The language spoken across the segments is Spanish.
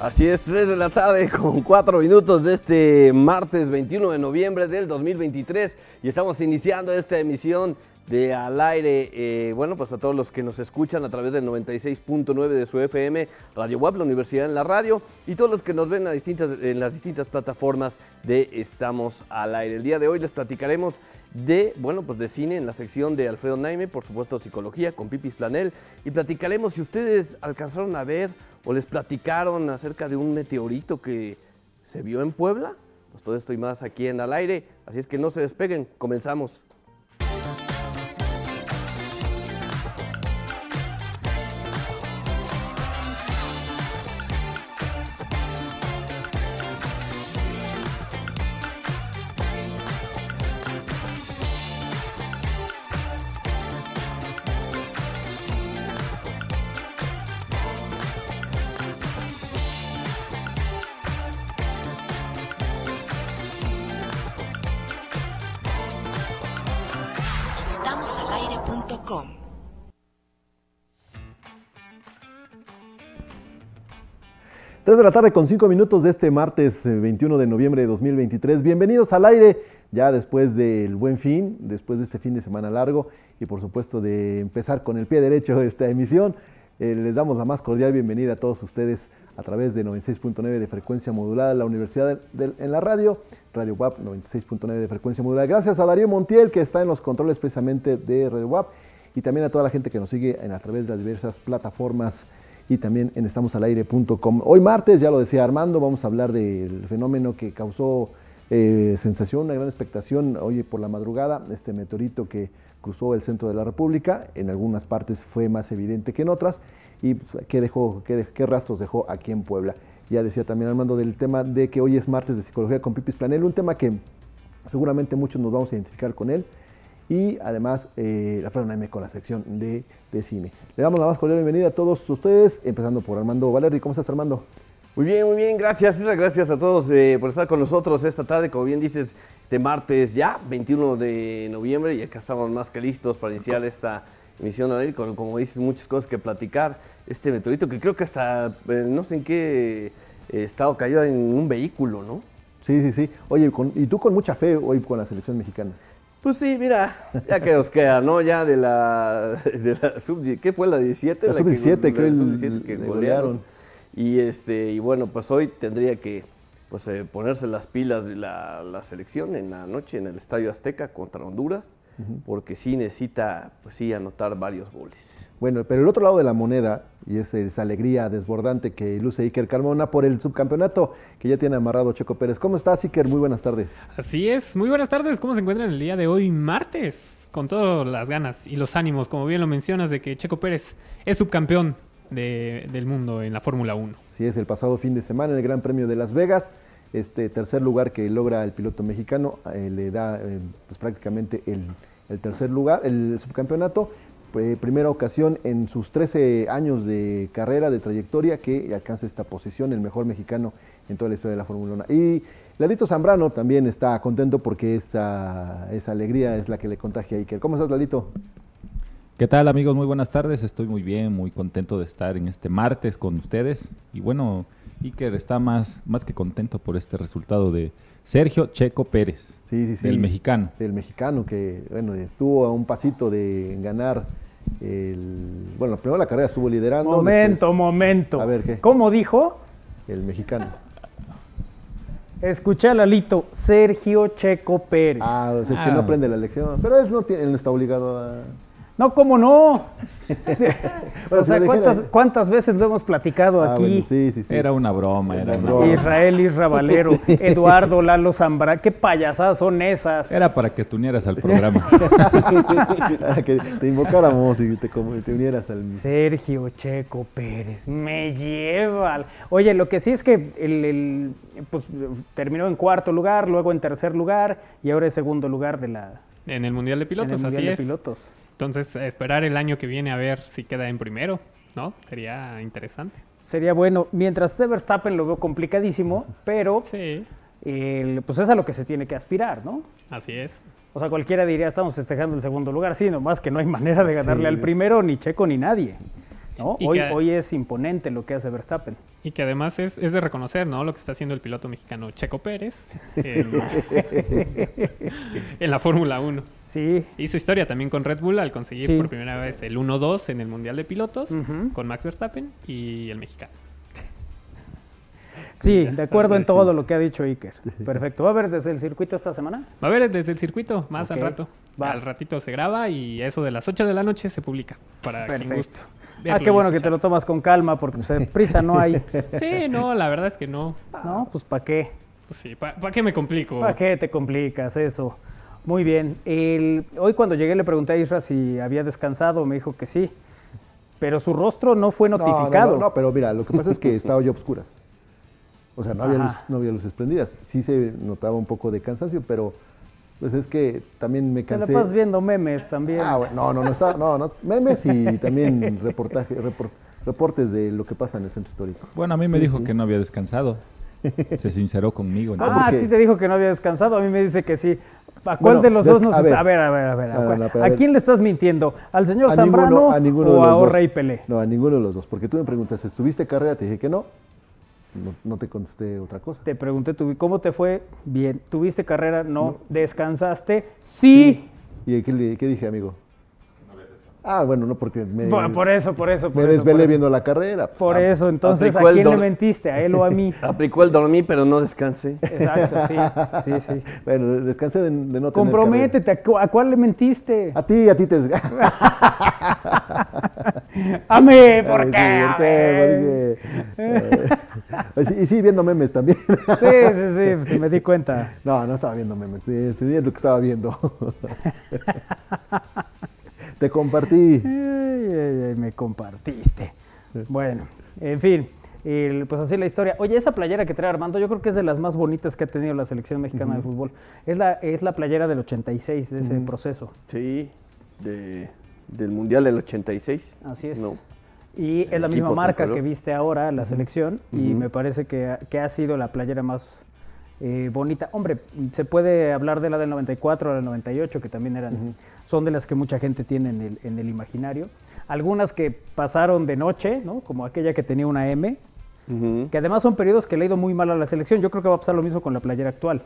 Así es, 3 de la tarde con 4 minutos de este martes 21 de noviembre del 2023 y estamos iniciando esta emisión de al aire, eh, bueno, pues a todos los que nos escuchan a través del 96.9 de su FM, Radio Web, la Universidad en la Radio, y todos los que nos ven a distintas, en las distintas plataformas de Estamos al aire. El día de hoy les platicaremos de, bueno, pues de cine en la sección de Alfredo Naime, por supuesto psicología con Pipis Planel, y platicaremos si ustedes alcanzaron a ver o les platicaron acerca de un meteorito que se vio en Puebla. Pues todo esto y más aquí en al aire, así es que no se despeguen, comenzamos. 3 de la tarde con 5 minutos de este martes eh, 21 de noviembre de 2023. Bienvenidos al aire, ya después del buen fin, después de este fin de semana largo y por supuesto de empezar con el pie derecho esta emisión. Eh, les damos la más cordial bienvenida a todos ustedes a través de 96.9 de frecuencia modulada, la Universidad en la radio, Radio WAP 96.9 de frecuencia modulada. Gracias a Darío Montiel que está en los controles precisamente de Radio WAP y también a toda la gente que nos sigue en, a través de las diversas plataformas y también en estamosalaire.com. Hoy martes, ya lo decía Armando, vamos a hablar del fenómeno que causó eh, sensación, una gran expectación hoy por la madrugada, este meteorito que cruzó el centro de la República, en algunas partes fue más evidente que en otras, y pues, dejó, qué, qué rastros dejó aquí en Puebla. Ya decía también Armando del tema de que hoy es martes de psicología con Pipis Planel, un tema que seguramente muchos nos vamos a identificar con él y además eh, la Naime con la sección de, de cine. Le damos la más cordial bienvenida a todos ustedes, empezando por Armando Valerdi. ¿Cómo estás, Armando? Muy bien, muy bien, gracias, gracias a todos eh, por estar con nosotros esta tarde, como bien dices, este martes ya, 21 de noviembre, y acá estamos más que listos para iniciar esta emisión aire, con, como dices, muchas cosas que platicar, este meteorito que creo que hasta, eh, no sé en qué eh, estado cayó en un vehículo, ¿no? Sí, sí, sí. Oye, con- y tú con mucha fe hoy con la selección mexicana. Pues sí, mira, ya que nos queda, ¿no? Ya de la, de la sub, ¿qué fue la 17? La que sub-17, go- creo, el- sub-17 que golearon. golearon. Y este, y bueno, pues hoy tendría que pues, eh, ponerse las pilas de la, la selección en la noche en el Estadio Azteca contra Honduras, porque sí necesita, pues sí, anotar varios goles. Bueno, pero el otro lado de la moneda, y es esa alegría desbordante que luce Iker Carmona por el subcampeonato que ya tiene amarrado Checo Pérez. ¿Cómo estás, Iker? Muy buenas tardes. Así es, muy buenas tardes, ¿cómo se encuentran el día de hoy, martes? Con todas las ganas y los ánimos, como bien lo mencionas, de que Checo Pérez es subcampeón de- del mundo en la Fórmula 1. Sí, es el pasado fin de semana en el Gran Premio de Las Vegas. Este tercer lugar que logra el piloto mexicano eh, le da eh, pues, prácticamente el, el tercer lugar, el subcampeonato. Fue primera ocasión en sus 13 años de carrera, de trayectoria, que alcanza esta posición, el mejor mexicano en toda la historia de la Fórmula 1. Y Lalito Zambrano también está contento porque esa, esa alegría es la que le contagia a Iker. ¿Cómo estás, Lalito? ¿Qué tal amigos? Muy buenas tardes. Estoy muy bien, muy contento de estar en este martes con ustedes. Y bueno, Iker está más, más que contento por este resultado de Sergio Checo Pérez, Sí, sí, sí. del mexicano. del mexicano que bueno estuvo a un pasito de ganar el bueno primero la carrera estuvo liderando Momento, después momento. A ver, ¿qué? ¿Cómo dijo? el mexicano Escuché a Lalito, Sergio Checo Pérez. ah o sea, es que Ah. no aprende la lección pero él no tiene él no está obligado a No, ¿cómo no? O sea, ¿cuántas, dijera- cuántas veces lo hemos platicado Ah, aquí? bueno, sí sí sí Era una broma, Era una broma. Israel Isra Valero, Eduardo Lalo Zambra, qué payasadas son esas. Era para que te unieras al programa. Para que te invocáramos y te, como- te unieras al Sergio Checo Pérez, me lleva. al- Oye, lo que sí es que el, el, pues, terminó en cuarto lugar, luego en tercer lugar y ahora es segundo lugar de la En el Mundial de en Pilotos, así es. de Pilotos. Entonces, esperar el año que viene a ver si queda en primero, ¿no? Sería interesante. Sería bueno. Mientras Verstappen lo veo complicadísimo, pero Sí, el- pues es a lo que se tiene que aspirar, ¿no? así es. O sea, cualquiera diría, estamos festejando el segundo lugar. Sí, nomás que no hay manera de ganarle al primero, ni Checo, ni nadie. Hoy, que- hoy es imponente lo que hace Verstappen. Y que además es, es de reconocer, ¿no? Lo que está haciendo el piloto mexicano Checo Pérez en, en la Fórmula 1. Sí, Hizo historia también con Red Bull al conseguir Sí. por primera vez el 1-2 en el Mundial de Pilotos con Max Verstappen y el mexicano. Sí, de acuerdo en todo lo que ha dicho Iker. Perfecto. ¿Va a haber desde el circuito esta semana? Va a ver desde el circuito, más al rato. va. Al ratito se graba y eso de las 8 de la noche se publica para quien Perfecto. guste. Ah, qué bueno que te lo tomas con calma, porque pues, prisa no hay. Sí, no, la verdad es que no. No, pues ¿para qué? Pues sí, ¿para qué me complico? ¿Para qué te complicas eso? Muy bien. El- hoy cuando llegué le pregunté a Isra si había descansado, me dijo que sí. Pero su rostro no fue No, no, notificado. No, no, pero mira, lo que pasa es que estaba yo a obscuras. O sea, no había, luz, no había luces prendidas. Sí se notaba un poco de cansancio, pero pues es que también me Te la cansé. pasas viendo memes también. Ah, bueno, no, no, no, está, no, no, memes y también reportaje, repor- reportes de lo que pasa en el centro histórico. Bueno, a mí me dijo sí. que no había descansado. Se sinceró conmigo. Ah, a ti te dijo que no había descansado, a mí me dice que sí. ¿A cuál Bueno, de los dos nos a está? ver. A ver, a ver, a ver. ¿A, pero ¿a ver. quién le estás mintiendo? ¿al señor A Zambrano ninguno, a ninguno de o los a dos. Orre y Pelé? No, a ninguno de los dos, porque tú me preguntaste, ¿estuviste carrera? Te dije que no. No, no te contesté otra cosa. Te pregunté, ¿tú- ¿cómo te fue? Bien. ¿Tuviste carrera? No. ¿Descansaste? Sí. ¿Y qué dije, amigo? Ah, bueno, no, porque me, Por, por eso, por eso. Por me eso, desvelé por eso. viendo la carrera. pues, Por ah, eso, entonces, ¿a quién le mentiste? ¿A él o a mí? Aplicó el dormí, pero no descanse. Exacto, sí, sí, sí. Bueno, descansé de, de no tener Comprométete, ¿a, cu- a cuál le mentiste? A ti, a ti te... A mí, ¿por Ay, qué? sí, A ¿por ver. qué? Eh, sí, y sí, viendo memes también. Sí, sí, sí, sí, me di cuenta. No, no estaba viendo memes, sí, sí, es lo que estaba viendo. Te compartí. Ay, ay, ay, me compartiste. Bueno, en fin, el- pues así la historia. Oye, esa playera que trae Armando, yo creo que es de las más bonitas que ha tenido la selección mexicana de fútbol. Es la, es la playera del 86, de ese proceso. Sí, de, del Mundial del 86. Así es. No. Y es la misma marca tricolor. que viste ahora, la selección, y me parece que, que ha sido la playera más eh, bonita. Hombre, se puede hablar de la del 94 o la del 98, que también eran, son de las que mucha gente tiene en el, en el imaginario. Algunas que pasaron de noche, ¿no? como aquella que tenía una M, que además son periodos que le ha ido muy mal a la selección. Yo creo que va a pasar lo mismo con la playera actual.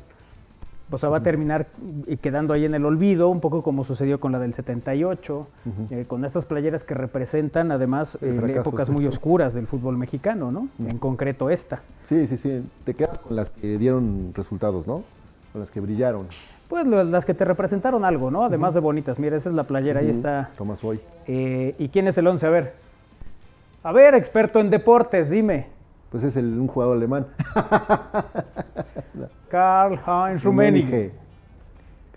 O sea, va a terminar y quedando ahí en el olvido, un poco como sucedió con la del 78, eh, con estas playeras que representan además eh, fracaso, épocas sí. muy oscuras del fútbol mexicano, ¿no? En concreto esta. Sí, sí, sí. Te quedas con las que dieron resultados, ¿no? Con las que brillaron. Pues las que te representaron algo, ¿no? Además de bonitas. Mira, esa es la playera, ahí está. Tomás Boy. Eh, ¿Y quién es el 11? A ver. A ver, experto en deportes, dime. Pues es el, un jugador alemán. Karl-Heinz Rummenigge.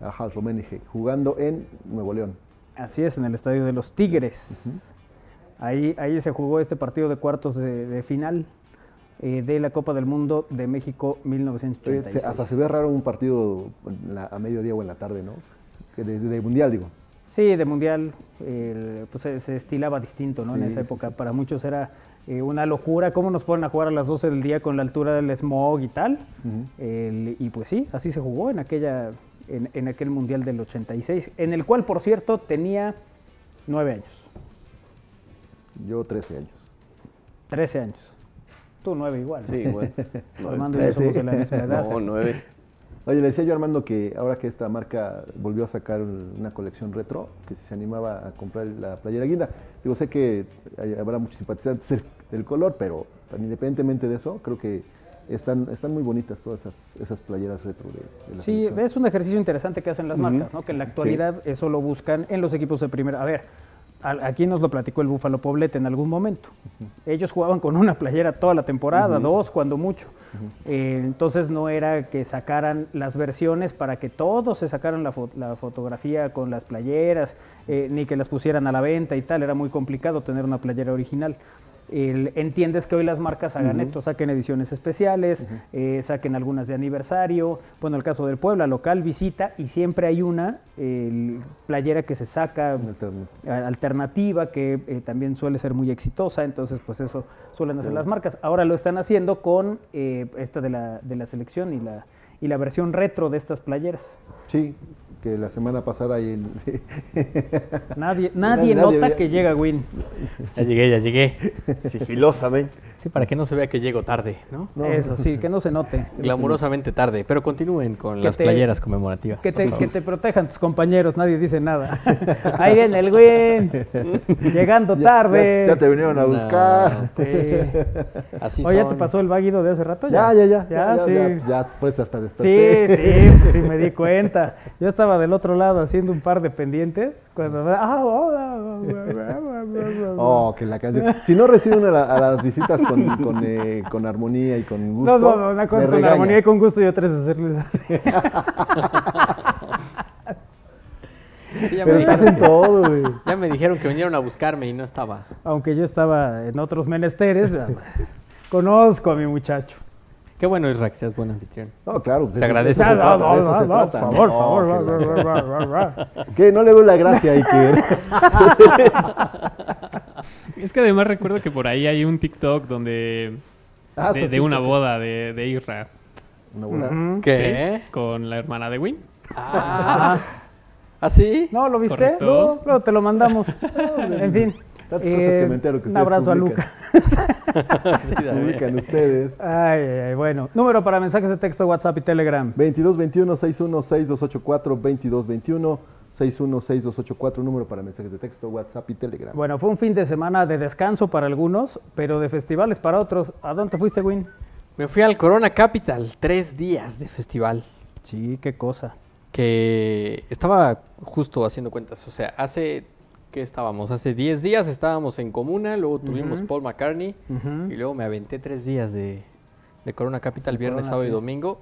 Ajá, Rummenigge, jugando en Nuevo León. Así es, en el estadio de los Tigres. ahí, ahí se jugó este partido de cuartos de, de final eh, de la Copa del Mundo de México Oye, 1986. se- hasta se ve raro un partido en la- a mediodía o en la tarde, ¿no? Que desde de mundial, digo. Sí, de mundial, el- pues se, se estilaba distinto, ¿no? en Sí, esa sí, época. Para muchos era eh, una locura. ¿Cómo nos ponen a jugar a las 12 del día con la altura del smog y tal? El- y pues sí, así se jugó en, aquella, en, en aquel mundial del 86, en el cual, por cierto, tenía nueve años, Yo 13 años. 13 años. Tú nueve igual. ¿no? Sí, igual. Armando y yo somos de la misma edad. No, nueve. Oye, le decía yo a Armando que ahora que esta marca volvió a sacar una colección retro, que si se animaba a comprar la playera guinda. Digo, sé que habrá muchos simpatizantes del, color, pero independientemente de eso, creo que están, están muy bonitas todas esas, esas playeras retro de, de la Sí, selección. es un ejercicio interesante que hacen las marcas, ¿no? Que en la actualidad eso lo buscan en los equipos de primera. A ver, aquí nos lo platicó el Búfalo Poblete en algún momento. Ellos jugaban con una playera toda la temporada, dos cuando mucho. Eh, entonces no era que sacaran las versiones para que todos se sacaran la, fo- la fotografía con las playeras, eh, ni que las pusieran a la venta y tal. Era muy complicado tener una playera original. El- entiendes que hoy las marcas hagan esto, saquen ediciones especiales, eh, saquen algunas de aniversario. Bueno, el caso del Puebla, local, visita, y siempre hay una playera que se saca alternativa. alternativa que eh, también suele ser muy exitosa, entonces pues eso suelen hacer las marcas. Ahora lo están haciendo con eh, esta de la, de la selección y la, y la versión retro de estas playeras. Sí, que la semana pasada ahí en- sí. Nadie, nadie Nadie nota que llega Win. Ya llegué, ya llegué. Sigilosamente. Sí, para que no se vea que llego tarde, ¿no? No. Eso, sí, que no se note. Glamurosamente tarde, pero continúen con Que las te- playeras conmemorativas. Que te, por que te protejan tus compañeros, nadie dice nada. Ahí viene el Win, llegando Ya- tarde. Ya, ya te vinieron a No. buscar. Sí. Así Oye, ¿ya te pasó el vaguido de hace rato? Ya, ya, ya. Ya, sí. Ya, ya, pues hasta Sí, desperté. sí, pues sí, me di cuenta. Yo estaba del otro lado haciendo un par de pendientes cuando... ah, oh, Oh, que la canción. Si no reciben a, la- a las visitas con, con, eh, con armonía y con gusto. No, no, una cosa con armonía y con gusto y otra es hacerles así. Sí, ya, Pero me estás en que, todo, güey. ya me dijeron que vinieron a buscarme y no estaba. Aunque yo estaba en otros menesteres, conozco a mi muchacho. Qué bueno, Israel, que seas buen anfitrión. No, claro. pues Se agradece. se No, trata, no, no, se no, por favor, No, favor. que. Que no le veo la gracia, Iker. Es que además recuerdo que por ahí hay un TikTok donde... Ah, de, una boda de, de Isra. Una. Ujú. ¿Qué? ¿sí? Con la hermana de Win. Ah, ¿Ah, sí? ¿No lo viste? No, luego te lo mandamos. en fin. Tantas cosas que me entero que un abrazo a. Luca. Sí. Publican ustedes. Ay, ay, ay, bueno. Número para mensajes de texto, WhatsApp y Telegram. 2221 616284 2221 616284 número para mensajes de texto, WhatsApp y Telegram. Bueno, fue un fin de semana de descanso para algunos, pero de festivales para otros. ¿A dónde te fuiste, Win? Me fui al Corona Capital, tres días de festival. Sí, qué cosa. que estaba justo haciendo cuentas, o sea, hace, ¿qué estábamos? Hace 10 días estábamos en Comuna, luego tuvimos Paul McCartney y luego me aventé tres días de, de Corona Capital, viernes, Corona, sábado y domingo.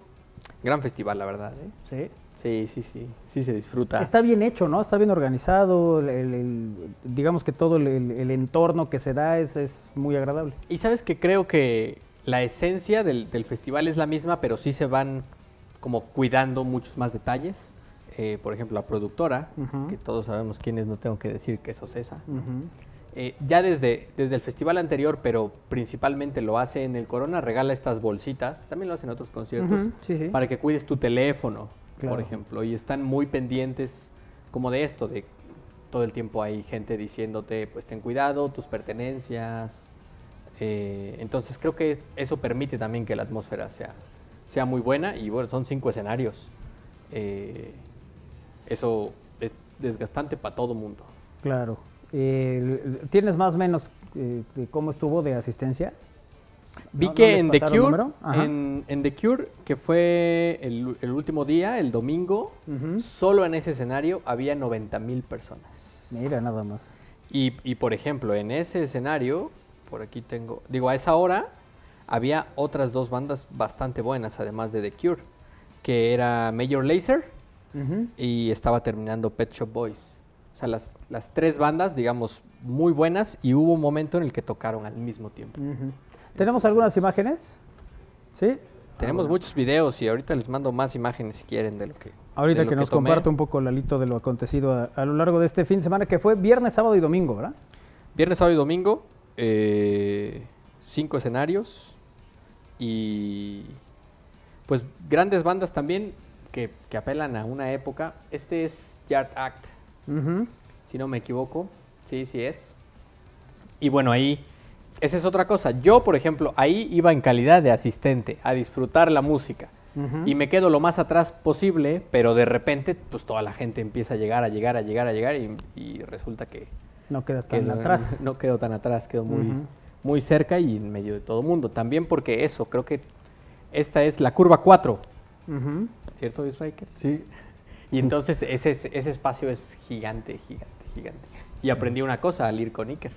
Gran festival, la verdad, ¿eh? Sí. Sí, sí, sí, sí se disfruta. Está bien hecho, ¿no? Está bien organizado. el- el- el- digamos que todo el, el- el entorno que se da es, es muy agradable. Y sabes que creo que la esencia del, del festival es la misma, pero sí se van como cuidando muchos más detalles. Eh, por ejemplo, la productora, Ujú. que todos sabemos quién es, no tengo que decir que es Ocesa. Ujú. Eh, ya desde, desde el festival anterior, pero principalmente lo hace en el Corona, regala estas bolsitas, también lo hacen en otros conciertos, Ujú, sí, sí. para que cuides tu teléfono, Claro. por ejemplo, y están muy pendientes como de esto, de todo el tiempo hay gente diciéndote, pues ten cuidado, tus pertenencias. eh, entonces creo que eso permite también que la atmósfera sea, sea muy buena y bueno, son cinco escenarios. Eh, eso es desgastante para todo mundo. Claro. Eh, ¿Tienes más o menos eh, de cómo estuvo de asistencia? Vi ¿No- no que en The Cure, en, en The Cure, que fue el, el último día, el domingo, solo en ese escenario había 90 mil personas. Mira, nada más. Y, y, por ejemplo, en ese escenario, por aquí tengo, digo, a esa hora había otras dos bandas bastante buenas, además de The Cure, que era Major Lazer Ujú. y estaba terminando Pet Shop Boys. O sea, las, las tres bandas, digamos, muy buenas y hubo un momento en el que tocaron al mismo tiempo. Ujú. ¿Tenemos algunas imágenes? ¿Sí? Tenemos muchos videos y ahorita les mando más imágenes si quieren de lo que. Ahorita lo que nos tomé. comparte un poco Lalito de lo acontecido a, a lo largo de este fin de semana, que fue viernes, sábado y domingo, ¿verdad? Viernes, sábado y domingo, eh, cinco escenarios y pues grandes bandas también que, que apelan a una época. Este es Yard Act, Ujú. si no me equivoco. Sí, sí es. Y bueno, ahí, esa es otra cosa. Yo, por ejemplo, ahí iba en calidad de asistente a disfrutar la música. Ujú. Y me quedo lo más atrás posible, pero de repente, pues toda la gente empieza a llegar, a llegar, a llegar, a llegar y, y resulta que, No quedas que tan no, atrás. no quedo tan atrás, quedo muy, Ujú. muy cerca y en medio de todo mundo. También porque eso, creo que esta es la curva 4, Ujú. ¿cierto, Striker? Sí, Y entonces ese, es- ese espacio es gigante, gigante, gigante. Y aprendí una cosa al ir con Iker.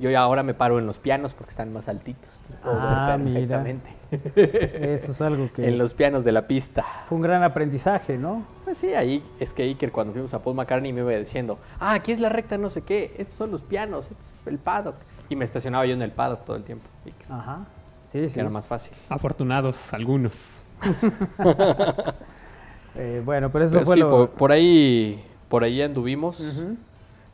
Yo ya ahora me paro en los pianos porque están más altitos. ver Ah, mira. perfectamente. Eso es algo que en los pianos de la pista. fue un gran aprendizaje, ¿no? Pues sí, ahí es que Iker cuando fuimos a Paul McCartney me iba diciendo, ah, aquí es la recta no sé qué, estos son los pianos, esto es el paddock. Y me estacionaba yo en el paddock todo el tiempo. que- Ajá. Sí, que sí. era más fácil. Afortunados algunos. Eh, bueno, pero eso Pero fue sí, lo... por, por ahí, por ahí anduvimos.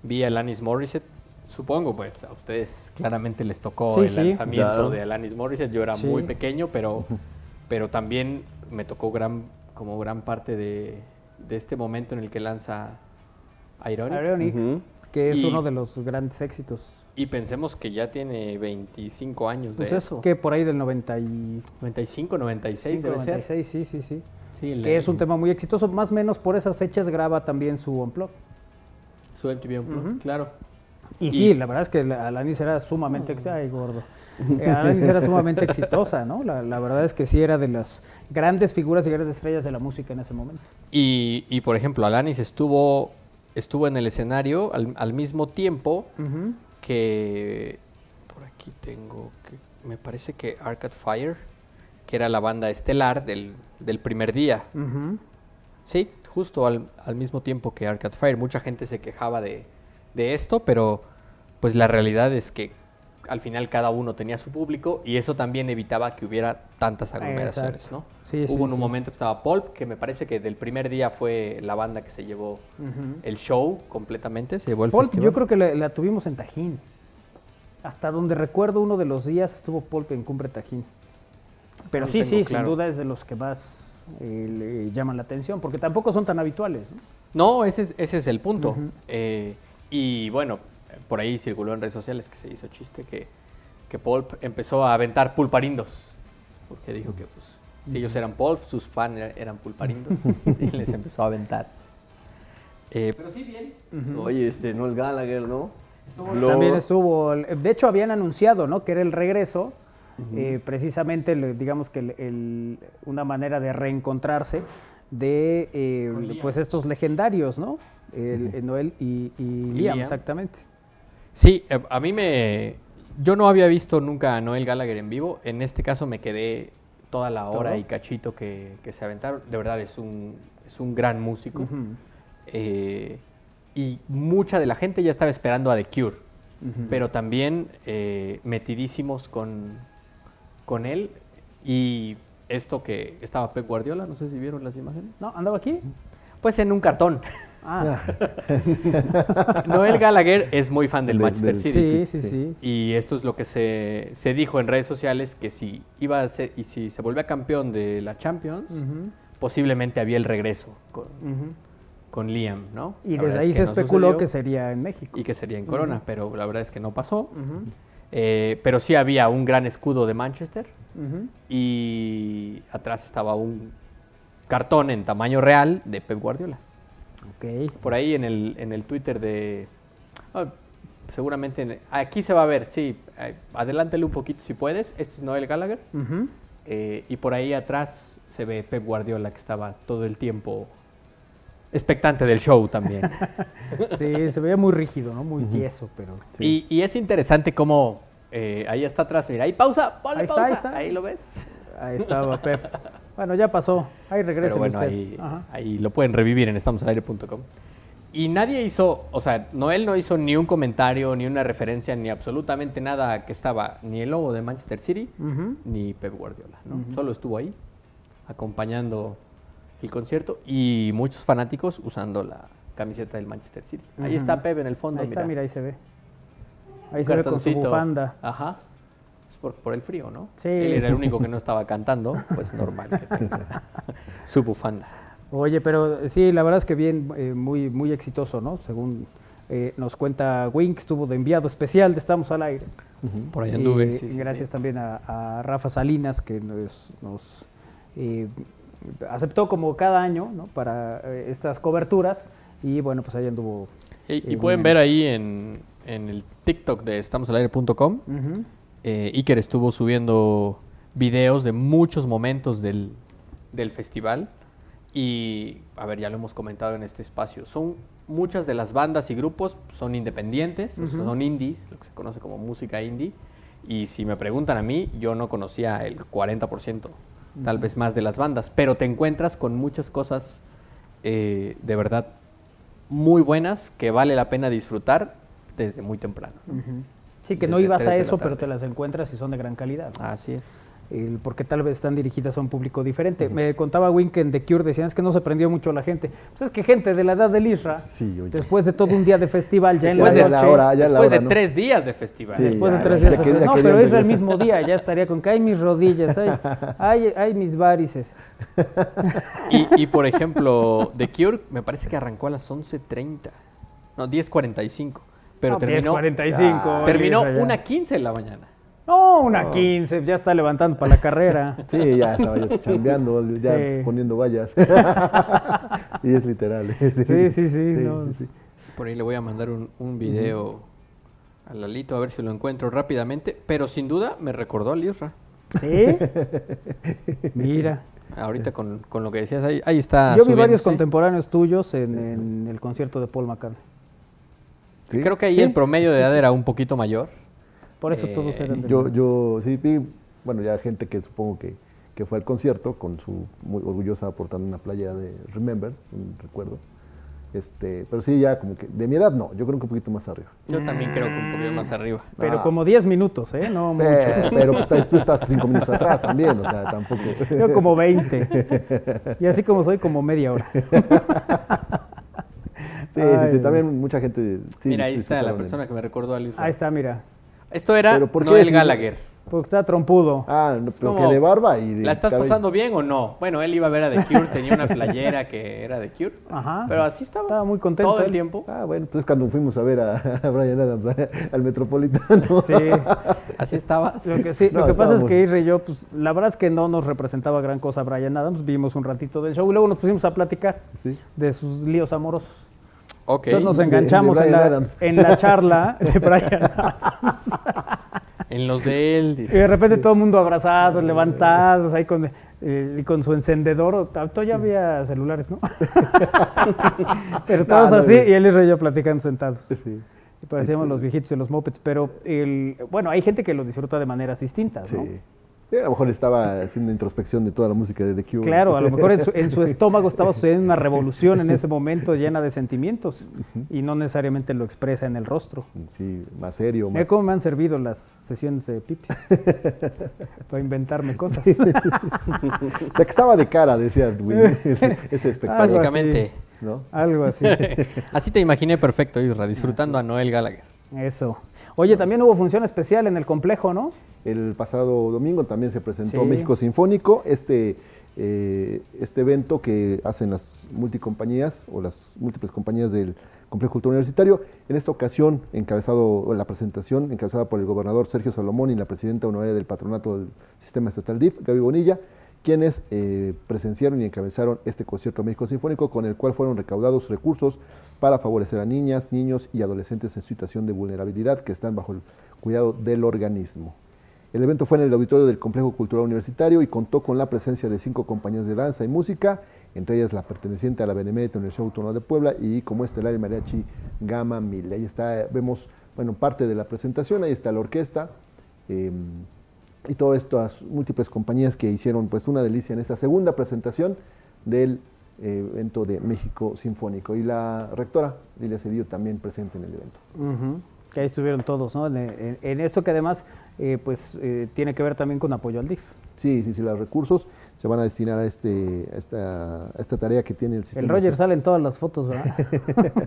Vi a Alanis Morissette. Supongo, pues, a ustedes claramente les tocó Sí, el sí. lanzamiento Claro. de Alanis Morissette. Yo era Sí. muy pequeño, pero, pero también me tocó gran, como gran parte de, de este momento en el que lanza Ironic. Que es Y- uno de los grandes éxitos. Y pensemos que ya tiene 25 años de Pues es eso. que por ahí del 95, 95, 96 debe ser. 96, sí, sí, sí. Sí, el- Que es un tema muy exitoso. Más o menos por esas fechas graba también su Unplug. Su MTV Unplugged, Ujú. claro. Y, Y- sí, la verdad es que la- Alanis era sumamente... ex- Ay, gordo. Eh, Alanis era sumamente exitosa, ¿no? La, la verdad es que sí era de las grandes figuras y grandes estrellas de la música en ese momento. Y, y, por ejemplo, Alanis estuvo, estuvo en el escenario al, al mismo tiempo Ujú. Que... Por aquí tengo... que Me parece que Arcade Fire, que era la banda estelar del, del primer día. Sí, justo al, al mismo tiempo que Arcade Fire. Mucha gente se quejaba de, de esto, pero pues la realidad es que al final cada uno tenía su público y eso también evitaba que hubiera tantas aglomeraciones, Exacto. ¿no? Sí, sí, Hubo en un sí. momento que estaba Pulp, que me parece que del primer día fue la banda que se llevó el show completamente, se llevó el Pulp, festival. yo creo que la, la tuvimos en Tajín. Hasta donde recuerdo uno de los días estuvo Pulp en Cumbre Tajín. Pero No sí, sí, claro. sin duda es de los que más eh, le llaman la atención, porque tampoco son tan habituales. ¿no? No, ese es, ese es el punto. Eh, y bueno, por ahí circuló en redes sociales que se hizo chiste que, que Pulp empezó a aventar pulparindos. Porque dijo que pues, si ellos eran Pulp, sus fans er- eran pulparindos. y les empezó a aventar. Eh, pero sí, bien. Oye, este, Noel Gallagher, ¿no? Lo- También estuvo, de hecho habían anunciado, ¿no? Que era el regreso, eh, precisamente, digamos que el- el- una manera de reencontrarse de, eh, pues estos legendarios, ¿no? El, el Noel y, y Liam, Liam. exactamente. Sí, a mí me... Yo no había visto nunca a Noel Gallagher en vivo. En este caso me quedé toda la hora ¿Todo? y cachito que, que se aventaron. De verdad es un, es un gran músico. Eh, y mucha de la gente ya estaba esperando a The Cure. Pero también eh, metidísimos con, con él. Y esto que estaba Pep Guardiola, no sé si vieron las imágenes. ¿No? ¿Andaba aquí? Pues en un cartón. Ah, Noel Gallagher es muy fan del Manchester del- City. sí, sí, sí. Y esto es lo que se, se dijo en redes sociales, que si iba a ser, y si se volvía campeón de la Champions, posiblemente había el regreso con, con Liam, ¿no? Y La desde ahí es se no especuló sucedió que sería en México. y que sería en Corona, pero la verdad es que no pasó. Eh, pero sí había un gran escudo de Manchester y atrás estaba un cartón en tamaño real de Pep Guardiola. Por ahí en el, en el Twitter de... ah, seguramente en- aquí se va a ver, sí. eh, adelántale un poquito si puedes. Este es Noel Gallagher. Eh, y por ahí atrás se ve Pep Guardiola que estaba todo el tiempo expectante del show también. Sí, se veía muy rígido, ¿no? Muy tieso, pero... y, y es interesante cómo... eh, ahí está atrás, mira, ahí pausa, ponle Ahí está, pausa. ahí está. Ahí lo ves. Ahí estaba Pep. Bueno, ya pasó. Ahí regresa Pero bueno, usted. ahí, lo pueden revivir en estamosalaire.com. Y nadie hizo, o sea, Noel no hizo ni un comentario, ni una referencia, ni absolutamente nada que estaba ni el logo de Manchester City, ni Pep Guardiola, ¿no? Solo estuvo ahí, acompañando el concierto y muchos fanáticos usando la camiseta del Manchester City. Ahí está Pep en el fondo, Ahí está, mira, ahí se ve. Ahí se ve con su bufanda. Ajá. Por, por el frío, ¿no? Sí. Él era el único que no estaba cantando, pues normal que tenga su bufanda. Oye, pero sí, la verdad es que bien, eh, muy, muy exitoso, ¿no? Según eh, nos cuenta Wink, estuvo de enviado especial de Estamos al Aire. Por ahí anduve. Y sí, sí, gracias sí. también a, a Rafa Salinas, que nos, nos, eh, aceptó como cada año, ¿no? Para eh, estas coberturas. Y bueno, pues ahí anduvo. Y, y pueden ver ahí en, en el TikTok de estamosalaire.com. eh, Iker estuvo subiendo videos de muchos momentos del, del festival. Y, a ver, ya lo hemos comentado en este espacio. Son muchas de las bandas y grupos son independientes, son indies, lo que se conoce como música indie. Y si me preguntan a mí, yo no conocía el 40%, tal vez más de las bandas. Pero te encuentras con muchas cosas eh, de verdad muy buenas que vale la pena disfrutar desde muy temprano. ¿no? Sí, que no desde ibas a eso, pero te las encuentras y son de gran calidad. ¿no? Así es. El- porque tal vez están dirigidas a un público diferente. Me contaba Win que en The Cure decían es que no se prendió mucho la gente. Pues es que gente de la edad del Isra, Sí, después de todo un día de festival, ya en la de noche, la hora, ya la Después hora, de ¿no? tres días de festival. Sí. después de tres ya días, de no, pero Isra el mismo día ya estaría con que hay mis rodillas, ay, ay, ay, mis varices. Y, y, por ejemplo, The Cure me parece que arrancó a las 11.30. No, 10.45. Pero No, terminó, 10:45, terminó una 15 en la mañana. No, una 15, ya está levantando para la carrera. Sí, ya estaba yo chambeando, ya Sí. poniendo vallas. y es literal. Sí, sí, sí, no. sí. Por ahí le voy a mandar un, un video a Lalito a ver si lo encuentro rápidamente. Pero sin duda me recordó al Isra. ¿Sí? Mira. Ahorita con, con lo que decías, ahí, ahí está. Yo vi varios contemporáneos tuyos en, en el concierto de Paul McCartney. Sí. Creo que ahí Sí. el promedio de edad era un poquito mayor. Por eso Eh, todos eran de Yo, yo sí vi, bueno, ya gente que supongo que, que fue al concierto con su muy orgullosa portando una playa de Remember, un recuerdo. Este, pero sí, ya como que de mi edad no, yo creo que un poquito más arriba. Yo también creo que un poquito más arriba. Pero Ah. como 10 minutos, ¿eh? No mucho. Eh, pero pues, estás- tú estás cinco minutos atrás también, o sea, tampoco. Yo como 20. Y así como soy, como media hora. Sí, sí, Ay, sí, también mucha gente. sí, Mira, ahí está la persona que me recordó al Isra. Ahí está, mira. Esto era Pero ¿por qué Noel Gallagher. Porque está trompudo. Ah, no, pero que de barba y de ¿La estás cabello. pasando bien o no? Bueno, él iba a ver a The Cure, tenía una playera que era The Cure. Ajá. Pero así estaba. Estaba muy contento Todo el tiempo. Ah, bueno, pues es cuando fuimos a ver a, a Brian Adams a- al Metropolitano. Sí. Así estabas. Lo que, sí, No, lo que pasa es que Irre y yo, pues la verdad es que no nos representaba gran cosa Brian Adams. Vimos un ratito del show y luego nos pusimos a platicar Sí. de sus líos amorosos. Entonces nos de- de enganchamos en, la, Adams. en la charla de Brian Adams. En los de él. Y de repente todo el mundo abrazados, levantados, ahí con, eh, y con su encendedor. Todavía había celulares, ¿no? Pero todos no, así, no. y él y Rey platicando sentados. Sí. Y parecíamos los viejitos y los mopeds. Pero, el, bueno, hay gente que lo disfruta de maneras distintas, Sí. ¿no? Sí, a lo mejor estaba haciendo introspección de toda la música de The Cure. Claro, a lo mejor en su, en su estómago estaba sucediendo una revolución en ese momento llena de sentimientos y no necesariamente lo expresa en el rostro. Sí, más serio, Mira más... cómo me han servido las sesiones de pipis para inventarme cosas. O sea, que estaba de cara, decía Will, ese, ese espectáculo. Básicamente. ¿no? Algo así. Así te imaginé perfecto, Isra, disfrutando a Noel Gallagher. Eso. Oye, también hubo función especial en el complejo, ¿no? El pasado domingo también se presentó Sí. México Sinfónico, este, eh, este evento que hacen las multicompañías o las múltiples compañías del Complejo Cultural Universitario. En esta ocasión, encabezado, la presentación encabezada por el gobernador Sergio Salomón y la presidenta honoraria del patronato del Sistema Estatal DIF, Gaby Bonilla, quienes eh, presenciaron y encabezaron este concierto México Sinfónico, con el cual fueron recaudados recursos para favorecer a niñas, niños y adolescentes en situación de vulnerabilidad que están bajo el cuidado del organismo. El evento fue en el auditorio del Complejo Cultural Universitario y contó con la presencia de cinco compañías de danza y música, entre ellas la perteneciente a la Benemérita Universidad Autónoma de Puebla y como estelar el mariachi Gama Mil. Ahí está, vemos, bueno, parte de la presentación, ahí está la orquesta eh, y todas estas múltiples compañías que hicieron pues una delicia en esta segunda presentación del eh, evento de México Sinfónico. Y la rectora Lilia Cedillo también presente en el evento. Ujú. Que ahí estuvieron todos, ¿no? En, en- en esto que además, eh, pues, eh, tiene que ver también con apoyo al DIF. Sí, sí, sí, los recursos se van a destinar a, este, a, esta, a esta tarea que tiene el sistema. El Roger sale en todas las fotos, ¿verdad?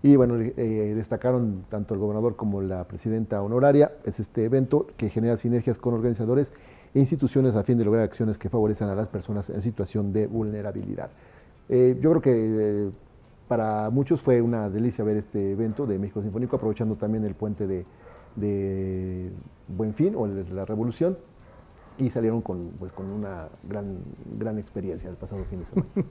Y bueno, eh, destacaron tanto el gobernador como la presidenta honoraria, es este evento que genera sinergias con organizadores e instituciones a fin de lograr acciones que favorezcan a las personas en situación de vulnerabilidad. Eh, yo creo que eh, para muchos fue una delicia ver este evento de México Sinfónico, aprovechando también el puente de, de Buen Fin o el de la Revolución, y salieron con, pues, con una gran, gran experiencia el pasado fin de semana.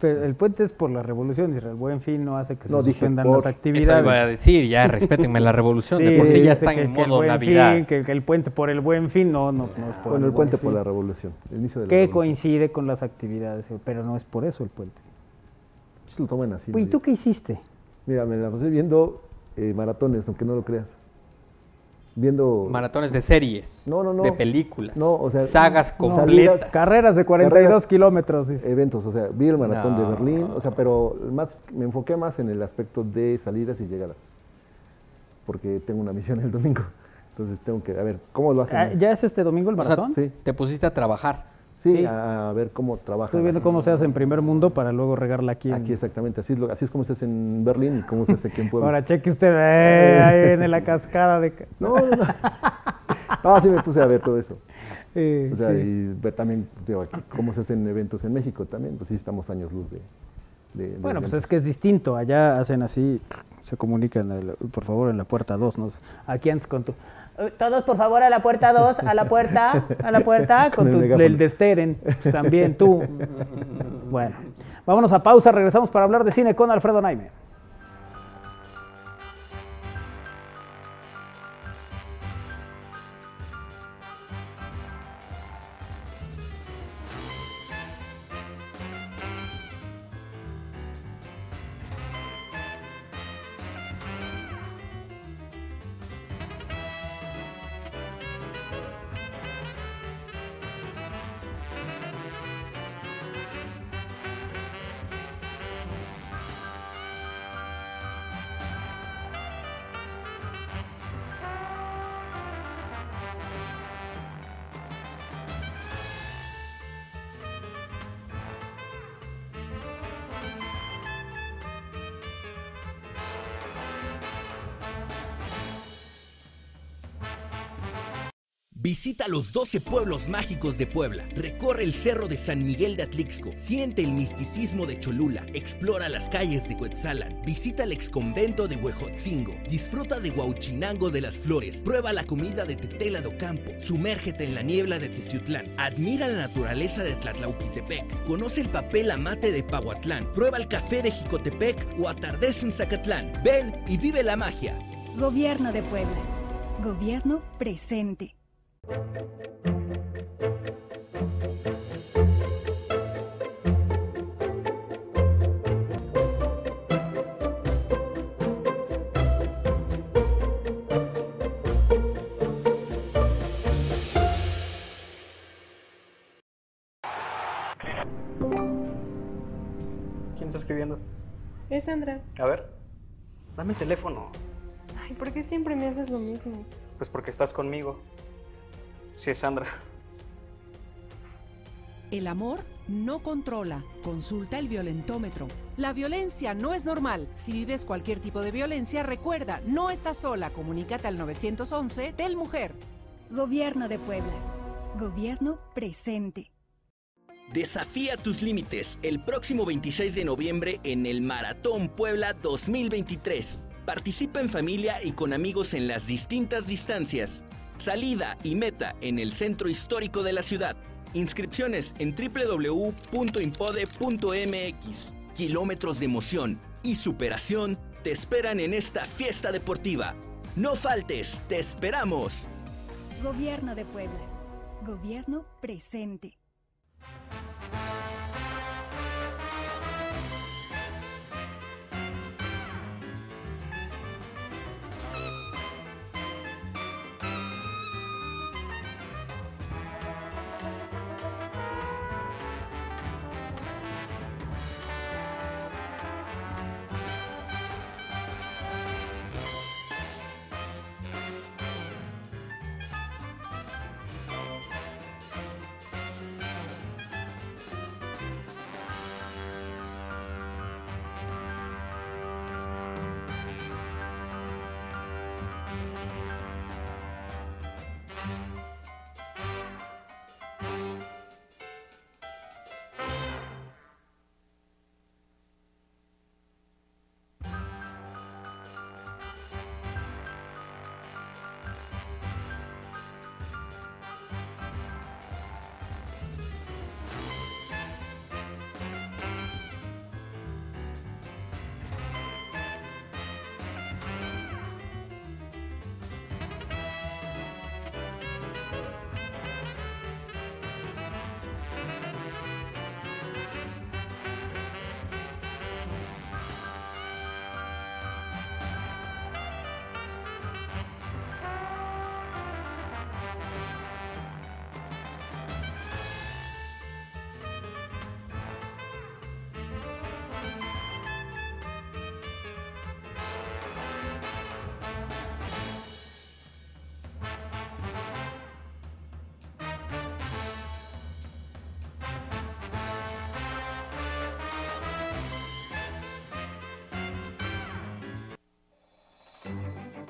Pero el puente es por la revolución, y el buen fin no hace que No, se dije suspendan por- las Eso actividades. iba a decir, ya respétenme la revolución. de por sí ya están que- en que el modo Buen Navidad. Fin, que, que el puente por el buen fin, no, no, no es por bueno, el puente Buen por la Fin. Revolución, el inicio de la Que Revolución. coincide con las actividades, pero no es por eso el puente. Lo toman así. Oye, ¿y tú qué hiciste? Mira, me la pasé viendo eh, maratones, aunque no lo creas. Viendo Maratones de series, No, no, no. de películas, No, o sea, sagas no, completas. salidas- Carreras de 42 Carreras- kilómetros. dice. eventos, o sea, vi el maratón de No. Berlín, o sea, pero más me enfoqué más en el aspecto de salidas y llegadas. porque tengo una misión el domingo. Entonces tengo que, a ver, ¿cómo lo hacen? Ah, ¿Ya es este domingo el O sea, maratón? sí. Te pusiste a trabajar. Sí, sí. A, a ver cómo trabajan. Estoy viendo cómo se hace en primer mundo para luego regarla aquí. en- Aquí exactamente, así es, lo- así es como se hace en Berlín y cómo se hace aquí en Puebla. Ahora cheque usted, eh, ahí viene la cascada de... No, no, no. No, sí me puse a ver todo eso. Eh, O sea, sí. y también digo, aquí cómo se hacen eventos en México también, pues sí estamos años luz de... de- de Bueno, pues es que es distinto. Allá hacen así, se comunican, el- por favor, en la puerta 2. ¿no? Aquí antes con tu... "Eh, Todos, por favor, a la puerta 2, a la puerta, a la puerta, con tu, el de Steren, pues también tú. Bueno, vámonos a pausa, regresamos para hablar de cine con Alfredo Naime. Visita los 12 pueblos mágicos de Puebla. Recorre el cerro de San Miguel de Atlixco. Siente el misticismo de Cholula. Explora las calles de Cuetzalan. Visita el exconvento de Huejotzingo. Disfruta de Huauchinango de las Flores. Prueba la comida de Tetela do Campo. Sumérgete en la niebla de Teciutlán. Admira la naturaleza de Tlatlauquitepec. Conoce el papel amate de Pahuatlán. Prueba el café de Jicotepec o atardece en Zacatlán. Ven y vive la magia. Gobierno de Puebla. Gobierno presente. ¿Quién está escribiendo? Es Sandra. A ver, dame el teléfono. Ay, ¿por qué siempre me haces lo mismo? Pues porque estás conmigo. Sí, es Sandra. El amor no controla. Consulta el violentómetro. La violencia no es normal. Si vives cualquier tipo de violencia, recuerda, no estás sola. Comunícate al 911 del Mujer. Gobierno de Puebla. Gobierno presente. Desafía tus límites el próximo 26 de noviembre en el Maratón Puebla 2023. Participa en familia y con amigos en las distintas distancias. Salida y meta en el centro histórico de la ciudad. Inscripciones en www.impode.mx. Kilómetros de emoción y superación te esperan en esta fiesta deportiva. No faltes, te esperamos. Gobierno de Puebla. Gobierno presente.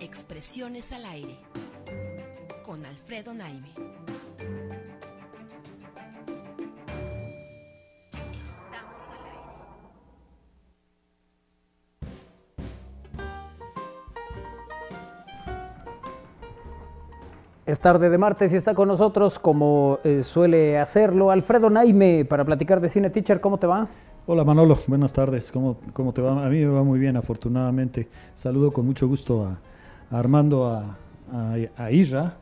Expresiones al aire con Alfredo Naime. Estamos al aire. Es tarde de martes y está con nosotros, como eh, suele hacerlo, Alfredo Naime para platicar de cine. Teacher, ¿cómo te va? Hola Manolo, buenas tardes. ¿Cómo, ¿Cómo te va? A mí me va muy bien, afortunadamente. Saludo con mucho gusto a, a Armando, a, a, a Isra,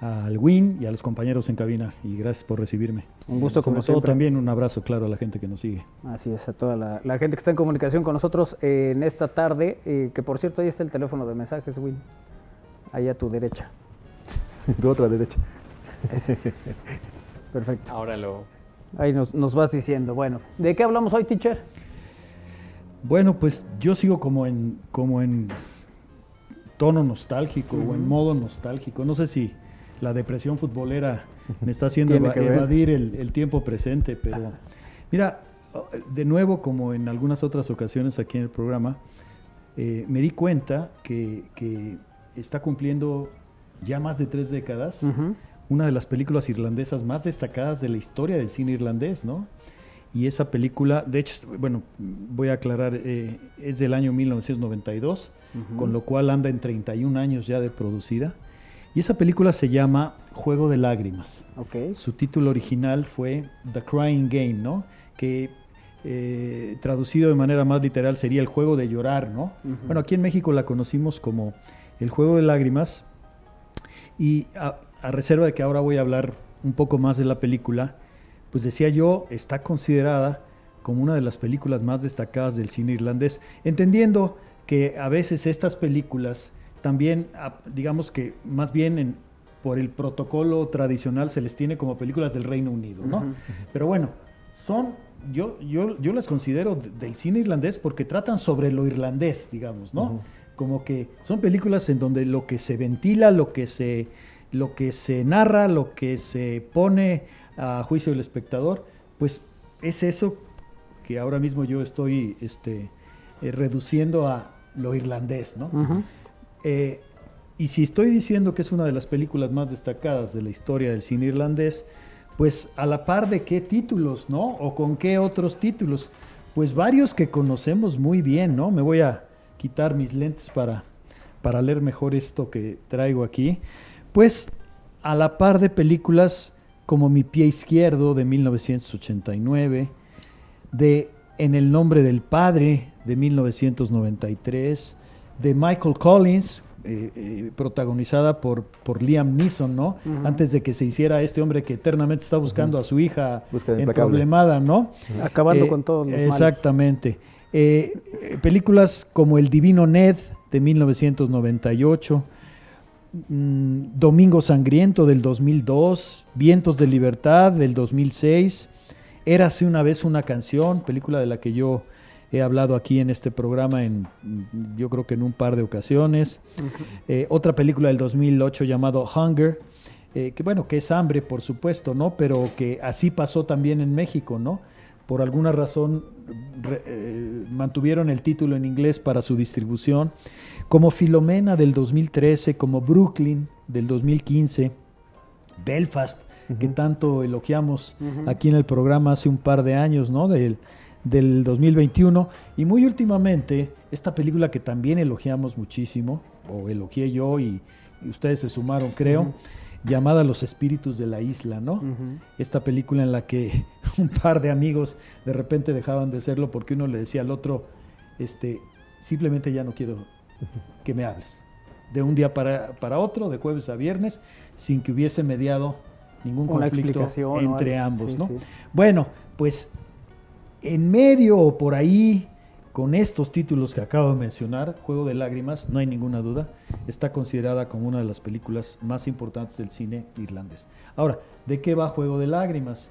a Alwin y a los compañeros en cabina. Y gracias por recibirme. Un gusto Sobre como todo siempre. también un abrazo, claro, a la gente que nos sigue. Así es, a toda la, la gente que está en comunicación con nosotros eh, en esta tarde, eh, que por cierto ahí está el teléfono de mensajes, Win, ahí a tu derecha. De otra derecha. Perfecto. Ahora lo... Ahí nos, nos vas diciendo. Bueno, ¿de qué hablamos hoy, teacher? Bueno, pues yo sigo como en, como en tono nostálgico o en modo nostálgico. No sé si la depresión futbolera me está haciendo eva- evadir el, el tiempo presente, pero mira, de nuevo, como en algunas otras ocasiones aquí en el programa, eh, me di cuenta que, que está cumpliendo ya más de tres décadas una de las películas irlandesas más destacadas de la historia del cine irlandés, ¿no? Y esa película, de hecho, bueno, voy a aclarar, eh, es del año 1992, Ujú. con lo cual anda en 31 años ya de producida. Y esa película se llama Juego de Lágrimas. Ok. Su título original fue The Crying Game, ¿no? Que eh, traducido de manera más literal sería el juego de llorar, ¿no? Ujú. Bueno, aquí en México la conocimos como el juego de lágrimas. Y a, a reserva de que ahora voy a hablar un poco más de la película, pues decía yo, está considerada como una de las películas más destacadas del cine irlandés, entendiendo que a veces estas películas también, digamos que más bien en- por el protocolo tradicional se les tiene como películas del Reino Unido, ¿no? Pero bueno, son, yo, yo, yo las considero de- del cine irlandés porque tratan sobre lo irlandés, digamos, ¿no? Como que son películas en donde lo que se ventila, lo que se, lo que se narra, lo que se pone a juicio del espectador, pues es eso que ahora mismo yo estoy este, eh, reduciendo a lo irlandés, ¿no? Eh, y si estoy diciendo que es una de las películas más destacadas de la historia del cine irlandés, pues a la par de qué títulos, ¿no? O con qué otros títulos. Pues varios que conocemos muy bien, ¿no? Me voy a quitar mis lentes para, para leer mejor esto que traigo aquí. Pues a la par de películas como Mi pie izquierdo de 1989, de En el nombre del Padre de 1993, de Michael Collins, eh, eh, protagonizada por, por Liam Neeson, ¿no? Antes de que se hiciera este hombre que eternamente está buscando a su hija emproblemada, ¿no? Acabando Eh, con todos los. Exactamente. Películas como El Divino Ned de 1998, mm, Domingo Sangriento del 2002, Vientos de Libertad del 2006, Érase una vez una canción, película de la que yo he hablado aquí en este programa en mm, yo creo que en un par de ocasiones. Eh, otra película del 2008 llamado Hunger, eh, que bueno, que es hambre, por supuesto, ¿no? Pero que así pasó también en México, ¿no? Por alguna razón re- eh, mantuvieron el título en inglés para su distribución, como Filomena del 2013, como Brooklyn del 2015, Belfast, que tanto elogiamos aquí en el programa hace un par de años, ¿no? Del, del 2021. Y muy últimamente, esta película que también elogiamos muchísimo, o elogié yo y, y ustedes se sumaron, creo. Llamada Los Espíritus de la Isla, ¿no? Esta película en la que un par de amigos de repente dejaban de serlo porque uno le decía al otro, este, simplemente ya no quiero que me hables. De un día para, para otro, de jueves a viernes, sin que hubiese mediado ningún Una conflicto entre ambos, Sí, ¿no? sí. Bueno, pues en medio o por ahí, con estos títulos que acabo de mencionar, Juego de Lágrimas, no hay ninguna duda, está considerada como una de las películas más importantes del cine irlandés. Ahora, ¿de qué va Juego de Lágrimas?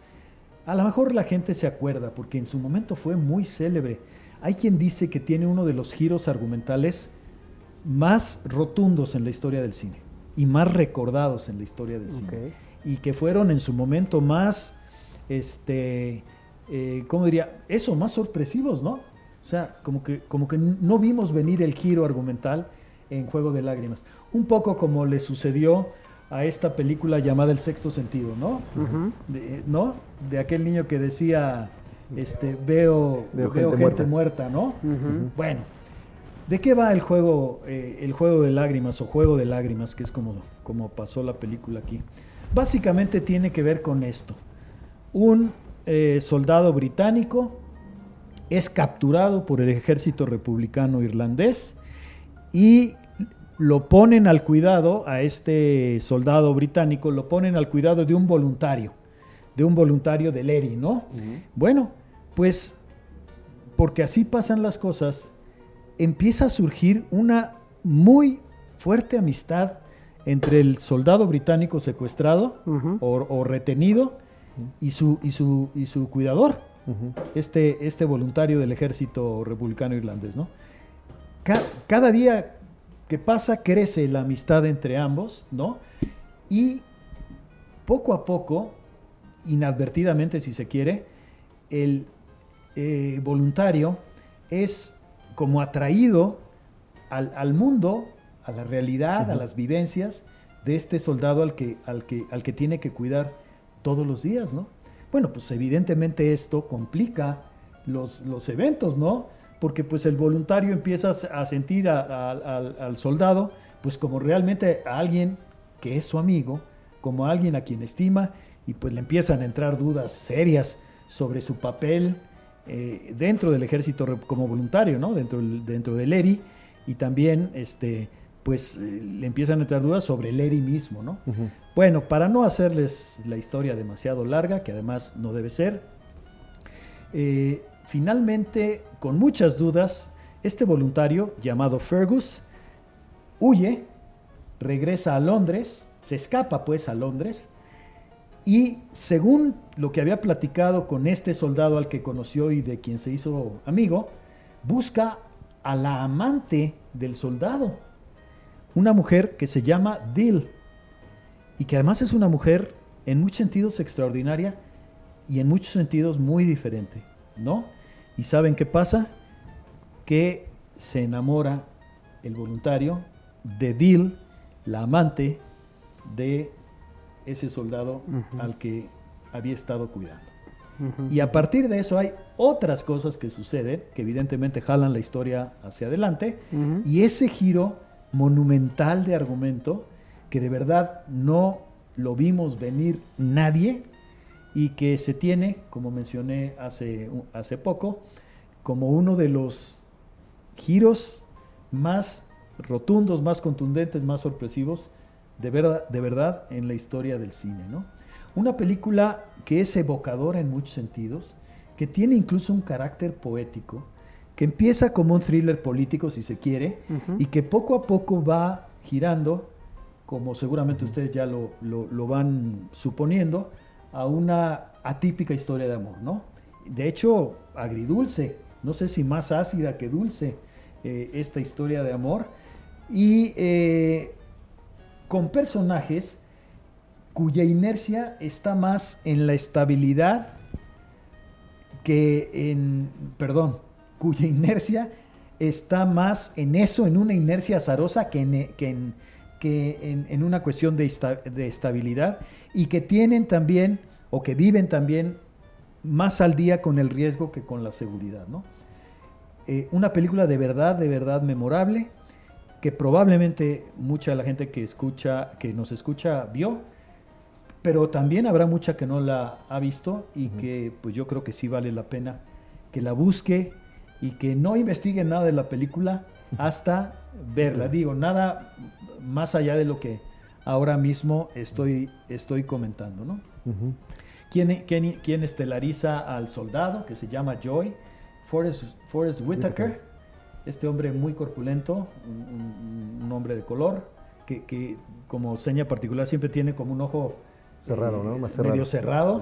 A lo mejor la gente se acuerda, porque en su momento fue muy célebre. Hay quien dice que tiene uno de los giros argumentales más rotundos en la historia del cine y más recordados en la historia del cine y que fueron en su momento más, este, eh, ¿cómo diría? Eso, más sorpresivos, ¿no? O sea, como que, como que no vimos venir el giro argumental en Juego de Lágrimas. Un poco como le sucedió a esta película llamada El Sexto Sentido, ¿no? de, ¿No? De aquel niño que decía, este, veo, Veo veo gente gente, muerta. ¿no? Bueno, ¿de qué va el juego, eh, el juego de lágrimas o Juego de Lágrimas, que es como, como pasó la película aquí? Básicamente tiene que ver con esto. Un eh, soldado británico es capturado por el ejército republicano irlandés y lo ponen al cuidado, a este soldado británico, lo ponen al cuidado de un voluntario, de un voluntario del ERI, ¿no? Bueno, pues porque así pasan las cosas, empieza a surgir una muy fuerte amistad entre el soldado británico secuestrado o, o retenido y su, y su, y su cuidador, este, este voluntario del ejército republicano irlandés, ¿no? Ca- cada día que pasa crece la amistad entre ambos, ¿no? Y poco a poco, inadvertidamente si se quiere, el eh, voluntario es como atraído al, al mundo, a la realidad, a las vivencias de este soldado al que, al, que, al que tiene que cuidar todos los días, ¿no? Bueno, pues evidentemente esto complica los, los eventos, ¿no? Porque pues el voluntario empieza a sentir al, soldado pues como realmente a alguien que es su amigo, como a alguien a quien estima, y pues le empiezan a entrar dudas serias sobre su papel eh, dentro del ejército como voluntario, ¿no? Dentro dentro del ERI, y también este, pues eh, le empiezan a entrar dudas sobre el ERI mismo, ¿no? Bueno, para no hacerles la historia demasiado larga, que además no debe ser, eh, finalmente, con muchas dudas, este voluntario llamado Fergus huye, regresa a Londres, se escapa pues a Londres, y según lo que había platicado con este soldado al que conoció y de quien se hizo amigo, busca a la amante del soldado, una mujer que se llama Dill y que además es una mujer en muchos sentidos extraordinaria y en muchos sentidos muy diferente, ¿no? ¿Y saben qué pasa? Que se enamora el voluntario de Dill, la amante de ese soldado al que había estado cuidando. Y a partir de eso hay otras cosas que suceden, que evidentemente jalan la historia hacia adelante, y ese giro monumental de argumento, que de verdad no lo vimos venir nadie, y que se tiene, como mencioné hace, hace poco, como uno de los giros más rotundos, más contundentes, más sorpresivos de verdad, de verdad en la historia del cine. ¿no? Una película que es evocadora en muchos sentidos, que tiene incluso un carácter poético, que empieza como un thriller político, si se quiere, y que poco a poco va girando, como seguramente ustedes ya lo, lo- lo van suponiendo, a una atípica historia de amor, ¿no? De hecho, agridulce, no sé si más ácida que dulce, eh, esta historia de amor, y eh, con personajes cuya inercia está más en la estabilidad que en, perdón, cuya inercia está más en eso, en una inercia azarosa que en, que en, que en- en una cuestión de, esta- de estabilidad y que tienen también o que viven también más al día con el riesgo que con la seguridad. ¿no? Eh, una película de verdad, de verdad memorable, que probablemente mucha de la gente que escucha, que nos escucha vio, pero también habrá mucha que no la ha visto y que pues yo creo que sí vale la pena que la busque y que no investigue nada de la película hasta verla. Digo, nada más allá de lo que ahora mismo estoy, estoy comentando, ¿no? ¿Quién, quién, quién estelariza al soldado que se llama Joy? Forrest, Forrest Whitaker, este hombre muy corpulento, un, un- un hombre de color, que, que como seña particular siempre tiene como un ojo Cerrado, ¿no? eh, Más cerrado. medio cerrado.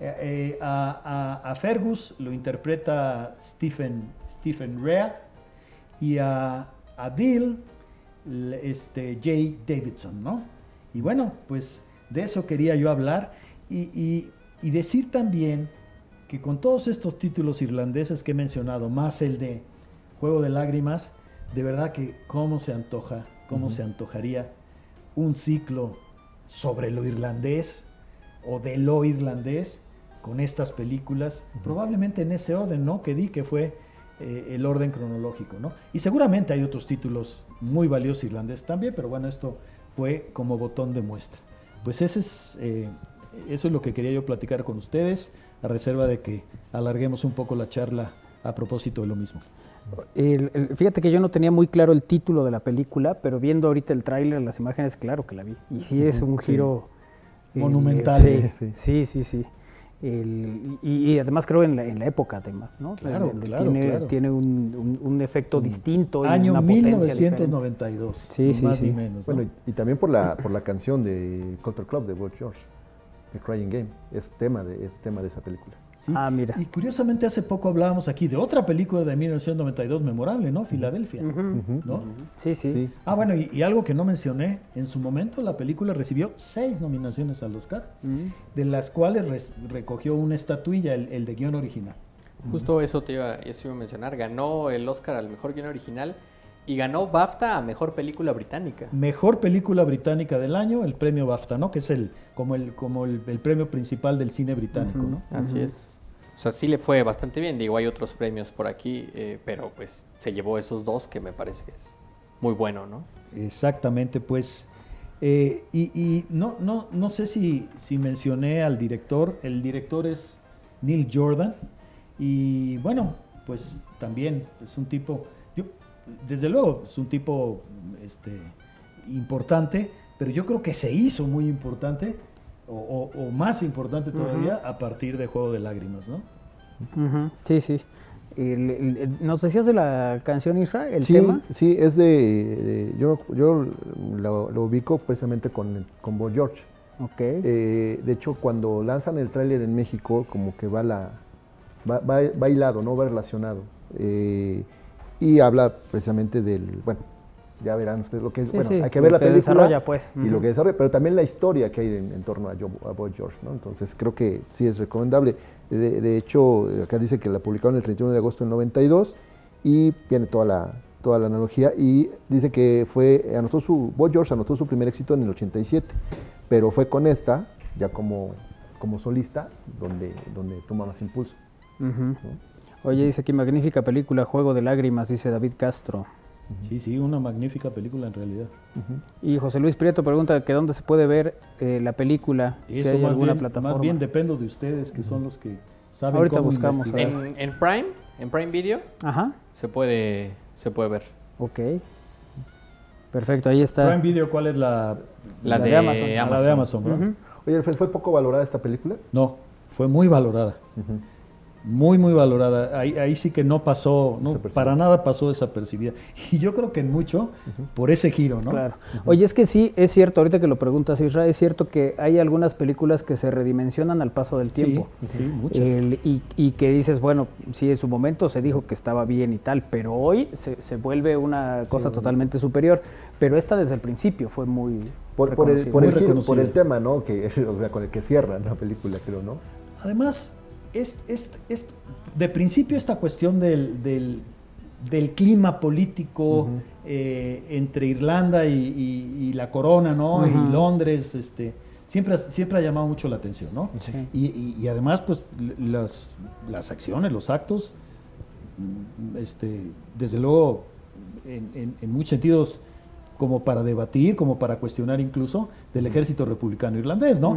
Eh, eh, a, a- a Fergus lo interpreta Stephen, Stephen Rea y a, a Dill l- este, Jay Davidson, ¿no? Y bueno, pues de eso quería yo hablar y, y- y decir también que con todos estos títulos irlandeses que he mencionado, más el de Juego de Lágrimas, de verdad que cómo se antoja, cómo se antojaría un ciclo sobre lo irlandés o de lo irlandés con estas películas, probablemente en ese orden, ¿no? Que di que fue eh, el orden cronológico, ¿no? Y seguramente hay otros títulos muy valiosos irlandeses también, pero bueno, esto fue como botón de muestra. Pues ese es, eh, eso es lo que quería yo platicar con ustedes, a reserva de que alarguemos un poco la charla a propósito de lo mismo. El- el- fíjate que yo no tenía muy claro el título de la película, pero viendo ahorita el tráiler, las imágenes, claro que la vi. Y sí es un Sí. giro... eh, Monumental. sí, Sí. sí, sí, sí. El- y, y además creo en la, en la época, además, ¿no? Claro, El- el- claro, tiene, claro. tiene un, un- un efecto distinto. y Año una potencia diferente. 1992, Sí, ni sí, más sí. ni menos. ¿no? Bueno, y, y también por la, por la canción de Culture Club de Bob George, The Crying Game. Es tema de, es tema de esa película. Sí. Ah, mira. Y curiosamente hace poco hablábamos aquí de otra película de 1992 memorable, ¿no? Filadelfia. ¿no? Sí, sí. Ah, bueno, y, y algo que no mencioné, en su momento la película recibió seis nominaciones al Oscar, de las cuales res- recogió una estatuilla, el, el de guion original. Justo eso te iba, eso iba a mencionar. Ganó el Oscar al mejor guion original y ganó BAFTA a mejor película británica. Mejor película británica del año, el premio BAFTA, ¿no? Que es el como el como el, el premio principal del cine británico, ¿no? Así es. O sea, sí le fue bastante bien. Digo, hay otros premios por aquí, eh, pero pues se llevó esos dos que me parece que es muy bueno, ¿no? Exactamente, pues. eh, y y no, no, no sé si, si mencioné al director. El director es Neil Jordan. Y bueno, pues también es un tipo. Desde luego, es un tipo este, importante, pero yo creo que se hizo muy importante, o, o- o más importante todavía, a partir de Juego de Lágrimas, ¿no? Sí, sí. El- el- el- ¿Nos decías de la canción Isra, el sí, tema? Sí, es de. de- yo yo lo, lo ubico precisamente con, con Bob George. Ok. Eh, de hecho, cuando lanzan el tráiler en México, como que va la va, va, va hilado, ¿no? Va relacionado. Eh, y habla precisamente del, bueno, ya verán ustedes lo que es, Sí, bueno, sí, hay que ver la que película desarrolla, pues. y lo que desarrolla, pero también la historia que hay en, en torno a, Joe- a Boy George, ¿no? Entonces creo que sí es recomendable. De, de hecho, acá dice que la publicaron el 31 de agosto del 92 y viene toda la, toda la analogía y dice que fue, anotó su, Boy George anotó su primer éxito en el 87, pero fue con esta, ya como, como solista, donde, donde toma más impulso. Ujú. Oye, dice aquí, magnífica película, Juego de Lágrimas, dice David Castro. Sí, sí, una magnífica película en realidad. Y José Luis Prieto pregunta que dónde se puede ver eh, la película, si Eso hay más alguna bien, plataforma. más bien dependo de ustedes, que son los que saben Ahorita cómo buscamos. En, en Prime, en Prime Video, Ajá. se puede, se puede ver. Ok. Perfecto, ahí está. Prime Video, ¿cuál es la, La de Amazon. Ah, La de Amazon. Ujú. Oye, Alfred, ¿fue poco valorada esta película? No, fue muy valorada. Muy, muy valorada. Ahí, ahí sí que no pasó, no, para nada pasó desapercibida. Y yo creo que en mucho por ese giro, ¿no? Claro. Oye, es que sí, es cierto, ahorita que lo preguntas, Isra, es cierto que hay algunas películas que se redimensionan al paso del Sí, tiempo. sí, muchas. El- y, y que dices, bueno, sí, en su momento se dijo que estaba bien y tal, pero hoy se, se vuelve una cosa totalmente superior. Pero esta desde el principio fue muy Por, por el, por, por tema, ¿no? Que, o sea, con el que cierra la película, creo, ¿no? Además, es, es- es- de principio esta cuestión del, del- del clima político eh, entre Irlanda y, y- y la corona, ¿no? Y Londres, este, siempre, ha- siempre ha llamado mucho la atención, ¿no? Sí. Y, además, pues, las, las acciones, los actos, mm, este, desde luego, en, en- en muchos sentidos, como para debatir, como para cuestionar incluso, del ejército republicano irlandés, ¿no?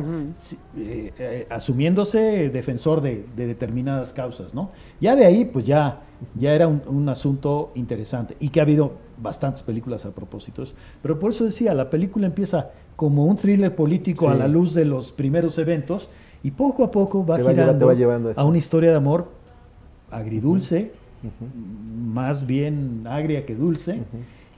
Eh, eh, asumiéndose defensor de, de determinadas causas, ¿no? Ya de ahí, pues ya, ya era un, un asunto interesante y que ha habido bastantes películas a propósito. Pero por eso decía, la película empieza como un thriller político a Sí. la luz de los primeros eventos y poco a poco va Te va girando te va llevando a a una historia de amor agridulce, más bien agria que dulce,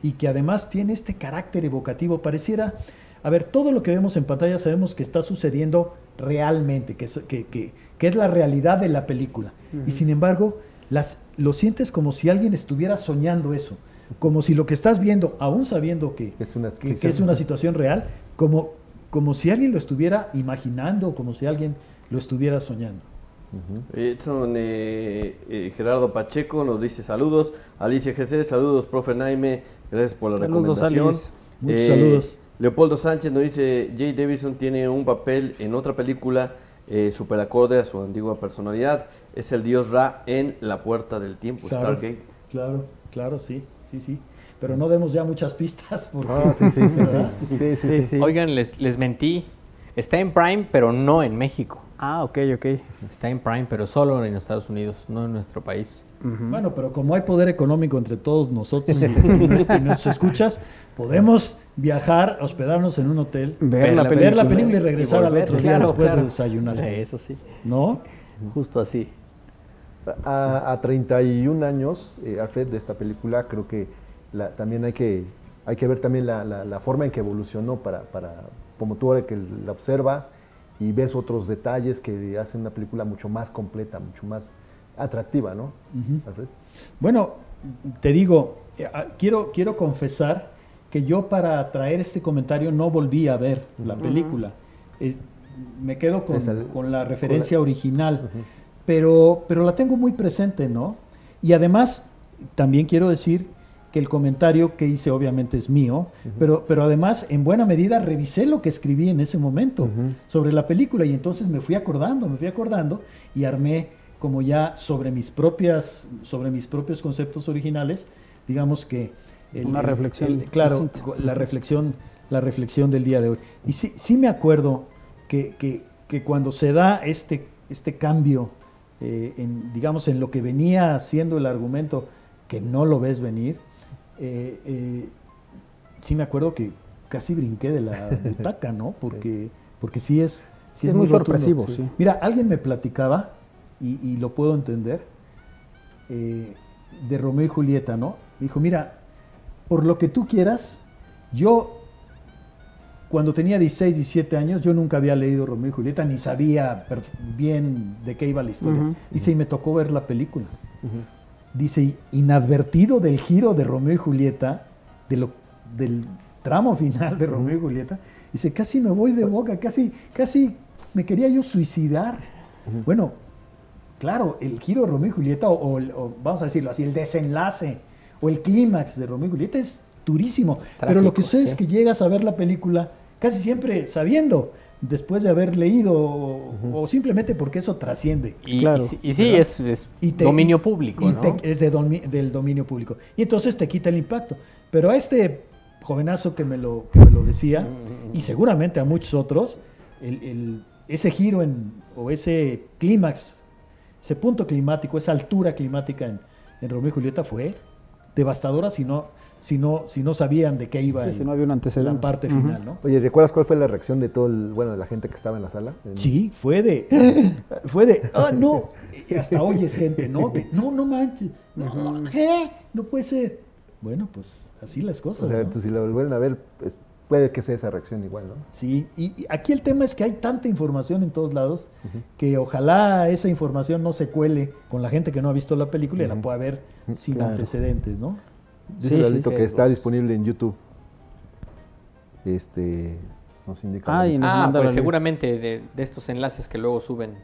y que además tiene este carácter evocativo. Pareciera, a ver, todo lo que vemos en pantalla sabemos que está sucediendo realmente, que es, que, que- que es la realidad de la película. Y sin embargo, las, lo sientes como si alguien estuviera soñando eso, como si lo que estás viendo, aún sabiendo que, Es una que- que es una situación real, como, como si alguien lo estuviera imaginando, como si alguien lo estuviera soñando. Edson eh, eh, Gerardo Pacheco nos dice saludos. Alicia GC, saludos, profe Naime. Gracias por la Saludos, recomendación. Alice. Muchos saludos. Leopoldo Sánchez nos dice, Jay Davidson tiene un papel en otra película eh, super acorde a su antigua personalidad. Es el dios Ra en La Puerta del Tiempo, Claro, Stargate. claro, claro, sí, sí, sí. Pero no demos ya muchas pistas porque... Ah, sí, sí, sí, ¿verdad? sí. Sí, sí, Sí, sí. sí. Oigan, les, les mentí. Está en Prime, pero no en México. Ah, ok, ok. Está en Prime, pero solo en Estados Unidos, no en nuestro país. Bueno, pero como hay poder económico entre todos nosotros y, y nos escuchas, podemos viajar, hospedarnos en un hotel, Ver la ver la película. y regresar al volver, otro día claro, después claro. de desayunar. Eso sí, ¿No? justo así. A, a 31 años, eh, Alfred, de esta película, creo que la- también hay que, hay que ver también la, la- la forma en que evolucionó para, para como tú ahora que la observas y ves otros detalles que hacen una película mucho más completa, mucho más atractiva, ¿no? Alfred. Bueno, te digo, eh, ah, quiero, quiero confesar que yo para traer este comentario no volví a ver la película. Es- me quedo con, Esa- con la referencia original, pero, pero la tengo muy presente, ¿no? Y además, también quiero decir que el comentario que hice obviamente es mío, pero, pero además en buena medida revisé lo que escribí en ese momento sobre la película y entonces me fui acordando, me fui acordando y armé como ya sobre mis propias, sobre mis propios conceptos originales, digamos que Una reflexión claro, distinta. co- la reflexión, la reflexión del día de hoy. Y sí, sí me acuerdo que, que- que cuando se da este, este cambio, eh, en, digamos, en lo que venía siendo el argumento, que no lo ves venir, eh, eh, sí me acuerdo que casi brinqué de la butaca, ¿no? Porque, porque sí es, sí Es muy rotundo. sorpresivo, sí. Mira, alguien me platicaba, y, y lo puedo entender, eh, de Romeo y Julieta, ¿no? Dijo, mira, por lo que tú quieras, yo cuando tenía 16, 17 años, yo nunca había leído Romeo y Julieta, ni sabía bien de qué iba la historia. Dice, y me tocó ver la película. Dice, inadvertido del giro de Romeo y Julieta, de lo, del tramo final de Romeo y Julieta, dice, casi me voy de boca, casi, casi me quería yo suicidar. Bueno, claro, el giro de Romeo y Julieta, o, o el- o vamos a decirlo así, el desenlace o el clímax de Romeo y Julieta es durísimo. Pero lo que sucede es sí. que llegas a ver la película casi siempre sabiendo, después de haber leído o, o simplemente porque eso trasciende. Y, Claro. y sí- y sí, es, es Y te- dominio público, y ¿no? te- es de domi- del dominio público. Y entonces te quita el impacto. Pero a este jovenazo que me lo, que me lo decía, y seguramente a muchos otros, el- el- ese giro en, o ese clímax, ese punto climático, esa altura climática en, en Romeo y Julieta fue devastadora si no, si no, si no sabían de qué iba Sí, el- si no había un antecedente. la parte final, ¿no? Oye, ¿recuerdas cuál fue la reacción de todo el, bueno, de la gente que estaba en la sala? Sí, fue de, fue de, ah, no, y hasta hoy es gente, no, no, no manches, no, ¿qué? No puede ser. Bueno, pues así las cosas. O sea, ¿no? entonces, si lo vuelven a ver, pues, puede que sea esa reacción igual, ¿no? Sí, y, y aquí el tema es que hay tanta información en todos lados que ojalá esa información no se cuele con la gente que no ha visto la película y la pueda ver sin Claro. antecedentes, ¿no? Dice Sí, Lalito sí, que está disponible en YouTube. Este, nos indica. Ah, y nos Ah, manda pues seguramente de, de estos enlaces que luego suben.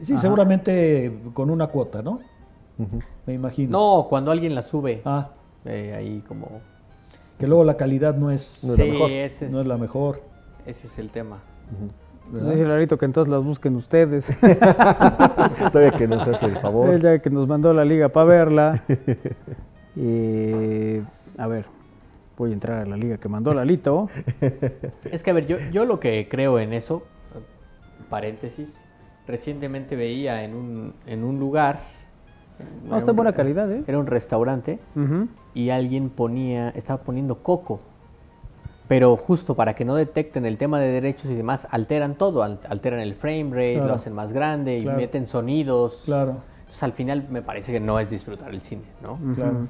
Sí, seguramente con una cuota, ¿no? Me imagino. No, cuando alguien la sube, Ah, eh, ahí como... que luego la calidad no es, No es la sí, mejor. ese es, no es la mejor. ese es el tema. ¿verdad? Dice Larito que entonces las busquen ustedes. Todavía que nos hace el favor. Él ya que nos mandó la liga para verla. Eh, a ver, voy a entrar a la liga que mandó Lalito. Es que, a ver, yo, yo lo que creo en eso, paréntesis, recientemente veía en un, en un lugar... No, está en buena calidad, ¿eh? Era un restaurante y alguien ponía, estaba poniendo coco. Pero justo para que no detecten el tema de derechos y demás, alteran todo, al- alteran el frame rate, Claro. lo hacen más grande y Claro. meten sonidos. Claro. Entonces al final me parece que no es disfrutar el cine, ¿no? Claro.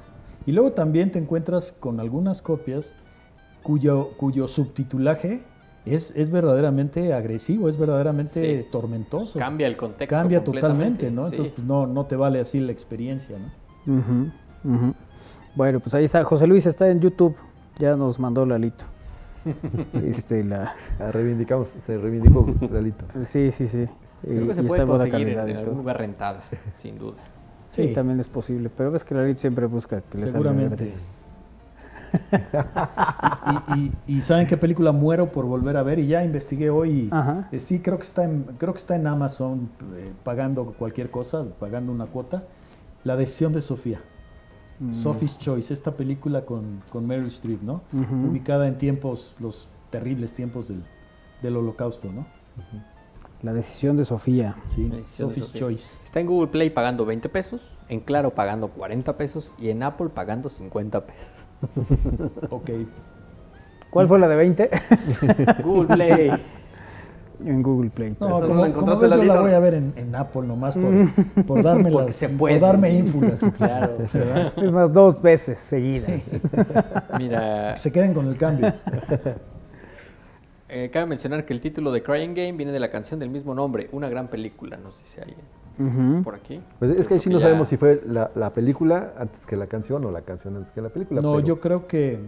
Y luego también te encuentras con algunas copias cuyo, cuyo subtitulaje es, es verdaderamente agresivo, es verdaderamente Sí. tormentoso. Cambia el contexto Cambia totalmente, ¿no? sí. Entonces pues, no, no te vale así la experiencia, ¿no? Bueno, pues ahí está. José Luis está en YouTube. Ya nos mandó Lalito. este, la, Ah, reivindicamos, se reivindicó Lalito. sí, sí, sí. Creo y- que se y puede conseguir en, en algún lugar rentada, sin duda. Sí, Sí. también es posible, pero ves que la Elite siempre busca que le salga Seguramente. y, y- y saben qué película muero por volver a ver y ya investigué hoy. y, eh, sí, creo que está en, creo que está en Amazon eh, pagando cualquier cosa, pagando una cuota. La decisión de Sofía. Mm. Sophie's Choice, esta película con, con Meryl Streep, ¿no? Ubicada en tiempos, los terribles tiempos del, del holocausto, ¿no? La decisión de Sofía. Sí, La decisión de Sophie's Sofía. Choice. Está en Google Play pagando 20 pesos, en Claro pagando 40 pesos y en Apple pagando 50 pesos. Ok. ¿Cuál fue la de 20? Google Play. en Google Play. No, ¿Eso no como, la como yo la voy a ver en, en Apple nomás por, por darme Porque las, se por puede. darme ínfulas. Claro. ¿verdad? Es más, dos veces seguidas. Mira, Que se queden con el cambio. Eh, cabe mencionar que el título de Crying Game viene de la canción del mismo nombre, una gran película, nos dice alguien por aquí. Pues es que ahí sí no ya- sabemos si fue la, la película antes que la canción o la canción antes que la película. No, pero- yo creo que.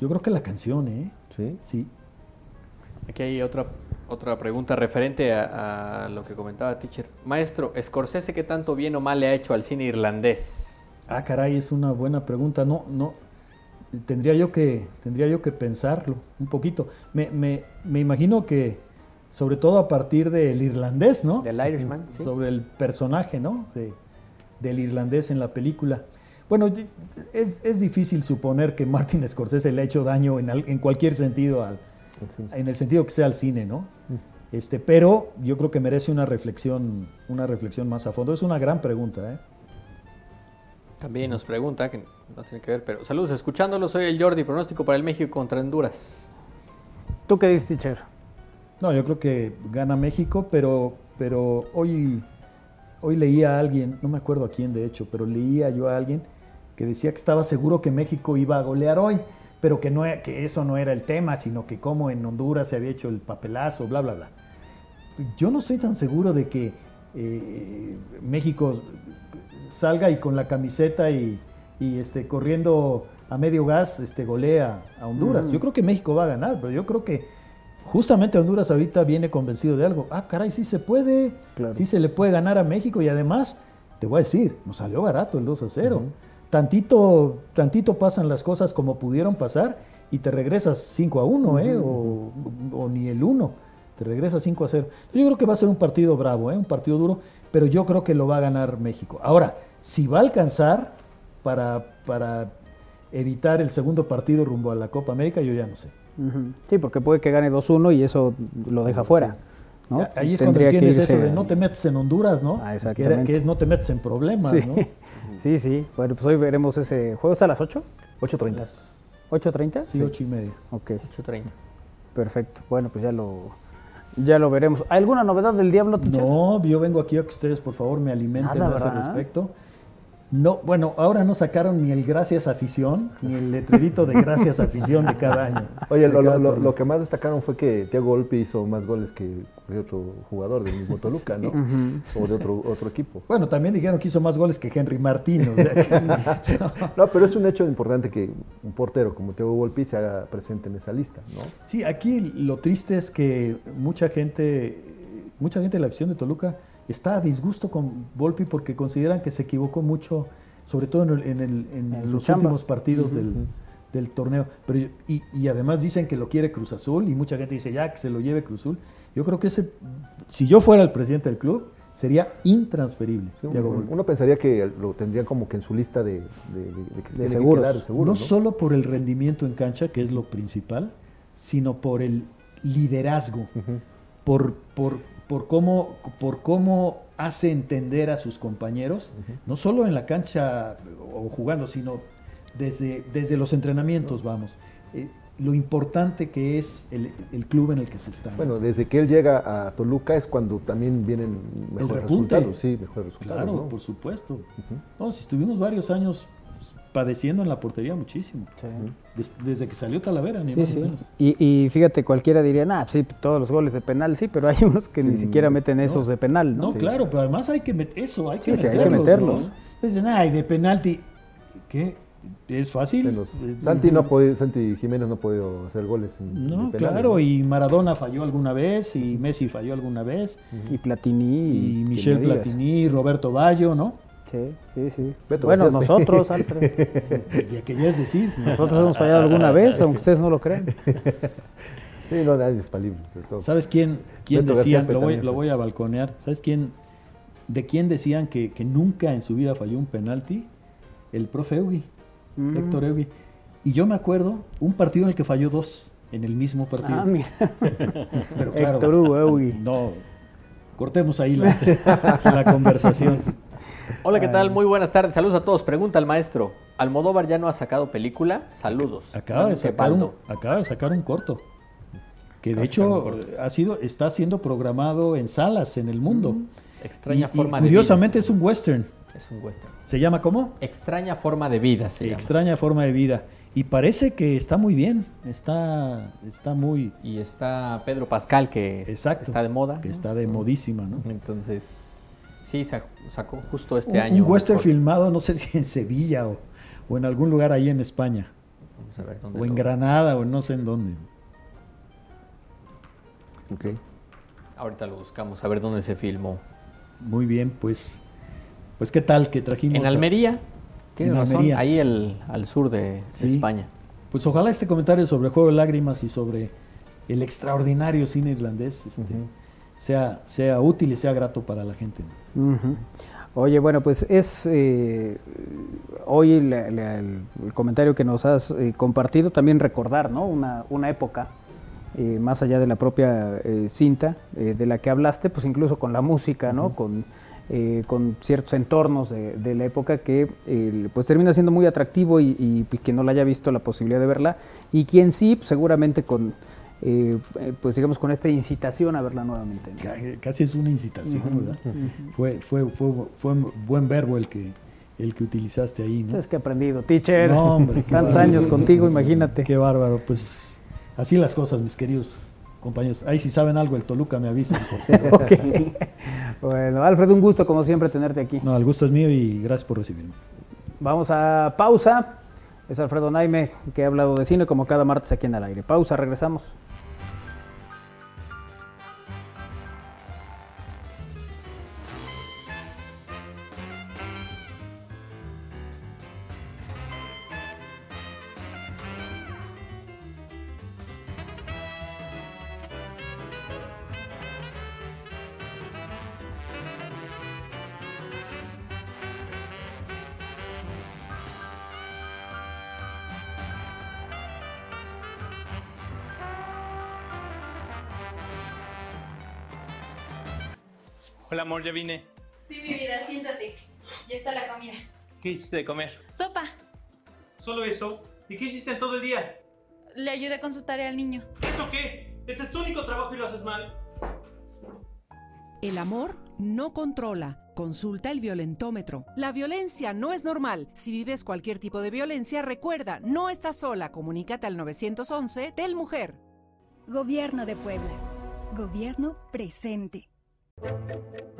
Yo creo que la canción, ¿eh? Sí. Sí. Aquí hay otra, otra pregunta referente a, a lo que comentaba Teacher. Maestro, ¿Scorsese qué tanto bien o mal le ha hecho al cine irlandés? Ah, caray, es una buena pregunta. No, no. Tendría yo que, tendría yo que pensarlo un poquito. Me, me, me imagino que, sobre todo a partir del irlandés, ¿no? Del Irishman, sí. Sobre el personaje, ¿no? De- del irlandés en la película. Bueno, es, es difícil suponer que Martin Scorsese le ha hecho daño en, al- en cualquier sentido, al, en el sentido que sea al cine, ¿no? Este, pero yo creo que merece una reflexión, una reflexión más a fondo. Es una gran pregunta, ¿eh? También nos pregunta, que no tiene que ver, pero saludos, escuchándolo, soy el Jordi, pronóstico para el México contra Honduras. ¿Tú qué dices, teacher? No, yo creo que gana México, pero, pero hoy, hoy leía a alguien, no me acuerdo a quién de hecho, pero leía yo a alguien que decía que estaba seguro que México iba a golear hoy, pero que, no, e- que eso no era el tema, sino que como en Honduras se había hecho el papelazo, bla, bla, bla. Yo no estoy tan seguro de que eh, México salga y con la camiseta y, y, este, corriendo a medio gas este, golea a Honduras. Mm. Yo creo que México va a ganar, pero yo creo que justamente Honduras ahorita viene convencido de algo. Ah, caray, sí se puede, Claro. sí se le puede ganar a México y además, te voy a decir, nos salió barato el 2 a 0. tantito, tantito pasan las cosas como pudieron pasar y te regresas 5 a 1, ¿eh? o, o ni el 1, te regresas 5 a 0. Yo creo que va a ser un partido bravo, ¿eh? un partido duro, pero yo creo que lo va a ganar México. Ahora, si va a alcanzar para, para evitar el segundo partido rumbo a la Copa América, yo ya no sé. Sí, porque puede que gane 2-1 y eso lo deja fuera. ¿no? Ahí es cuando Tendría que entiendes irse eso de no te metes en Honduras, ¿no? Ah, que, exactamente. era- que es no te metes en problemas, Sí. ¿no? sí, sí. Bueno, pues hoy veremos ese juego. ¿Es a las 8? 8.30. ¿8.30? Sí, ocho y media. Ok, 8.30. perfecto. Bueno, pues ya lo, ya lo veremos. ¿Alguna novedad del Diablo? No, yo vengo aquí a que ustedes, por favor, me alimenten Nada, a ese ¿verdad? respecto. No, bueno, ahora no sacaron ni el gracias afición, ni el letrerito de gracias afición de cada año. Oye, lo, cada lo- lo- que más destacaron fue que Thiago Golpe hizo más goles que otro jugador del mismo Toluca, ¿no? O de otro, otro equipo. Bueno, también dijeron que hizo más goles que Henry Martín. o sea que- No, pero es un hecho importante que un portero como Thiago Golpe se haga presente en esa lista, ¿no? Sí, aquí lo triste es que mucha gente, mucha gente de la afición de Toluca está a disgusto con Volpi porque consideran que se equivocó mucho, sobre todo en, el- en el- en En su los últimos partidos del, del torneo. Pero, y, y además dicen que lo quiere Cruz Azul y mucha gente dice ya que se lo lleve Cruz Azul. Yo creo que ese, si yo fuera el presidente del club, sería intransferible. Sí, uno, pensaría que lo tendrían como que en su lista de, de- de- de que se tiene que seguros. quedar, de seguros, no ¿no? solo por el rendimiento en cancha, que es lo principal, sino por el liderazgo, por, por, por, cómo, por cómo hace entender a sus compañeros, no solo en la cancha o jugando, sino desde, desde los entrenamientos, vamos. Eh, lo importante que es el, el club en el que se está. Bueno, desde que él llega a Toluca es cuando también vienen mejores resultados. Sí, mejores resultados. claro, ¿no? por supuesto. No, si estuvimos varios años padeciendo en la portería muchísimo. Des- desde que salió Talavera, ni Sí, más sí. ni menos. Y, y fíjate, cualquiera diría, pues sí, todos los goles de penal, sí, pero hay unos que ni siquiera meten esos de penal, ¿no? No, claro, pero además hay que meter eso, hay que Sí, sí, hay meterlos. que meterlos. ¿no? Dicen, ay, de penalti. ¿Qué? es fácil. Eh, Santi, no ha podido- Santi Jiménez no ha podido hacer goles. en- No, penales, claro, ¿no? y Maradona falló alguna vez, y Messi falló alguna vez, Y Platini. y quien Michel. Platini, Roberto Baggio, ¿no? Sí, sí, sí. Beto bueno, nosotros, Alfred. Ya que ya es decir. Nosotros hemos fallado alguna vez, aunque ustedes no lo crean. Sí, no, nadie es todo. ¿Sabes quién, quién Beto decían? García Lo voy, también, lo voy a balconear. ¿Sabes quién? ¿De quién decían que, que nunca en su vida falló un penalti? El profe Eugui, Mm. Héctor Eugui. Y yo me acuerdo un partido en el que falló dos en el mismo partido. Ah, mira. Pero claro, Héctor Eugui. no, cortemos ahí la, la conversación. Hola, ¿qué tal? Muy buenas tardes. Saludos a todos. Pregunta al maestro. ¿Almodóvar ya no ha sacado película? Saludos. Acaba de, sacar un, acaba de sacar un corto. Que de Acaba de sacar un hecho ha sido, está siendo programado en salas en el mundo. Extraña Y- y forma de curiosamente vida. es un western. Es un western. ¿Se llama cómo? Extraña forma de vida se llama. Extraña forma de vida. Y parece que está muy bien. Está, está muy. Y está Pedro Pascal, que Exacto. está de moda. Que ¿no? está de modísima, ¿no? Entonces, sí, sa- sacó justo este un, año. un western filmado, no sé si en Sevilla o, o en algún lugar ahí en España. Vamos a ver dónde O en lo- Granada o no sé en dónde. Ok. Ahorita lo buscamos, a ver dónde se filmó. Muy bien, pues. Pues qué tal que trajimos. En a- Almería. Tiene En razón. Almería. Ahí el, al sur de Sí. España. Pues ojalá este comentario sobre Juego de Lágrimas y sobre el extraordinario cine irlandés este, sea, sea útil y sea grato para la gente. Oye, bueno, pues es eh, hoy la- la- el, el comentario que nos has eh, compartido, también recordar, ¿no? Una, una época, eh, más allá de la propia eh, cinta eh, de la que hablaste, pues incluso con la música, ¿no? Con, eh, con ciertos entornos de, de la época que pues termina siendo muy atractivo y, y, pues, quien no la haya visto la posibilidad de verla y quien sí, pues, seguramente con eh, eh, pues digamos con esta incitación a verla nuevamente. Casi es una incitación, Ujú, ¿verdad? Fue, fue, fue, fue un buen verbo el que, el que utilizaste ahí, ¿no? Es que he aprendido, teacher. No, hombre, Tantos bárbaro. años contigo, imagínate. Qué bárbaro, pues así las cosas, mis queridos compañeros. Ahí si saben algo, el Toluca me. Ok. Bueno, Alfred, un gusto como siempre tenerte aquí. No, el gusto es mío y gracias por recibirme. Vamos a pausa. Es Alfredo Naime que ha hablado de cine como cada martes aquí en el aire. Pausa, regresamos. Hola amor, ya vine. Sí, mi vida, siéntate. Ya está la comida. ¿Qué hiciste de comer? Sopa. ¿Solo eso? ¿Y qué hiciste en todo el día? Le ayudé con su tarea al niño. ¿Eso qué? Este es tu único trabajo y lo haces mal. El amor no controla. Consulta el violentómetro. La violencia no es normal. Si vives cualquier tipo de violencia, recuerda, no estás sola. Comunícate al 911 del Mujer. Gobierno de Puebla. Gobierno presente. Thank you.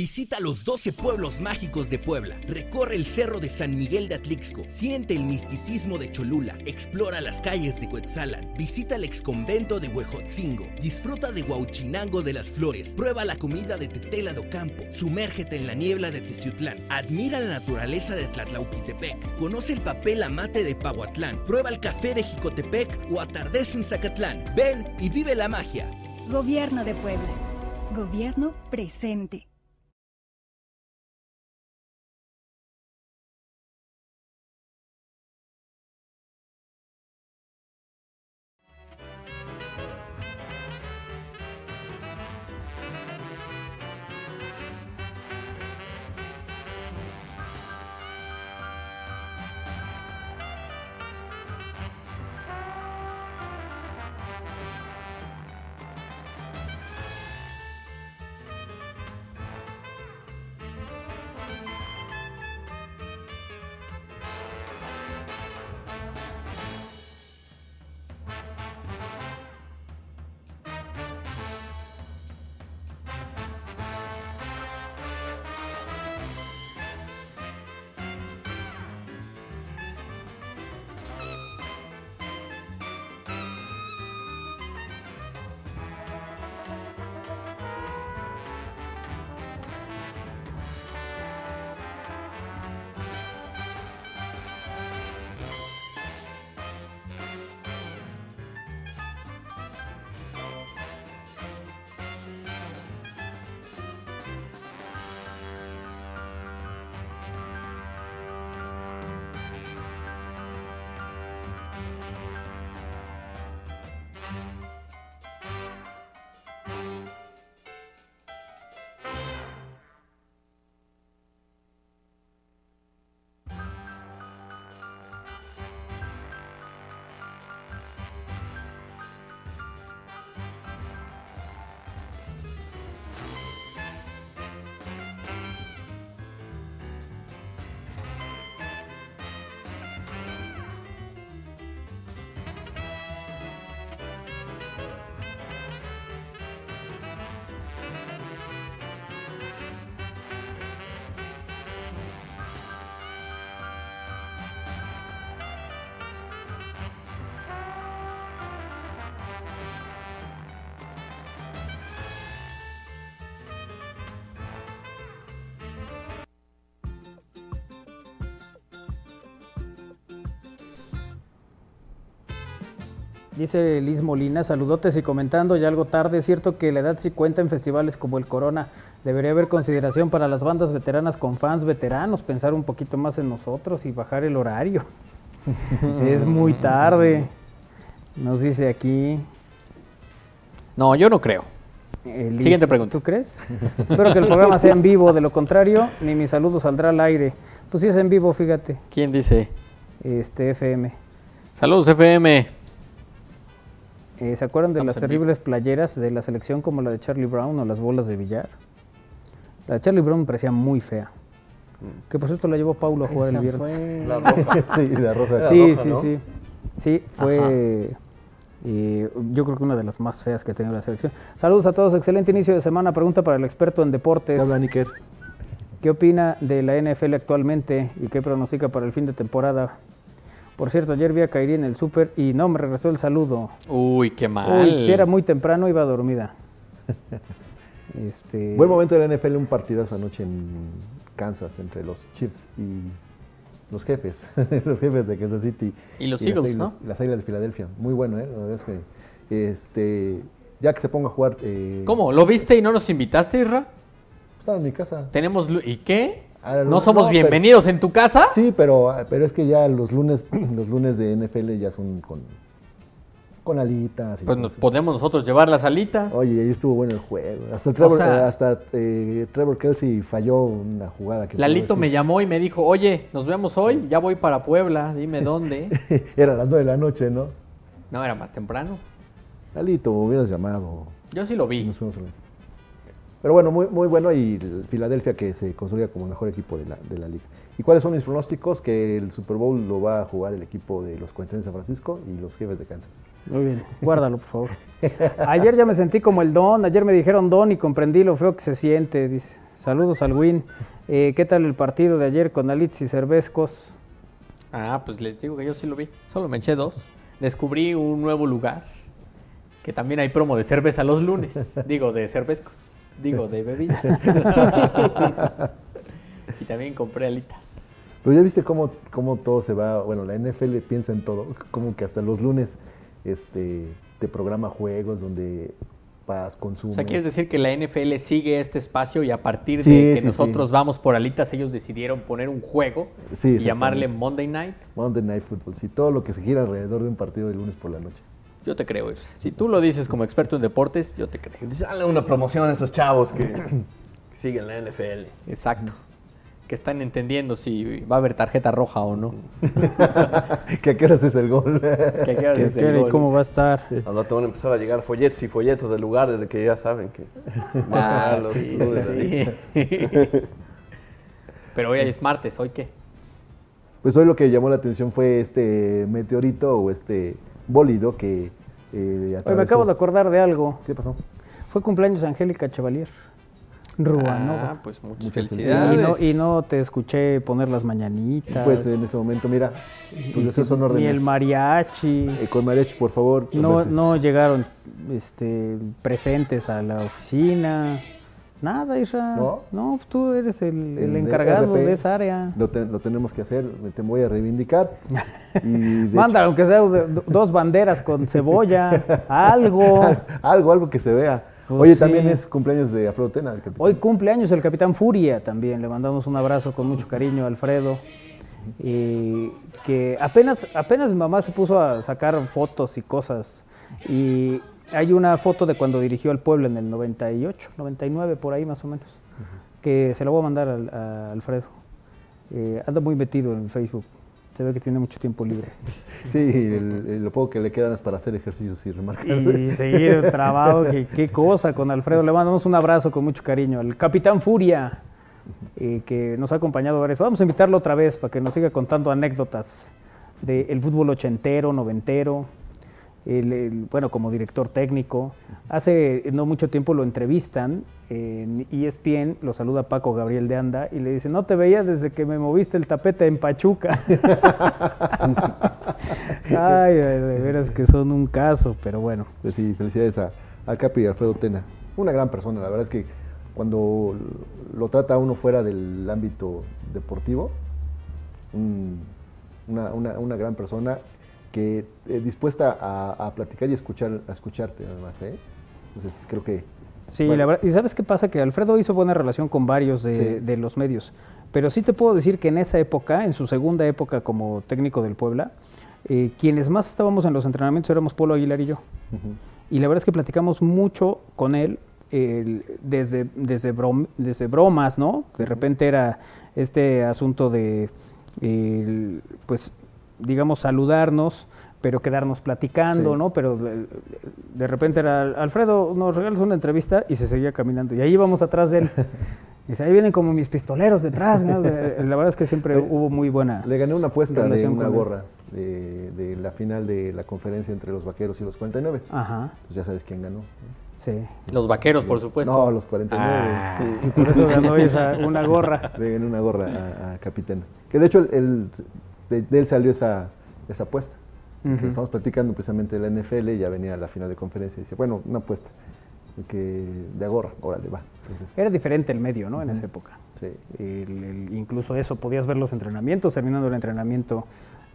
Visita los 12 pueblos mágicos de Puebla. Recorre el cerro de San Miguel de Atlixco. Siente el misticismo de Cholula. Explora las calles de Cuetzalan. Visita el exconvento de Huejotzingo. Disfruta de Huauchinango de las Flores. Prueba la comida de Tetela do Campo. Sumérgete en la niebla de Teciutlán. Admira la naturaleza de Tlatlauquitepec. Conoce el papel amate de Pahuatlán. Prueba el café de Jicotepec o atardece en Zacatlán. Ven y vive la magia. Gobierno de Puebla. Gobierno presente. Dice Liz Molina, saludotes y comentando ya algo tarde. Es cierto que la edad sí cuenta en festivales como el Corona. Debería haber consideración para las bandas veteranas con fans veteranos, pensar un poquito más en nosotros y bajar el horario. es muy tarde. Nos dice aquí. No, yo no creo. eh, Liz, Siguiente pregunta. ¿Tú crees? Espero que el programa sea en vivo, de lo contrario, ni mi saludo saldrá al aire. Pues sí es en vivo, fíjate. ¿Quién dice? Este FM. Saludos, FM. Eh, ¿Se acuerdan de las vivo. terribles playeras de la selección como la de Charlie Brown o las bolas de billar? La de Charlie Brown me parecía muy fea. Que por cierto la llevó Paulo a jugar el Esa viernes. fue- La roja. Sí, la roja. Sí, La roja, sí, ¿no? sí. Sí, fue eh, yo creo que una de las más feas que ha tenido la selección. Saludos a todos, excelente inicio de semana. Pregunta para el experto en deportes. ¿Qué habla, Nicker? ¿Qué opina de la NFL actualmente y qué pronostica para el fin de temporada? Por cierto, ayer vi a Kairi en el súper y no me regresó el saludo. Uy, qué mal. Uy, si era muy temprano, iba dormida. Este, Buen momento de la NFL, un partidazo anoche en Kansas entre los Chiefs y los jefes, los jefes de Kansas City. Y los las Eagles, Águilas- ¿no? Las Águilas de Filadelfia. Muy bueno, ¿eh? La verdad es que, este, ya que se ponga a jugar... eh, ¿Cómo? ¿Lo viste y no nos invitaste, Isra? Estaba en mi casa. Tenemos... ¿Y qué? ¿No somos bienvenidos en tu casa? Sí, pero, pero es que ya los lunes, los lunes de NFL ya son con, con alitas. y Pues nos podemos nosotros llevar las alitas. Oye, ahí estuvo bueno el juego. Hasta Trevor, sea- hasta, eh, Trevor Kelsey falló una jugada que... Lalito me llamó y me dijo, oye, nos vemos hoy, ya voy para Puebla, dime dónde. Era las 9 de la noche, ¿no? No, era más temprano. Lalito, me hubieras llamado. Yo sí lo vi. Nos fuimos a ver. Pero bueno, muy, muy bueno y el Filadelfia que se consolida como el mejor equipo de la, de la liga. ¿Y cuáles son mis pronósticos? Que el Super Bowl lo va a jugar el equipo de los 40 de San Francisco y los jefes de Kansas. Muy bien, guárdalo, por favor. Ayer ya me sentí como el don, ayer me dijeron don y comprendí lo feo que se siente. Dice, saludos al Win. Eh, ¿Qué tal el partido de ayer con Alitz y Cervezcos? Ah, pues les digo que yo sí lo vi. Solo me eché dos. Descubrí un nuevo lugar. Que también hay promo de cerveza los lunes. Digo, de cervezcos. Digo, de bebidas. y también compré alitas. Pero ya viste cómo, cómo todo se va, bueno, la NFL piensa en todo, como que hasta los lunes este, te programa juegos donde vas, consumes. O sea, ¿quieres decir que la NFL sigue este espacio y a partir Sí, de que sí, nosotros sí. vamos por alitas, ellos decidieron poner un juego y llamarle. Monday Night? Monday Night Football, sí, todo lo que se gira alrededor de un partido de lunes por la noche. Yo te creo, Isra. Si tú lo dices como experto en deportes, yo te creo. Dale una promoción a esos chavos que, que siguen la NFL. Exacto. Que están entendiendo si va a haber tarjeta roja o no. ¿Que a qué horas es el gol? Que a qué horas ¿Qué- es el gol. ¿Cómo va a estar? Ahora te van a empezar a llegar folletos y folletos del lugar desde que ya saben que Ah, los sí, lunes sí, ahí. sí. Pero hoy es martes, ¿hoy qué? Pues hoy lo que llamó la atención fue este meteorito o este bólido que eh, Oye, me acabo de acordar de algo. ¿Qué pasó? Fue cumpleaños de Angélica Chevalier. Ruanova. Ah, pues muchas, Muchas y, felicidades. no, y no te escuché poner las mañanitas. Pues en ese momento, mira, tus deseos son ni órdenes. el mariachi. Eh, con mariachi, por favor. No, Pues, no llegaron este, presentes a la oficina. Nada, Isra. ¿No? No, pues tú eres el, el encargado de esa área. Lo, te- lo tenemos que hacer, te voy a reivindicar. Y Manda, aunque sea dos banderas con cebolla, algo. algo, algo que se vea. Pues Oye, sí. también es cumpleaños de Alfredo Tena, el capitán. Hoy cumpleaños el Capitán Furia también. Le mandamos un abrazo con mucho cariño a Alfredo. Eh, que apenas, apenas mi mamá se puso a sacar fotos y cosas. Y hay una foto de cuando dirigió al pueblo en el 98, 99, por ahí más o menos. Que se la voy a mandar al- a, Alfredo. Eh, anda muy metido en Facebook. Se ve que tiene mucho tiempo libre. Sí, el- el- lo poco que le quedan es para hacer ejercicios y remarcar. Y seguir trabajo, que- qué cosa con Alfredo. Le mandamos un abrazo con mucho cariño al Capitán Furia, eh, que nos ha acompañado varias Vamos a invitarlo otra vez para que nos siga contando anécdotas del fútbol ochentero, noventero. El- el- bueno, como director técnico. Hace no mucho tiempo lo entrevistan en ESPN, lo saluda Paco Gabriel de Anda y le dice, no te veía desde que me moviste el tapete en Pachuca. Ay, de veras que son un caso, pero bueno. Pues sí, felicidades a, al Capi y a Alfredo Tena. Una gran persona, la verdad es que cuando lo trata uno fuera del ámbito deportivo, un- una, una- una gran persona que eh, dispuesta a, a platicar y escuchar, a escucharte además, ¿eh? Entonces creo que... Sí, bueno, la verdad, y sabes qué pasa, que Alfredo hizo buena relación con varios de, Sí. de los medios, pero sí te puedo decir que en esa época, en su segunda época como técnico del Puebla, eh, quienes más estábamos en los entrenamientos éramos Polo Aguilar y yo. Y la verdad es que platicamos mucho con él, el- desde, desde, brom- desde bromas, ¿no? De repente era este asunto de, el, pues, digamos, saludarnos, pero quedarnos platicando, Sí. ¿no? Pero de, de repente era, Alfredo, nos regalas una entrevista y se seguía caminando. Y ahí íbamos atrás de él. Y dice, ahí vienen como mis pistoleros detrás, ¿no? De- La verdad es que siempre hubo muy buena Le gané una apuesta de una gorra de, de la final de la conferencia entre los vaqueros y los 49. Ajá. Pues ya sabes quién ganó. Sí. Los vaqueros, por supuesto. No, los 49. Ah. Sí. Y por eso ganó esa- una gorra. Le gané una gorra a, a Capitán. Que de hecho el- el- de, de él salió esa, esa apuesta. Estamos platicando precisamente de la NFL, ya venía la final de conferencia y dice, bueno, una apuesta. Que de a gorra, órale, va. Entonces, Era diferente el medio, ¿no? En esa época. sí. El- el- incluso eso, podías ver los entrenamientos, terminando el entrenamiento,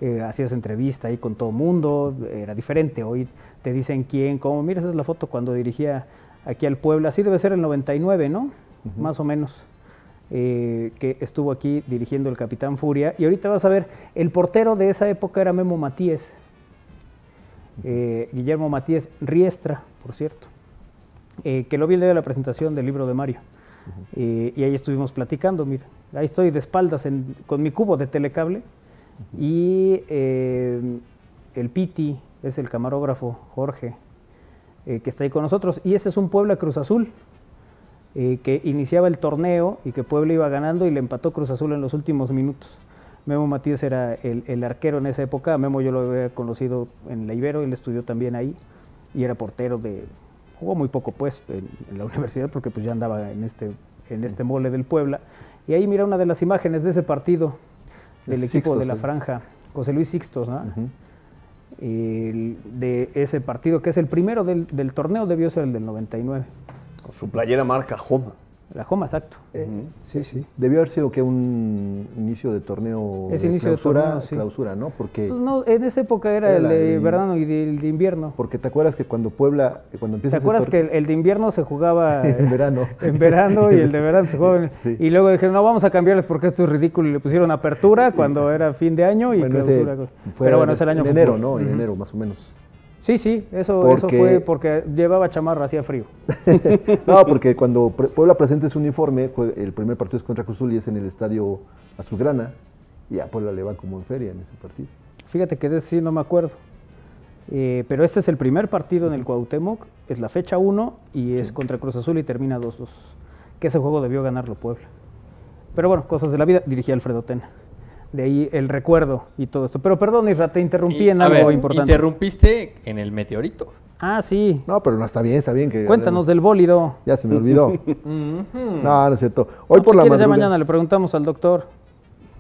eh, hacías entrevista ahí con todo mundo, era diferente. Hoy te dicen quién, cómo. Mira, esa es la foto cuando dirigía aquí al Puebla. Así debe ser el 99, ¿no? Ujú. Más o menos. Eh, que estuvo aquí dirigiendo el Capitán Furia. Y ahorita vas a ver, el portero de esa época era Memo Matías. Eh, Guillermo Matías Riestra, por cierto. eh, que lo vi el día de la presentación del libro de Mario. Y ahí estuvimos platicando, mira. Ahí estoy de espaldas en- con mi cubo de telecable. Y el Piti es el camarógrafo Jorge, que está ahí con nosotros. Y ese es un Puebla Cruz Azul, eh, que iniciaba el torneo y que Puebla iba ganando y le empató Cruz Azul en los últimos minutos. Memo Matías era el, el arquero en esa época. Memo yo lo había conocido en la Ibero, él estudió también ahí y era portero de. Jugó muy poco, pues, en, en la universidad porque pues ya andaba en este, en este mole del Puebla. Y ahí mira una de las imágenes de ese partido del equipo de la franja, José Luis Sixtos, ¿no? El- de ese partido, que es el primero del, del torneo, debió ser el del 99. Su playera marca Homa. La Joma, exacto. Eh, Sí, sí. Debió haber sido que un inicio de torneo Es de inicio de clausura, torneo, sí. clausura, ¿no? Porque, Pues no, en esa época era, Era el de verano y el de invierno. porque te acuerdas que cuando Puebla, cuando empieza ¿Te acuerdas que el, el de invierno se jugaba En verano. En verano y el de verano se jugaba. en- Sí. Y luego dijeron, no, vamos a cambiarles porque esto es ridículo. Y le pusieron apertura cuando era fin de año y Bueno, clausura. fue Pero bueno, es el año en enero. ¿no? En enero, más o menos. Sí, sí, eso, eso fue porque llevaba chamarra, hacía frío. no, porque cuando Puebla presenta su uniforme, el primer partido es contra Cruz Azul y es en el estadio Azulgrana, y a Puebla le va como en feria en ese partido. Fíjate que de ese sí no me acuerdo. Eh, pero este es el primer partido en el Cuauhtémoc, es la fecha 1 y es contra Cruz Azul y termina 2-2. Que ese juego debió ganarlo Puebla. Pero bueno, cosas de la vida, dirigía Alfredo Tena. De ahí el recuerdo y todo esto. Pero perdón, Isra, te interrumpí Y, en a algo ver, importante. Interrumpiste en el meteorito. Ah, sí. No, pero no está bien, está bien que. Cuéntanos del bólido. Ya se me olvidó. No, no es cierto. Hoy No, por si la quieres, ya mañana le preguntamos al doctor.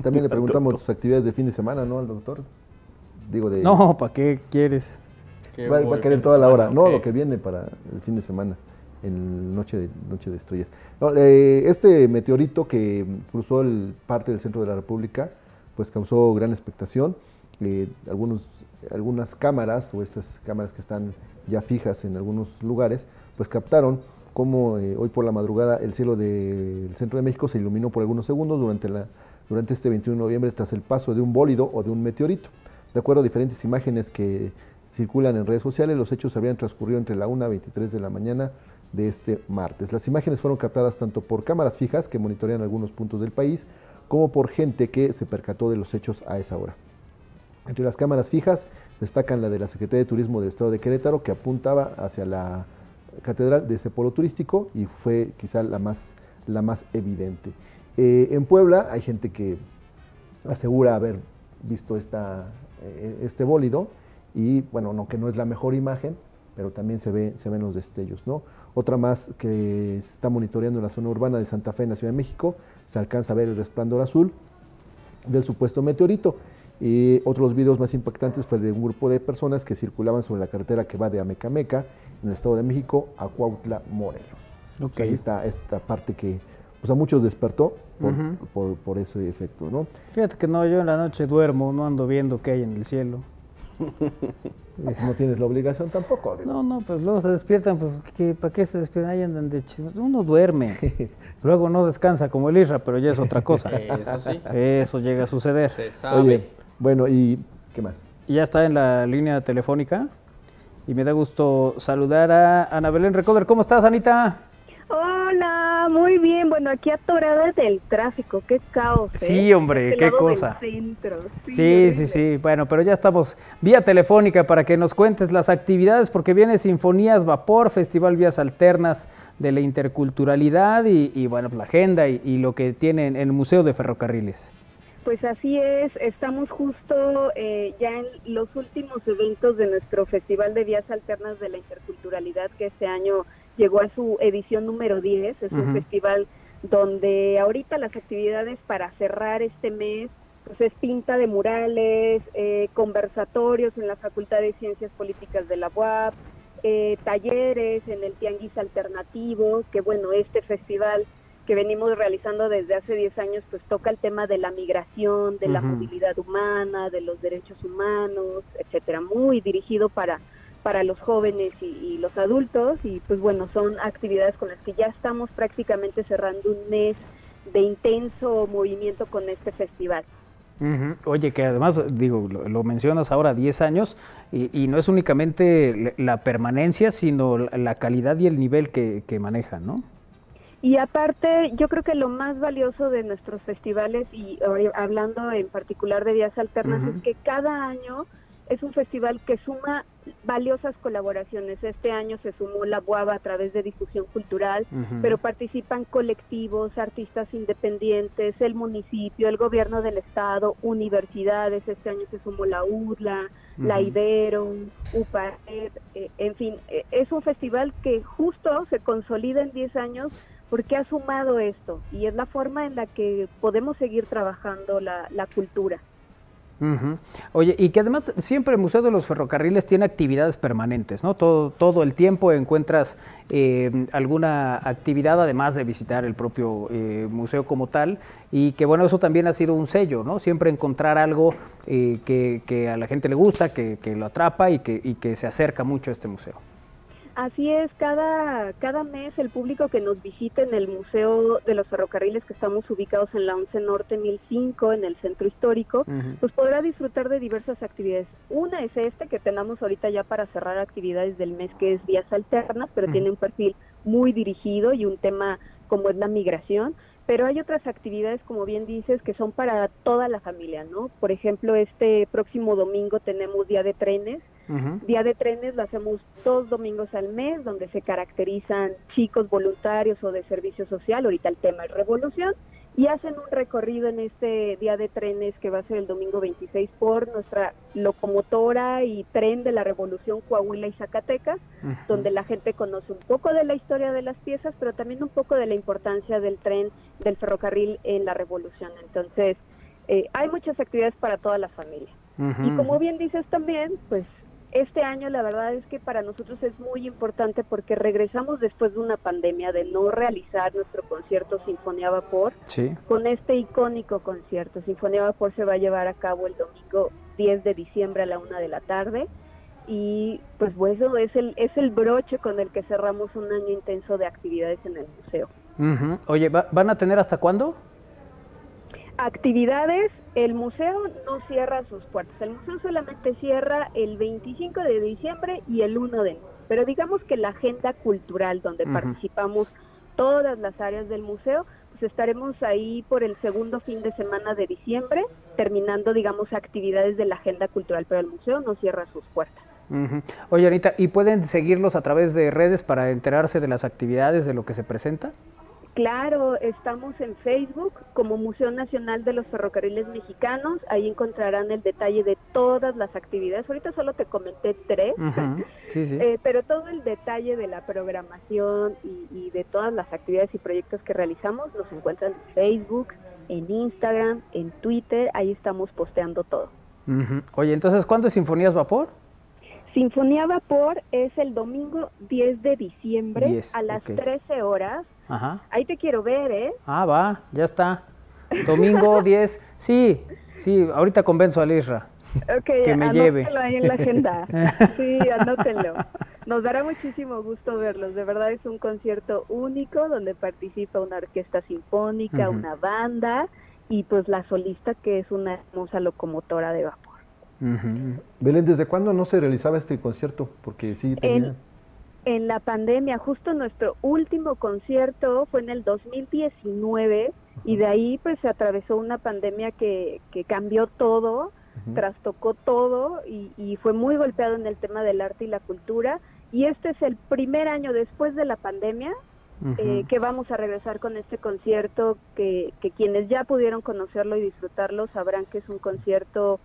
También le preguntamos sus actividades de fin de semana, ¿no? Al doctor. Digo, de. No, ¿para qué quieres? Qué Va, a querer toda la hora. semana, No, lo que viene para el fin de semana, en Noche de, Noche de Estrellas. No, eh, este meteorito que cruzó el parte del centro de la República, pues causó gran expectación. Eh, algunos, algunas cámaras, o estas cámaras que están ya fijas en algunos lugares, pues captaron cómo eh, hoy por la madrugada el cielo del centro de México se iluminó por algunos segundos durante, la, durante este 21 de noviembre tras el paso de un bólido o de un meteorito. De acuerdo a diferentes imágenes que circulan en redes sociales, los hechos habrían transcurrido entre la 1 y 23 de la mañana de este martes. Las imágenes fueron captadas tanto por cámaras fijas que monitorean algunos puntos del país, como por gente que se percató de los hechos a esa hora. Entre las cámaras fijas destacan la de la Secretaría de Turismo del Estado de Querétaro, que apuntaba hacia la catedral de ese polo turístico y fue quizá la más, la más evidente. Eh, en Puebla hay gente que asegura haber visto esta, eh, este bólido y bueno, no que no es la mejor imagen, pero también se, ve, se ven los destellos. ¿no? Otra más que se está monitoreando en la zona urbana de Santa Fe, en la Ciudad de México, se alcanza a ver el resplandor azul del supuesto meteorito. Y otros videos más impactantes fue de un grupo de personas que circulaban sobre la carretera que va de Amecameca, en el Estado de México, a Cuautla, Morelos. Ok. O sea, ahí está esta parte que pues, a muchos despertó por, Ujú. por- por ese efecto. ¿no? Fíjate que no, yo en la noche duermo, no ando viendo qué hay en el cielo. no tienes la obligación tampoco. No, no, pues luego se despiertan, pues ¿qué, ¿para qué se despiertan? Ahí andan de. Uno duerme, luego no descansa como el Isra, pero ya es otra cosa. Eso sí. Eso llega a suceder. Se sabe. Oye, bueno, ¿y qué más? Ya está en la línea telefónica y me da gusto saludar a Ana Belén Recoder. ¿Cómo estás, Anita? Hola, muy bien. Bueno, aquí atorada del tráfico, qué caos. ¿eh? Sí, hombre, Este qué cosa. Sí, sí, sí. Bueno, pero ya estamos vía telefónica para que nos cuentes las actividades, porque viene Sinfonías Vapor, Festival Vías Alternas de la Interculturalidad y, y, bueno, pues la agenda y, y lo que tiene en el Museo de Ferrocarriles. Pues así es, estamos justo eh, ya en los últimos eventos de nuestro Festival de Vías Alternas de la Interculturalidad, que este año llegó a su edición número 10. Es un festival donde ahorita las actividades para cerrar este mes pues es pinta de murales, eh, conversatorios en la Facultad de Ciencias Políticas de la UAP, eh, talleres en el Tianguis Alternativo, que bueno, este festival que venimos realizando desde hace 10 años, pues toca el tema de la migración, de la movilidad humana, de los derechos humanos, etcétera, muy dirigido para para los jóvenes y, y los adultos y pues bueno, son actividades con las que ya estamos prácticamente cerrando un mes de intenso movimiento con este festival. Oye, que además, digo, lo, lo mencionas ahora, 10 años, y, y no es únicamente la permanencia, sino la la calidad y el nivel que, que manejan, ¿no? Y aparte, yo creo que lo más valioso de nuestros festivales, y hablando en particular de Vías Alternas, es que cada año es un festival que suma valiosas colaboraciones. Este año se sumó la Buaba a través de difusión cultural, pero participan colectivos, artistas independientes, el municipio, el gobierno del estado, universidades. Este año se sumó la UDLA, la. Ibero, UPAED, eh, en fin, eh, es un festival que justo se consolida en 10 años porque ha sumado esto y es la forma en la que podemos seguir trabajando la, la cultura. Oye, y que además siempre el Museo de los Ferrocarriles tiene actividades permanentes, ¿no? Todo, todo el tiempo encuentras eh, alguna actividad, además de visitar el propio eh, museo como tal, y que bueno, eso también ha sido un sello, ¿no? Siempre encontrar algo eh, que, que a la gente le gusta, que, que lo atrapa y que, y que se acerca mucho a este museo. Así es, cada, cada mes el público que nos visita en el Museo de los Ferrocarriles, que estamos ubicados en la 11 Norte 1005, en el centro histórico, pues podrá disfrutar de diversas actividades. Una es este que tenemos ahorita ya para cerrar actividades del mes, que es Vías Alternas, pero tiene un perfil muy dirigido y un tema como es la migración. Pero hay otras actividades, como bien dices, que son para toda la familia, ¿no? Por ejemplo, este próximo domingo tenemos Día de Trenes, Día de trenes lo hacemos dos domingos al mes, donde se caracterizan chicos voluntarios o de servicio social, ahorita el tema es revolución, y hacen un recorrido en este día de trenes que va a ser el domingo 26 por nuestra locomotora y tren de la revolución Coahuila y Zacatecas, donde la gente conoce un poco de la historia de las piezas, pero también un poco de la importancia del tren, del ferrocarril en la revolución. Entonces, eh, hay muchas actividades para toda la familia. Y como bien dices también, pues este año la verdad es que para nosotros es muy importante porque regresamos después de una pandemia de no realizar nuestro concierto Sinfonía Vapor Sí. con este icónico concierto. Sinfonía Vapor se va a llevar a cabo el domingo 10 de diciembre a la una de la tarde y pues bueno, es el, es el broche con el que cerramos un año intenso de actividades en el museo. Ujú. Oye, ¿va- ¿van a tener hasta cuándo? Actividades, el museo no cierra sus puertas. El museo solamente cierra el 25 de diciembre y el 1 de enero. Pero digamos que la agenda cultural donde participamos todas las áreas del museo, pues estaremos ahí por el segundo fin de semana de diciembre, terminando, digamos, actividades de la agenda cultural, pero el museo no cierra sus puertas. Oye, Anita, ¿y pueden seguirlos a través de redes para enterarse de las actividades, de lo que se presenta? Claro, estamos en Facebook como Museo Nacional de los Ferrocarriles Mexicanos. Ahí encontrarán el detalle de todas las actividades. Ahorita solo te comenté tres. Sí, sí. eh, pero todo el detalle de la programación y, y de todas las actividades y proyectos que realizamos los encuentran en Facebook, en Instagram, en Twitter. Ahí estamos posteando todo. Oye, entonces, ¿cuándo es Sinfonías Vapor? Sinfonía Vapor es el domingo 10 de diciembre 10, a las ok. 13 horas. Ajá. Ahí te quiero ver, ¿eh? Ah, va, ya está. Domingo 10. Sí, sí, ahorita convenzo a Isra. Ok, que me lleve. anótelo ahí en la agenda. Sí, anótenlo. Nos dará muchísimo gusto verlos. De verdad es un concierto único donde participa una orquesta sinfónica, una banda y pues la solista que es una hermosa locomotora de vapor. Belén, ¿desde cuándo no se realizaba este concierto? Porque sí tenía... En la pandemia, justo nuestro último concierto fue en el 2019 y de ahí pues se atravesó una pandemia que, que cambió todo, trastocó todo y, y fue muy golpeado en el tema del arte y la cultura. Y este es el primer año después de la pandemia eh, que vamos a regresar con este concierto que, que quienes ya pudieron conocerlo y disfrutarlo sabrán que es un concierto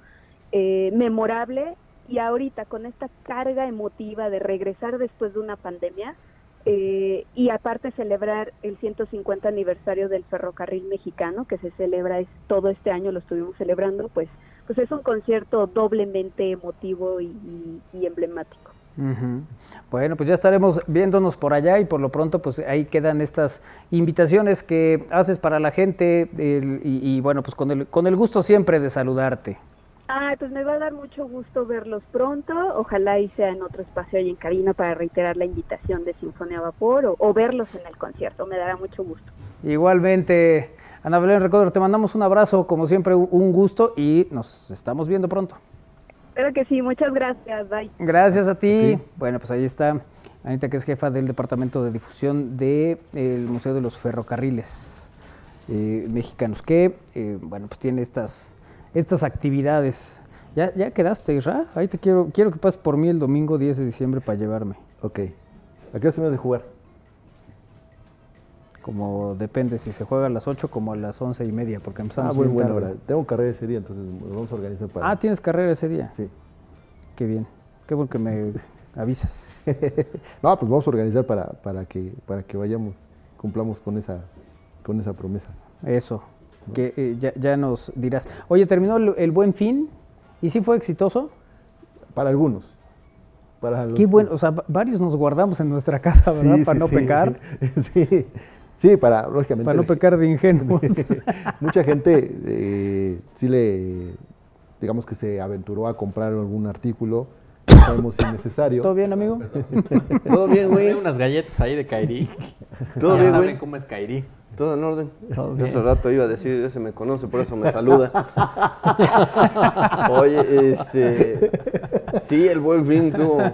eh, memorable y ahorita con esta carga emotiva de regresar después de una pandemia eh, y aparte celebrar el 150 aniversario del ferrocarril mexicano que se celebra es- todo este año lo estuvimos celebrando pues pues es un concierto doblemente emotivo y, emblemático. Bueno, pues ya estaremos viéndonos por allá y por lo pronto pues ahí quedan estas invitaciones que haces para la gente el- y, y, bueno, pues con el, con el gusto siempre de saludarte. Ah, pues me va a dar mucho gusto verlos pronto. Ojalá y sea en otro espacio ahí en cabina para reiterar la invitación de Sinfonía a Vapor o, o verlos en el concierto. Me dará mucho gusto. Igualmente, Ana Belén Recoder, te mandamos un abrazo, como siempre un- gusto y nos estamos viendo pronto. Espero que sí. Muchas gracias. Bye. Gracias a ti. Bueno, pues ahí está Anita, que es jefa del Departamento de Difusión del Museo de los Ferrocarriles eh, Mexicanos, que, eh, bueno, pues tiene estas, estas actividades. Ya, ya quedaste, Isra. Ahí te quiero, quiero que pases por mí el domingo 10 de diciembre para llevarme. Ok. ¿A qué hora se me de jugar? Como depende, si se juega a las 8 como a las 11 y media, porque Ah, empezamos bueno, bien buena tarde. hora. Tengo carrera ese día, entonces nos vamos a organizar para... Ah, ¿tienes carrera ese día? Sí. Qué bien. Qué bueno que me avisas. no, pues vamos a organizar para, para, que, para que vayamos, cumplamos con esa, con esa promesa. Eso, que eh, ya, ya nos dirás. Oye, ¿terminó el, el buen fin? ¿Y sí fue exitoso? Para algunos. Para los Qué bueno, o sea, va- varios nos guardamos en nuestra casa, ¿verdad? Sí, para sí, no sí. pecar. sí, sí, para, lógicamente. Para no pecar de ingenuos. Mucha gente sí sí le, digamos que se aventuró a comprar algún artículo, no sabemos si es necesario. ¿Todo bien, amigo? Todo bien, güey. Hay unas galletas ahí de Kairi. Todo ya bien, saben güey. cómo es Kairi. Todo en orden. Todo Yo hace bien. rato iba a decir, ese me conoce, por eso me saluda. Oye, este. Sí, el buen fin tuvo.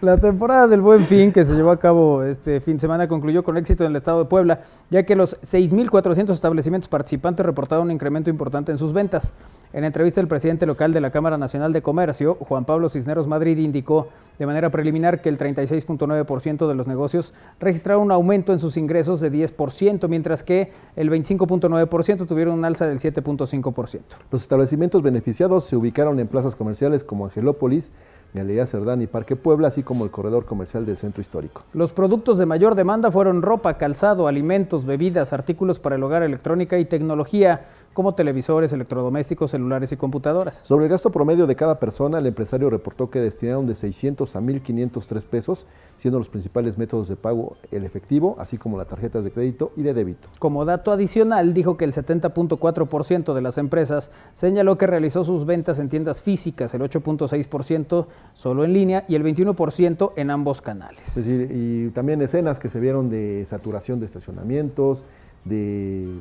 La temporada del Buen Fin que se llevó a cabo este fin de semana concluyó con éxito en el estado de Puebla, ya que los 6.400 establecimientos participantes reportaron un incremento importante en sus ventas. En entrevista, el presidente local de la Cámara Nacional de Comercio, Juan Pablo Cisneros Madrid, indicó de manera preliminar que el 36.9% de los negocios registraron un aumento en sus ingresos de 10%, mientras que el 25.9% tuvieron un alza del 7.5%. Los establecimientos beneficiados se ubicaron en plazas comerciales como Angelópolis, Galería Cerdán y Parque Puebla, así como el corredor comercial del centro histórico. Los productos de mayor demanda fueron ropa, calzado, alimentos, bebidas, artículos para el hogar, electrónica y tecnología, como televisores, electrodomésticos, celulares y computadoras. Sobre el gasto promedio de cada persona, el empresario reportó que destinaron de 600 a 1.503 pesos, siendo los principales métodos de pago el efectivo, así como las tarjetas de crédito y de débito. Como dato adicional, dijo que el 70.4% de las empresas señaló que realizó sus ventas en tiendas físicas, el 8.6% solo en línea y el 21% en ambos canales. Es decir, y también escenas que se vieron de saturación de estacionamientos, de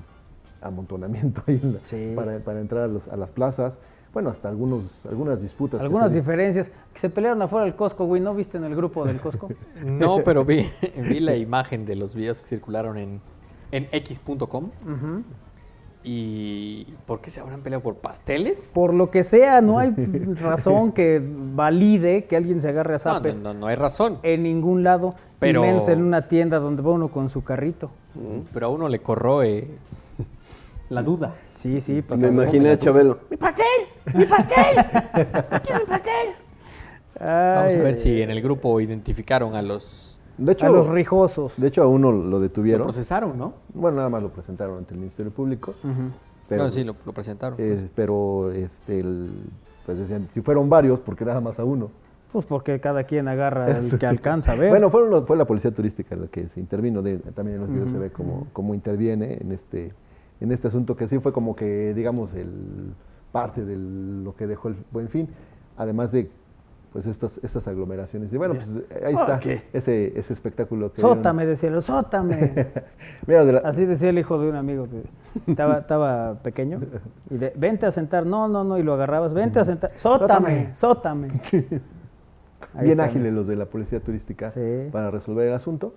amontonamiento ahí en la- para, para entrar a, los- a las plazas. Bueno, hasta algunos, algunas disputas. que Algunas se- diferencias. Que se pelearon afuera del Costco, güey. ¿No viste en el grupo del Costco? No, pero vi, vi la imagen de los videos que circularon en, en x.com. ¿Y por qué se habrán peleado por pasteles? Por lo que sea, no hay razón que valide que alguien se agarre a No, zapes. no, no, no hay razón. En ningún lado. Pero- Y menos en una tienda donde va uno con su carrito. Pero a uno le corroe la duda. Sí, sí. Me pasa. imaginé a Chabelo. ¡Mi pastel! ¡Mi pastel! ¡Quiero mi pastel! Vamos a ver si en el grupo identificaron a los... De hecho, a los rijosos. De hecho, a uno lo Lo detuvieron. procesaron, ¿no? Bueno, nada más lo presentaron ante el Ministerio Público. Ujú. No, sí, lo, lo presentaron. eh, pues. pero, este, el- pues decían, si fueron varios, porque nada más a uno. Pues porque cada quien agarra el que alcanza a ver. Bueno, fueron fue la policía turística la que se intervino. de- también en los videos se ve cómo, cómo interviene en este, en este asunto que sí fue como que, digamos, el parte de lo que dejó el buen fin, además de pues estas, estas aglomeraciones. Y bueno, pues ahí está ese, ese espectáculo que Sótame, decía él, sótame. Mira, de la- Así decía el hijo de un amigo que estaba, estaba pequeño. Y de, vente a sentar, no, no, no, y lo agarrabas, vente a sentar, sótame, sótame. Ahí bien está. ágiles los de la policía turística para resolver el asunto.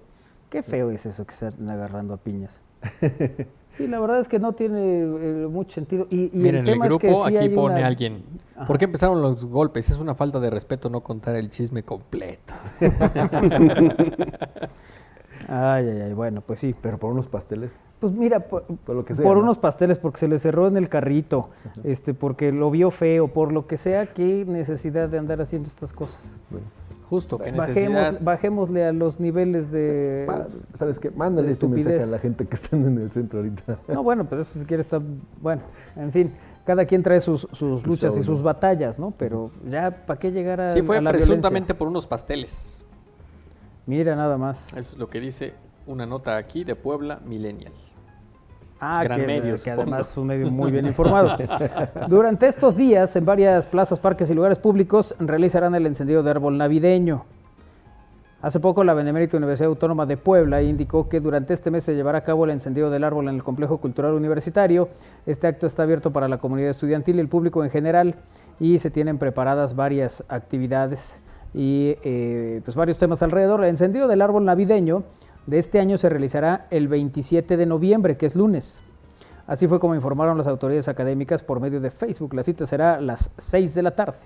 Qué feo es eso que se están agarrando a piñas. Sí, la verdad es que no tiene eh, mucho sentido. Y, y Miren, el grupo es que sí aquí pone una- alguien. Ajá. ¿Por qué empezaron los golpes? Es una falta de respeto no contar el chisme completo. Ay, ay, ay, bueno, pues sí. Pero por unos pasteles. Pues mira, por, Por lo que sea, por ¿no? unos pasteles, porque se le cerró en el carrito, este, porque lo vio feo, por lo que sea, qué necesidad de andar haciendo estas cosas. Justo, qué Bajemos, bajémosle a los niveles de... ¿Sabes qué? Mándale este mensaje a la gente que están en el centro ahorita. No, bueno, pero eso si quiere estar... Bueno, en fin, cada quien trae sus, sus luchas y sus ¿no? batallas, ¿no? Pero ya, ¿para qué llegar a, Sí, fue a la presuntamente violencia? por unos pasteles. Mira, nada más. Eso es lo que dice una nota aquí de Puebla Millennial. Ah, Gran que, medio, que además es un medio muy bien informado. Durante estos días, en varias plazas, parques y lugares públicos, realizarán el encendido de árbol navideño. Hace poco, la Benemérita Universidad Autónoma de Puebla indicó que durante este mes se llevará a cabo el encendido del árbol en el Complejo Cultural Universitario. Este acto está abierto para la comunidad estudiantil y el público en general y se tienen preparadas varias actividades y eh, pues varios temas alrededor. El encendido del árbol navideño de este año se realizará el 27 de noviembre, que es lunes. Así fue como informaron las autoridades académicas por medio de Facebook. La cita será a las 6 de la tarde.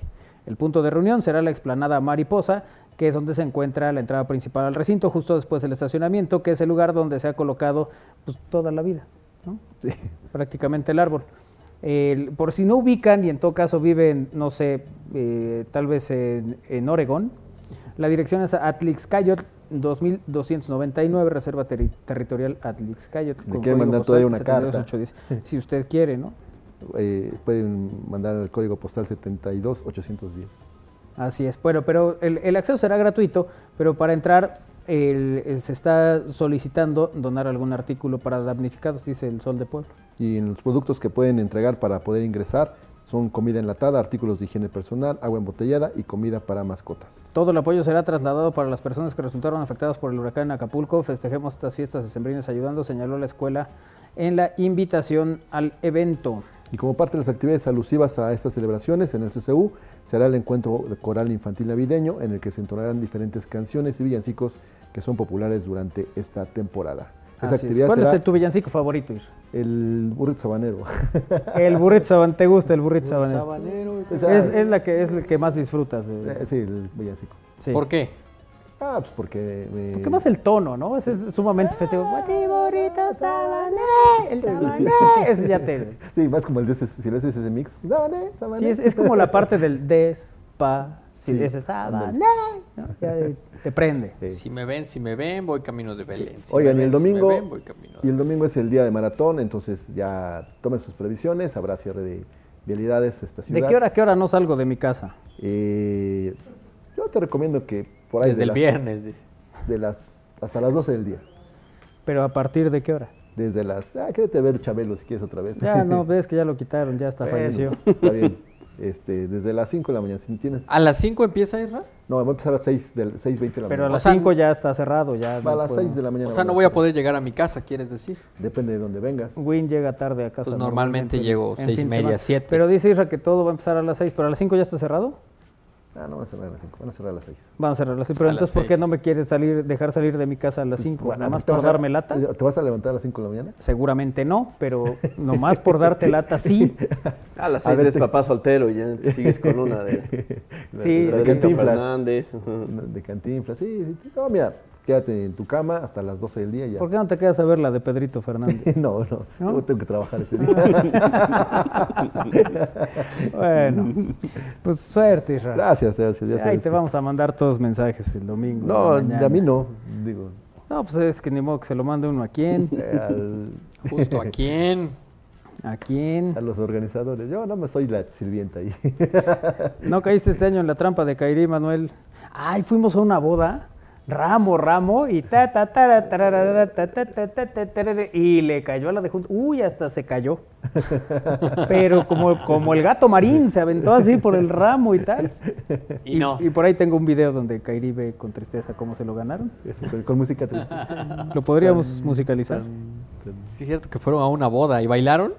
El punto de reunión será la explanada Mariposa, que es donde se encuentra la entrada principal al recinto, justo después del estacionamiento, que es el lugar donde se ha colocado pues, toda la vida, ¿no? prácticamente el árbol. Por si no ubican y en todo caso viven, no sé, eh, tal vez en, en Oregón, la dirección es Atlixcayot 2299, Reserva Terri- Territorial Atlixcayot. Me con quieren mandar todavía una carta. 72810. Si usted quiere, ¿no? Eh, pueden mandar el código postal 72810. Así es. Bueno, pero el, el acceso será gratuito, pero para entrar el- el- se está solicitando donar algún artículo para damnificados, dice el Sol de Pueblo. Y en los productos que pueden entregar para poder ingresar son comida enlatada, artículos de higiene personal, agua embotellada y comida para mascotas. Todo el apoyo será trasladado para las personas que resultaron afectadas por el huracán en Acapulco. Festejemos estas fiestas decembrinas ayudando, señaló la escuela en la invitación al evento. Y como parte de las actividades alusivas a estas celebraciones, en el CCU será el encuentro de coral infantil navideño en el que se entonarán diferentes canciones y villancicos que son populares durante esta temporada. Esa Así es. actividad ¿Cuál será es tu villancico favorito, Isra? el burrito sabanero. El burrito sabanero. ¿Te gusta el burrito sabanero? sabanero. Es, es la que, es el que más disfrutas. de- Eh, sí, el villancico. Sí. ¿Por qué? Ah, pues porque... me- Porque más el tono, ¿no? Ese es sumamente festivo. Guati, burrito sabané, el sabané. Ese ya te... Sí, más como el de ese, si le haces ese mix. Sabané, sabané. Sí, es, es como la parte del despa, si Sí, ese sabané, ándale. ¿no? Ya te prende. Si me ven, si me ven, voy camino de Belén. Si Oigan, me y el ven, si me domingo, ven, voy camino y el domingo es el día de maratón, entonces ya tomen sus previsiones, habrá cierre de vialidades esta ciudad. ¿De qué hora a qué hora no salgo de mi casa? Eh, yo te recomiendo que por ahí Desde de el las- viernes, dice. de las hasta las 12 del día. Pero a partir de qué hora? Desde las, ah, quédate a ver Chabelo si quieres otra vez. Ya no, ves que ya lo quitaron, ya hasta Bueno, falleció. Está bien. Este, desde las 5 de la mañana, si tienes... ¿A las 5 empieza Isra? No, va a empezar a las 6, del, 6.20 de la Pero a mañana. las 5 ya está cerrado, ya. Va a no las puedo. 6 de la mañana. O sea, no voy a poder llegar a mi casa, ¿quieres decir? Depende de dónde vengas. Win llega tarde a casa. Pues normalmente llego fin y de media, semana. siete. Pero dice Isra que todo va a empezar a las 6, pero a las 5 ya está cerrado. Ah, no van a cerrar a las 5, van a cerrar a las 6. Van a cerrar a las 6. Pero A entonces, ¿por qué no me quieres salir, dejar salir de mi casa a las 5? Bueno, ¿Nada más ¿te por darme lata? ¿Te vas a levantar a las 5 de la mañana? Seguramente no, pero nomás por darte lata sí. A las A seis ver, ves sí. papá soltero y ya te sigues con una de, Sí, de de Vicente Cantinflas. Fernández. De cantinflas, sí, sí. No, mira, quédate en tu cama hasta las 12 del día y ya. ¿Por qué no te quedas a ver la de Pedrito Fernández? no, no, ¿No? yo tengo que trabajar ese día. bueno, pues suerte, Isra. Gracias, gracias. ya Ahí sabes te que- vamos a mandar todos mensajes el domingo. No, a mí no, digo. No, pues es que ni modo que se lo mande uno a quién. eh, al- Justo a quién. ¿A quién? a los organizadores. Yo no me soy la sirvienta ahí. ¿No caíste este año en la trampa de Kairi, Manuel? Ay, fuimos a una boda Ramo, ramo, y ta, ta, ta, ta, ta, ta, ta, ta, tarara, y le cayó a la de junto. Uy, hasta se cayó. Pero como, como el gato marín, se aventó así por el ramo y tal. Y no. Y por ahí tengo un video donde Kairi ve con tristeza cómo se lo ganaron. Con, con música triste. Lo podríamos musicalizar. Sí, es cierto que fueron a una boda y bailaron.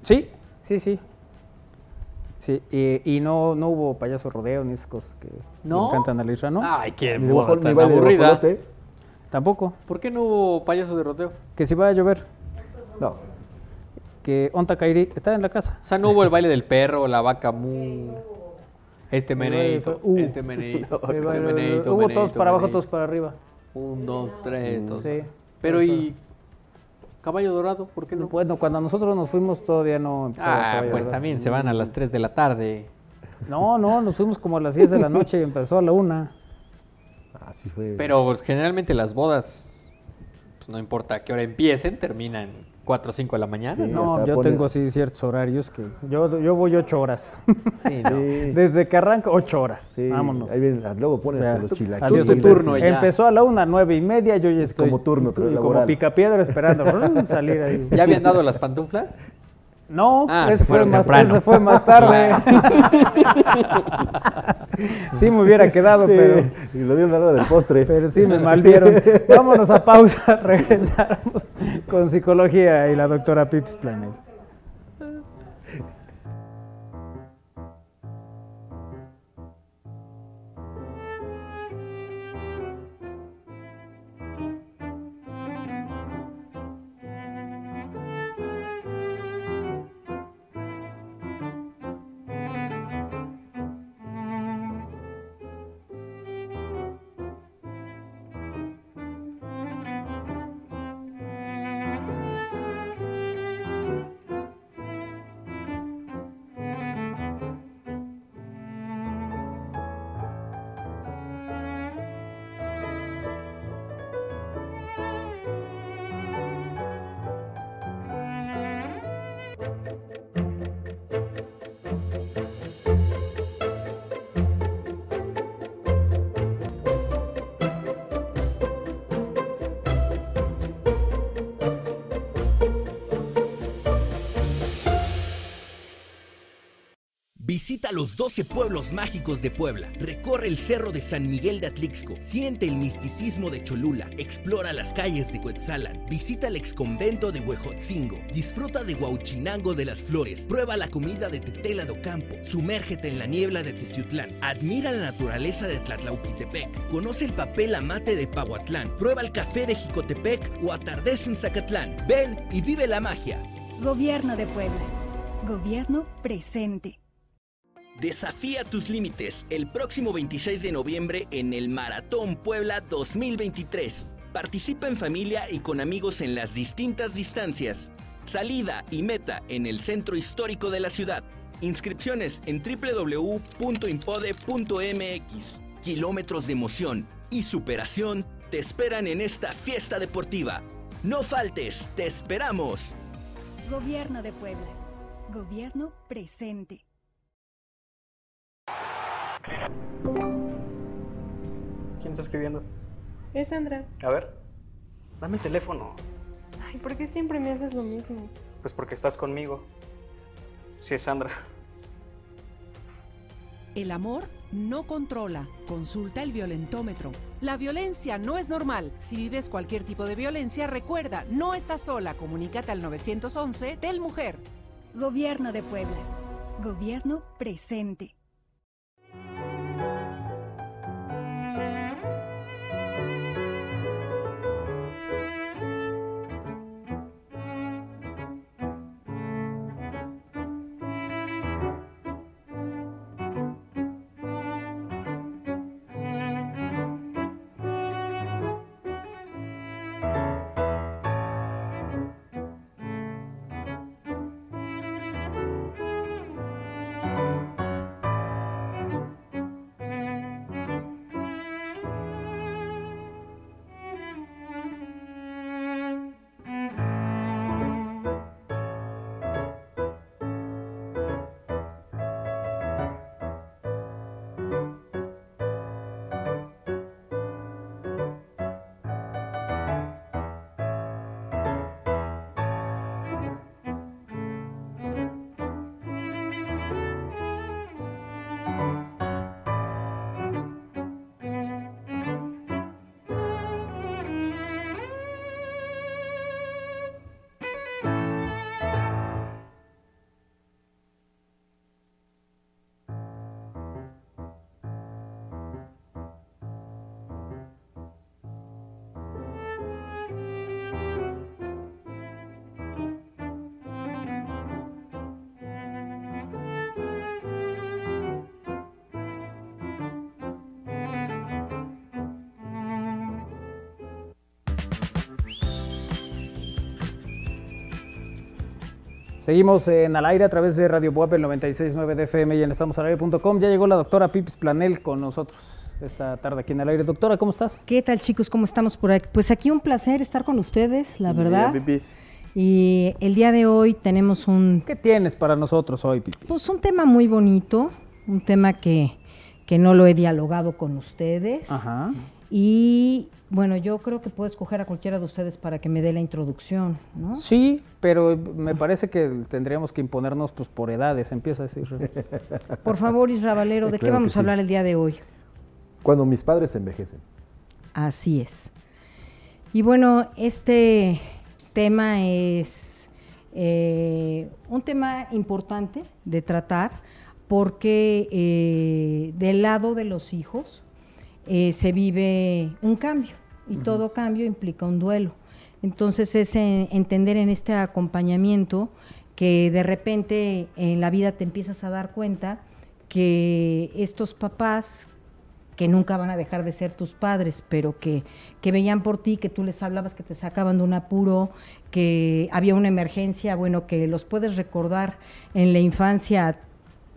Sí, sí, sí. Sí, y, y no, no hubo payaso rodeo ni esas cosas que ¿No? le encantan a la Isra, ¿no? Ay, qué boda tan aburrida. Tampoco. ¿Por qué no hubo payaso de rodeo? Que si va a llover. No. Que Onta Kairi está en la casa. O sea, no hubo el baile del perro, la vaca mu. Este meneito, Uh. este meneito, este meneito, Hubo todos para abajo, todos para arriba. Un, dos, tres, todos. Sí. Pero y caballo dorado, ¿por qué no? Bueno, cuando nosotros nos fuimos todavía no empezaba Ah, pues Dorado. también se van a las 3 de la tarde. No, no, nos fuimos como a las 10 de la noche y empezó a la una. Así fue. Pero generalmente las bodas, pues no importa qué hora empiecen, terminan 4 o 5 de la mañana. Sí, ¿no? Yo pone- tengo así ciertos horarios que yo, yo voy ocho horas. Sí, ¿no? Sí. Desde que arranca, ocho horas. Sí, Vámonos. Ahí viene, luego ponen O sea, los chilaquiles. adiós tu turno ya. Empezó a la una, nueve y media, yo ya estoy como turno, pero como picapiedra esperando salir ahí. ¿Ya habían dado las pantuflas? No, Ah, ese, se fue más, temprano. ese fue más tarde. sí me hubiera quedado, Sí, pero, Y lo dieron a la hora del postre. pero sí me malvieron. Vámonos a pausa, regresamos con psicología y la doctora Pips Planet. Los 12 pueblos mágicos de Puebla. Recorre el cerro de San Miguel de Atlixco. Siente el misticismo de Cholula. Explora las calles de Cuetzalan. Visita el exconvento de Huejotzingo. Disfruta de Huauchinango de las Flores. Prueba la comida de Tetela do Campo. Sumérgete en la niebla de Teciutlán. Admira la naturaleza de Tlatlauquitepec. Conoce el papel amate de Pahuatlán. Prueba el café de Jicotepec o atardece en Zacatlán. Ven y vive la magia. Gobierno de Puebla. Gobierno presente. Desafía tus límites el próximo 26 de noviembre en el Maratón Puebla 2023. Participa en familia y con amigos en las distintas distancias. Salida y meta en el centro histórico de la ciudad. Inscripciones en www.impode.mx. Kilómetros de emoción y superación te esperan en esta fiesta deportiva. No faltes, te esperamos. Gobierno de Puebla. Gobierno presente. ¿Quién está escribiendo? Es Sandra. A ver. Dame el teléfono. Ay, ¿por qué siempre me haces lo mismo? Pues porque estás conmigo. Sí, es Sandra. El amor no controla. Consulta el violentómetro. La violencia no es normal. Si vives cualquier tipo de violencia, recuerda, no estás sola. Comunícate al 911 del Mujer. Gobierno de Puebla. Gobierno presente. Seguimos en al aire a través de Radio Buap, el 96.9 de FM y en estamosalaire.com. Ya llegó la doctora Pips Planel con nosotros esta tarde aquí en el aire. Doctora, ¿cómo estás? ¿Qué tal chicos? ¿Cómo estamos por aquí? Pues aquí un placer estar con ustedes, la verdad. Y el día de hoy tenemos un... ¿Qué tienes para nosotros hoy, Pipis? Pues un tema muy bonito, un tema que, que no lo he dialogado con ustedes. Ajá. Y bueno, yo creo que puedo escoger a cualquiera de ustedes para que me dé la introducción, ¿no? Sí, pero me parece que tendríamos que imponernos pues por edades. Empieza a decir. Por favor, Isra Valero, ¿de qué Claro que vamos sí. a hablar el día de hoy? Cuando mis padres envejecen. Así es. Y bueno, este tema es eh, un tema importante de tratar porque eh, del lado de los hijos eh, se vive un cambio y todo cambio implica un duelo. Entonces es entender en este acompañamiento que de repente en la vida te empiezas a dar cuenta que estos papás que nunca van a dejar de ser tus padres, pero que, que veían por ti, que tú les hablabas, que te sacaban de un apuro, que había una emergencia, bueno, que los puedes recordar en la infancia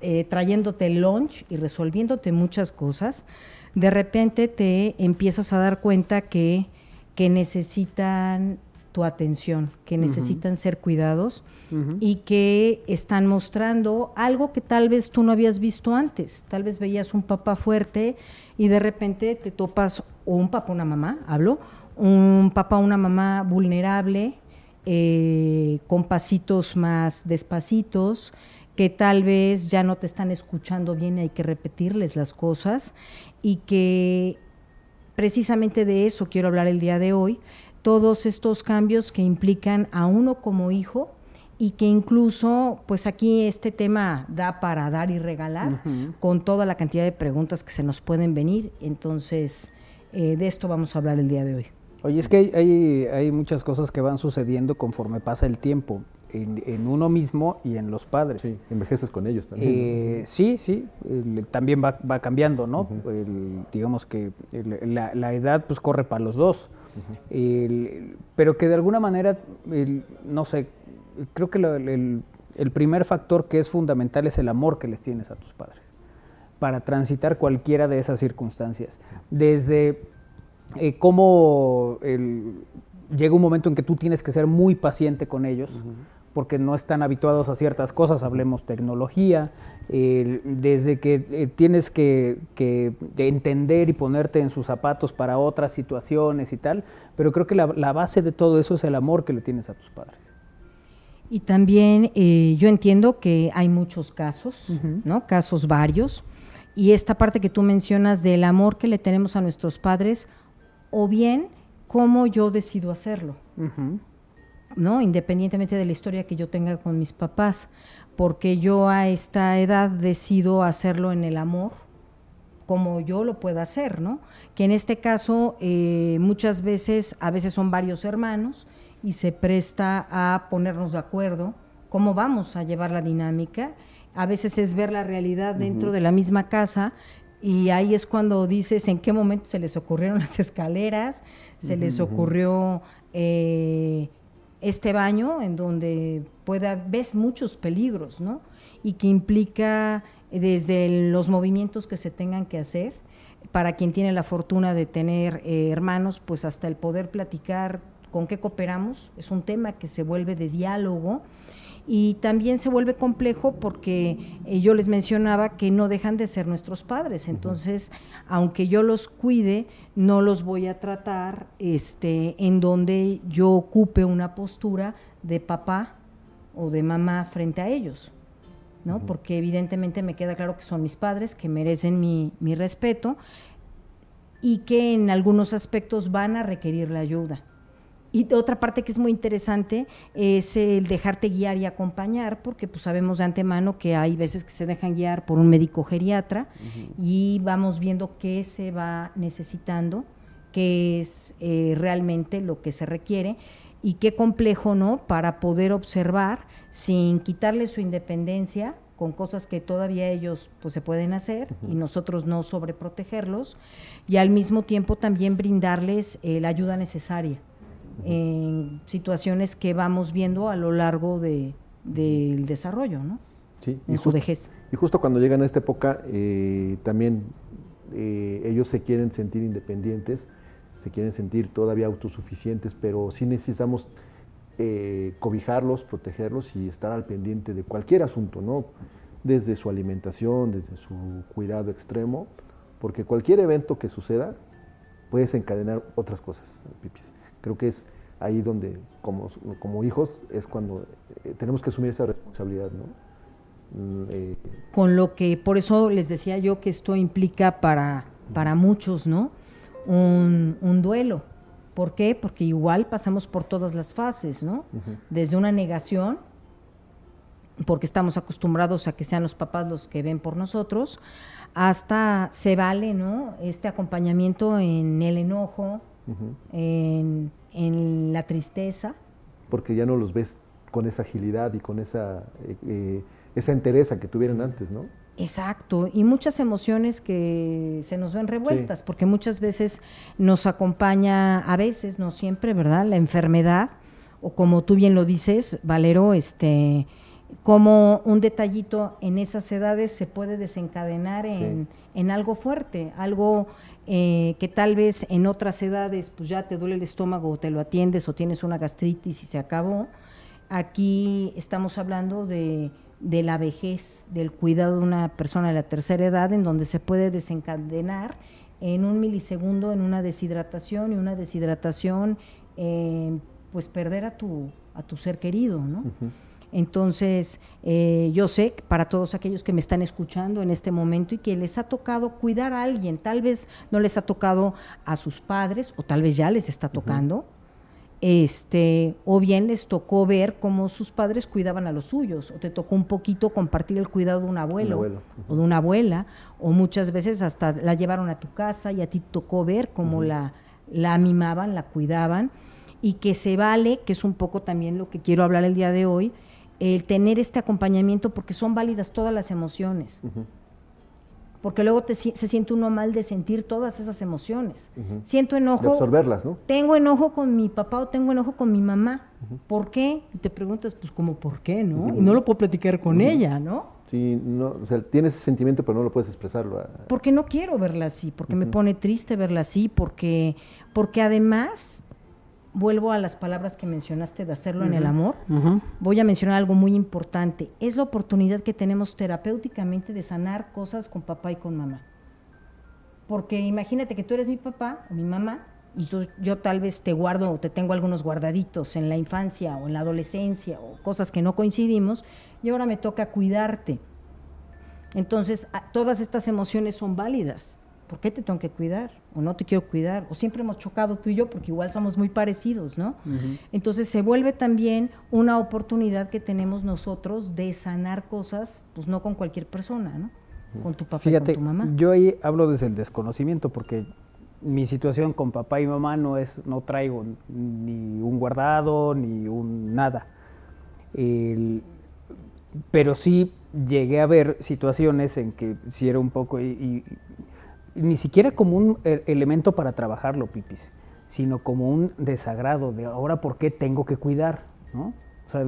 eh, trayéndote el lunch y resolviéndote muchas cosas, de repente te empiezas a dar cuenta que, que necesitan tu atención, que necesitan ser cuidados y que están mostrando algo que tal vez tú no habías visto antes. Tal vez veías un papá fuerte y de repente te topas, o un papá, una mamá, hablo, un papá, una mamá vulnerable, eh, con pasitos más despacitos, que tal vez ya no te están escuchando bien y hay que repetirles las cosas. Y que precisamente de eso quiero hablar el día de hoy, todos estos cambios que implican a uno como hijo y que incluso, pues aquí este tema da para dar y regalar con toda la cantidad de preguntas que se nos pueden venir, entonces eh, de esto vamos a hablar el día de hoy. Oye, es que hay, hay, hay muchas cosas que van sucediendo conforme pasa el tiempo, en, en uno mismo y en los padres. Sí, envejeces con ellos también. Eh, sí, sí, el- también va, va cambiando, ¿no? El- digamos que el- la, la edad pues corre para los dos, pero que de alguna manera, no sé, creo que lo- el, el primer factor que es fundamental es el amor que les tienes a tus padres para transitar cualquiera de esas circunstancias. Desde eh, cómo el- llega un momento en que tú tienes que ser muy paciente con ellos, porque no están habituados a ciertas cosas, hablemos tecnología, desde que eh, tienes que, que entender y ponerte en sus zapatos para otras situaciones y tal, pero creo que la, la base de todo eso es el amor que le tienes a tus padres. Y también eh, yo entiendo que hay muchos casos. ¿no? Casos varios. Y esta parte que tú mencionas del amor que le tenemos a nuestros padres, o bien cómo yo decido hacerlo, ¿no? Independientemente de la historia que yo tenga con mis papás, porque yo a esta edad decido hacerlo en el amor, como yo lo pueda hacer, ¿no? Que en este caso eh, muchas veces, a veces son varios hermanos y se presta a ponernos de acuerdo cómo vamos a llevar la dinámica. A veces es ver la realidad dentro de la misma casa y ahí es cuando dices en qué momento se les ocurrieron las escaleras, se les ocurrió eh, este baño en donde pueda, ves muchos peligros, ¿no? Y que implica eh, desde los movimientos que se tengan que hacer, para quien tiene la fortuna de tener eh, hermanos, pues hasta el poder platicar con qué cooperamos, es un tema que se vuelve de diálogo y también se vuelve complejo porque eh, yo les mencionaba que no dejan de ser nuestros padres, entonces aunque yo los cuide, no los voy a tratar este, en donde yo ocupe una postura de papá o de mamá frente a ellos. ¿no? Porque evidentemente me queda claro que son mis padres, que merecen mi, mi respeto y que en algunos aspectos van a requerir la ayuda. Y otra parte que es muy interesante es el dejarte guiar y acompañar, porque pues sabemos de antemano que hay veces que se dejan guiar por un médico geriatra y vamos viendo qué se va necesitando, qué es eh, realmente lo que se requiere y qué complejo, ¿no? Para poder observar sin quitarle su independencia con cosas que todavía ellos pues se pueden hacer y nosotros no sobreprotegerlos y al mismo tiempo también brindarles eh, la ayuda necesaria en situaciones que vamos viendo a lo largo de, del desarrollo, ¿no? Sí, en y su vejez. Y justo cuando llegan a esta época, eh, también eh, ellos se quieren sentir independientes, se quieren sentir todavía autosuficientes, pero sí necesitamos eh, cobijarlos, protegerlos y estar al pendiente de cualquier asunto, ¿no? Desde su alimentación, desde su cuidado extremo, porque cualquier evento que suceda puede desencadenar otras cosas, Pipis. Creo que es ahí donde, como, como hijos, es cuando eh, tenemos que asumir esa responsabilidad, ¿no? Mm, eh, con lo que, por eso les decía yo que esto implica para, para muchos, ¿no? Un, un duelo. ¿Por qué? Porque igual pasamos por todas las fases, ¿no? Desde una negación, porque estamos acostumbrados a que sean los papás los que ven por nosotros, hasta se vale, ¿no? Este acompañamiento en el enojo, en la tristeza, porque ya no los ves con esa agilidad y con esa, eh, eh, esa entereza que tuvieron antes, ¿no? Exacto, y muchas emociones que se nos ven revueltas, porque muchas veces nos acompaña, a veces, no siempre, ¿verdad? La enfermedad, o como tú bien lo dices, Valero, este, como un detallito en esas edades se puede desencadenar en, en algo fuerte, algo eh, que tal vez en otras edades pues ya te duele el estómago o te lo atiendes o tienes una gastritis y se acabó. Aquí estamos hablando de, de la vejez, del cuidado de una persona de la tercera edad, en donde se puede desencadenar en un milisegundo en una deshidratación y una deshidratación, eh, pues perder a tu, a tu ser querido, ¿no? Entonces, eh, yo sé que para todos aquellos que me están escuchando en este momento y que les ha tocado cuidar a alguien, tal vez no les ha tocado a sus padres o tal vez ya les está tocando, este, o bien les tocó ver cómo sus padres cuidaban a los suyos, o te tocó un poquito compartir el cuidado de un abuelo, abuelo, o de una abuela, o muchas veces hasta la llevaron a tu casa y a ti tocó ver cómo la, la mimaban, la cuidaban, y que se vale, que es un poco también lo que quiero hablar el día de hoy, el tener este acompañamiento porque son válidas todas las emociones. Porque luego te se siente uno mal de sentir todas esas emociones. Siento De enojo. absorberlas, ¿no? Tengo enojo con mi papá o tengo enojo con mi mamá. ¿Por qué? Y te preguntas, pues, como, ¿por qué, no? Y no lo puedo platicar con ella, ¿no? Sí, no, o sea, tienes ese sentimiento, pero no lo puedes expresarlo. Porque no quiero verla así, porque me pone triste verla así, porque, porque además, vuelvo a las palabras que mencionaste de hacerlo en el amor, voy a mencionar algo muy importante. Es la oportunidad que tenemos terapéuticamente de sanar cosas con papá y con mamá. Porque imagínate que tú eres mi papá o mi mamá y tú- yo tal vez te guardo o te tengo algunos guardaditos en la infancia o en la adolescencia o cosas que no coincidimos y ahora me toca cuidarte. Entonces, a- todas estas emociones son válidas. ¿Por qué te tengo que cuidar? ¿O no te quiero cuidar? ¿O siempre hemos chocado tú y yo porque igual somos muy parecidos, ¿no? Entonces se vuelve también una oportunidad que tenemos nosotros de sanar cosas, pues no con cualquier persona, ¿no? Con tu papá Fíjate, y con tu mamá. yo ahí hablo desde el desconocimiento porque mi situación con papá y mamá no es, no traigo ni un guardado ni un nada. El- pero sí llegué a ver situaciones en que sí era un poco y ni siquiera como un e- elemento para trabajarlo, pipis, sino como un desagrado de ahora por qué tengo que cuidar, ¿no? O sea,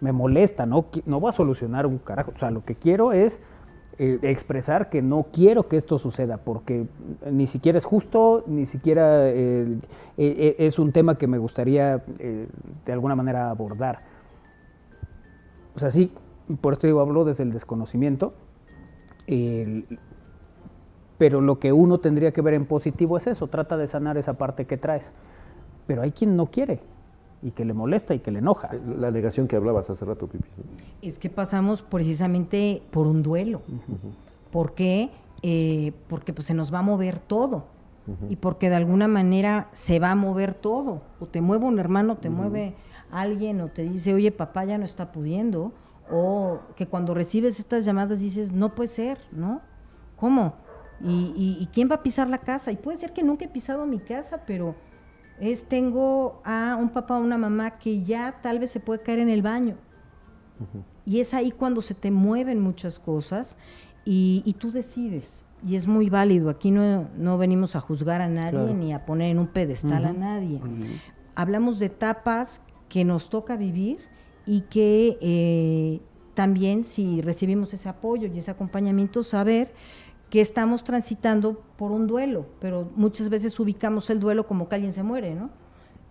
me molesta, no, no voy a solucionar un carajo, o sea, lo que quiero es eh, expresar que no quiero que esto suceda, porque ni siquiera es justo, ni siquiera eh, eh, eh, es un tema que me gustaría eh, de alguna manera abordar. O sea, sí, por esto digo, hablo desde el desconocimiento, pero lo que uno tendría que ver en positivo es eso, trata de sanar esa parte que traes. Pero hay quien no quiere y que le molesta y que le enoja. La negación que hablabas hace rato, Pipi. Es que pasamos precisamente por un duelo. ¿Por qué? Eh, porque pues, se nos va a mover todo. Y porque de alguna manera se va a mover todo. O te mueve un hermano, te mueve alguien, o te dice, oye, papá ya no está pudiendo. O que cuando recibes estas llamadas dices, no puede ser, ¿no? ¿Cómo? ¿Y, y, y quién va a pisar la casa? Y puede ser que nunca he pisado mi casa, pero es tengo a un papá o una mamá que ya tal vez se puede caer en el baño. Y es ahí cuando se te mueven muchas cosas y, y tú decides. Y es muy válido. Aquí no, no venimos a juzgar a nadie Claro. ni a poner en un pedestal a nadie. Hablamos de etapas que nos toca vivir y que eh, también si recibimos ese apoyo y ese acompañamiento, saber que estamos transitando por un duelo, pero muchas veces ubicamos el duelo como que alguien se muere, ¿no?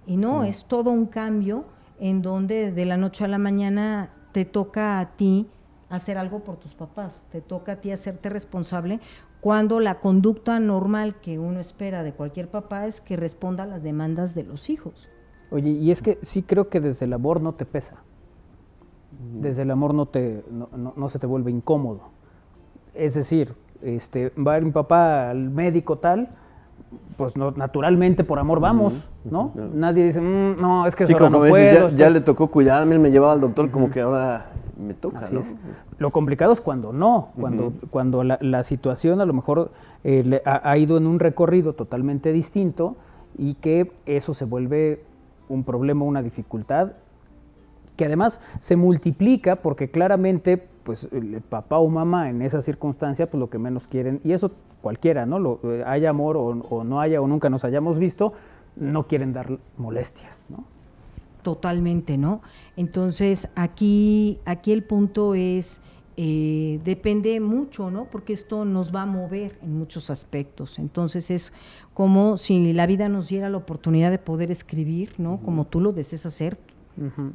Y no, Mm. es todo un cambio en donde de la noche a la mañana te toca a ti hacer algo por tus papás, te toca a ti hacerte responsable cuando la conducta normal que uno espera de cualquier papá es que responda a las demandas de los hijos. Oye, y es que sí creo que desde el amor no te pesa. Desde el amor no, te, no, no- no se te vuelve incómodo. Es decir, este, va a ir mi papá al médico tal, pues no, naturalmente por amor vamos, ¿no? Nadie dice, "Mm, no, es que Sí, ahora como no veces puedo. ya, estoy-". ya le tocó cuidarme, él me llevaba al doctor, como que ahora me toca, Así ¿no? es. Lo complicado es cuando no, cuando, cuando la, la situación a lo mejor eh, le- ha, ha ido en un recorrido totalmente distinto y que eso se vuelve un problema, una dificultad que además se multiplica porque claramente pues el papá o mamá en esa circunstancia pues lo que menos quieren y eso cualquiera no lo eh, haya amor o, o no haya o nunca nos hayamos visto no quieren dar molestias no Totalmente, ¿no? Entonces, aquí, aquí el punto es, eh, depende mucho, ¿no? Porque esto nos va a mover en muchos aspectos. Entonces, es como si la vida nos diera la oportunidad de poder escribir, ¿no? Como tú lo deseas hacer,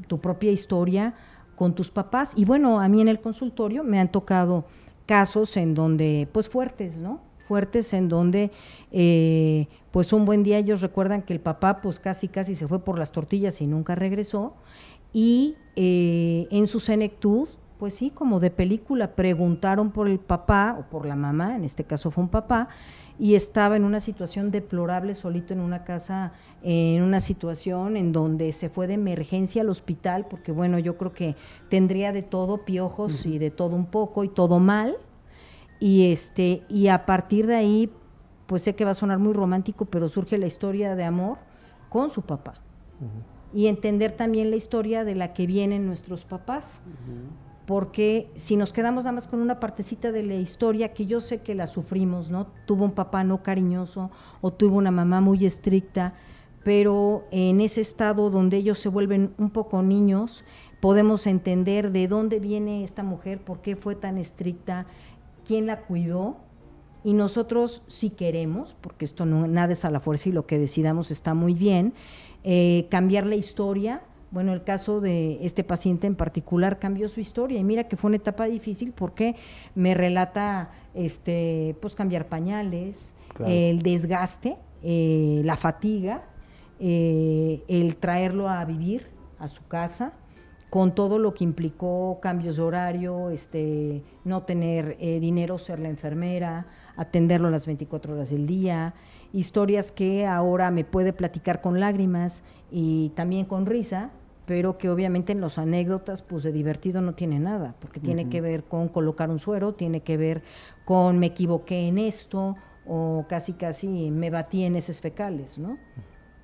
tu propia historia con tus papás. Y bueno, a mí en el consultorio me han tocado casos en donde, pues fuertes, ¿no? Fuertes en donde, eh, pues un buen día ellos recuerdan que el papá, pues casi, casi se fue por las tortillas y nunca regresó. Y eh, en su senectud, pues sí, como de película, preguntaron por el papá o por la mamá, en este caso fue un papá, y estaba en una situación deplorable solito en una casa, en una situación en donde se fue de emergencia al hospital, porque bueno, yo creo que tendría de todo, piojos y de todo un poco y todo mal. Y este, y a partir de ahí, pues sé que va a sonar muy romántico, pero surge la historia de amor con su papá. Y entender también la historia de la que vienen nuestros papás porque si nos quedamos nada más con una partecita de la historia que yo sé que la sufrimos, ¿no? Tuvo un papá no cariñoso o tuvo una mamá muy estricta, pero en ese estado donde ellos se vuelven un poco niños, podemos entender de dónde viene esta mujer, por qué fue tan estricta, quién la cuidó y nosotros si queremos, porque esto no nada es a la fuerza y lo que decidamos está muy bien, eh, cambiar la historia. Bueno, el caso de este paciente en particular cambió su historia y mira que fue una etapa difícil porque me relata este pues cambiar pañales, Claro. el desgaste, eh, la fatiga, eh, el traerlo a vivir a su casa, con todo lo que implicó cambios de horario, este, no tener eh, dinero, ser la enfermera, atenderlo las 24 horas del día, historias que ahora me puede platicar con lágrimas y también con risa, pero que obviamente en las anécdotas pues de divertido no tiene nada, porque tiene que ver con colocar un suero, tiene que ver con me equivoqué en esto o casi casi me batí en heces fecales, ¿no?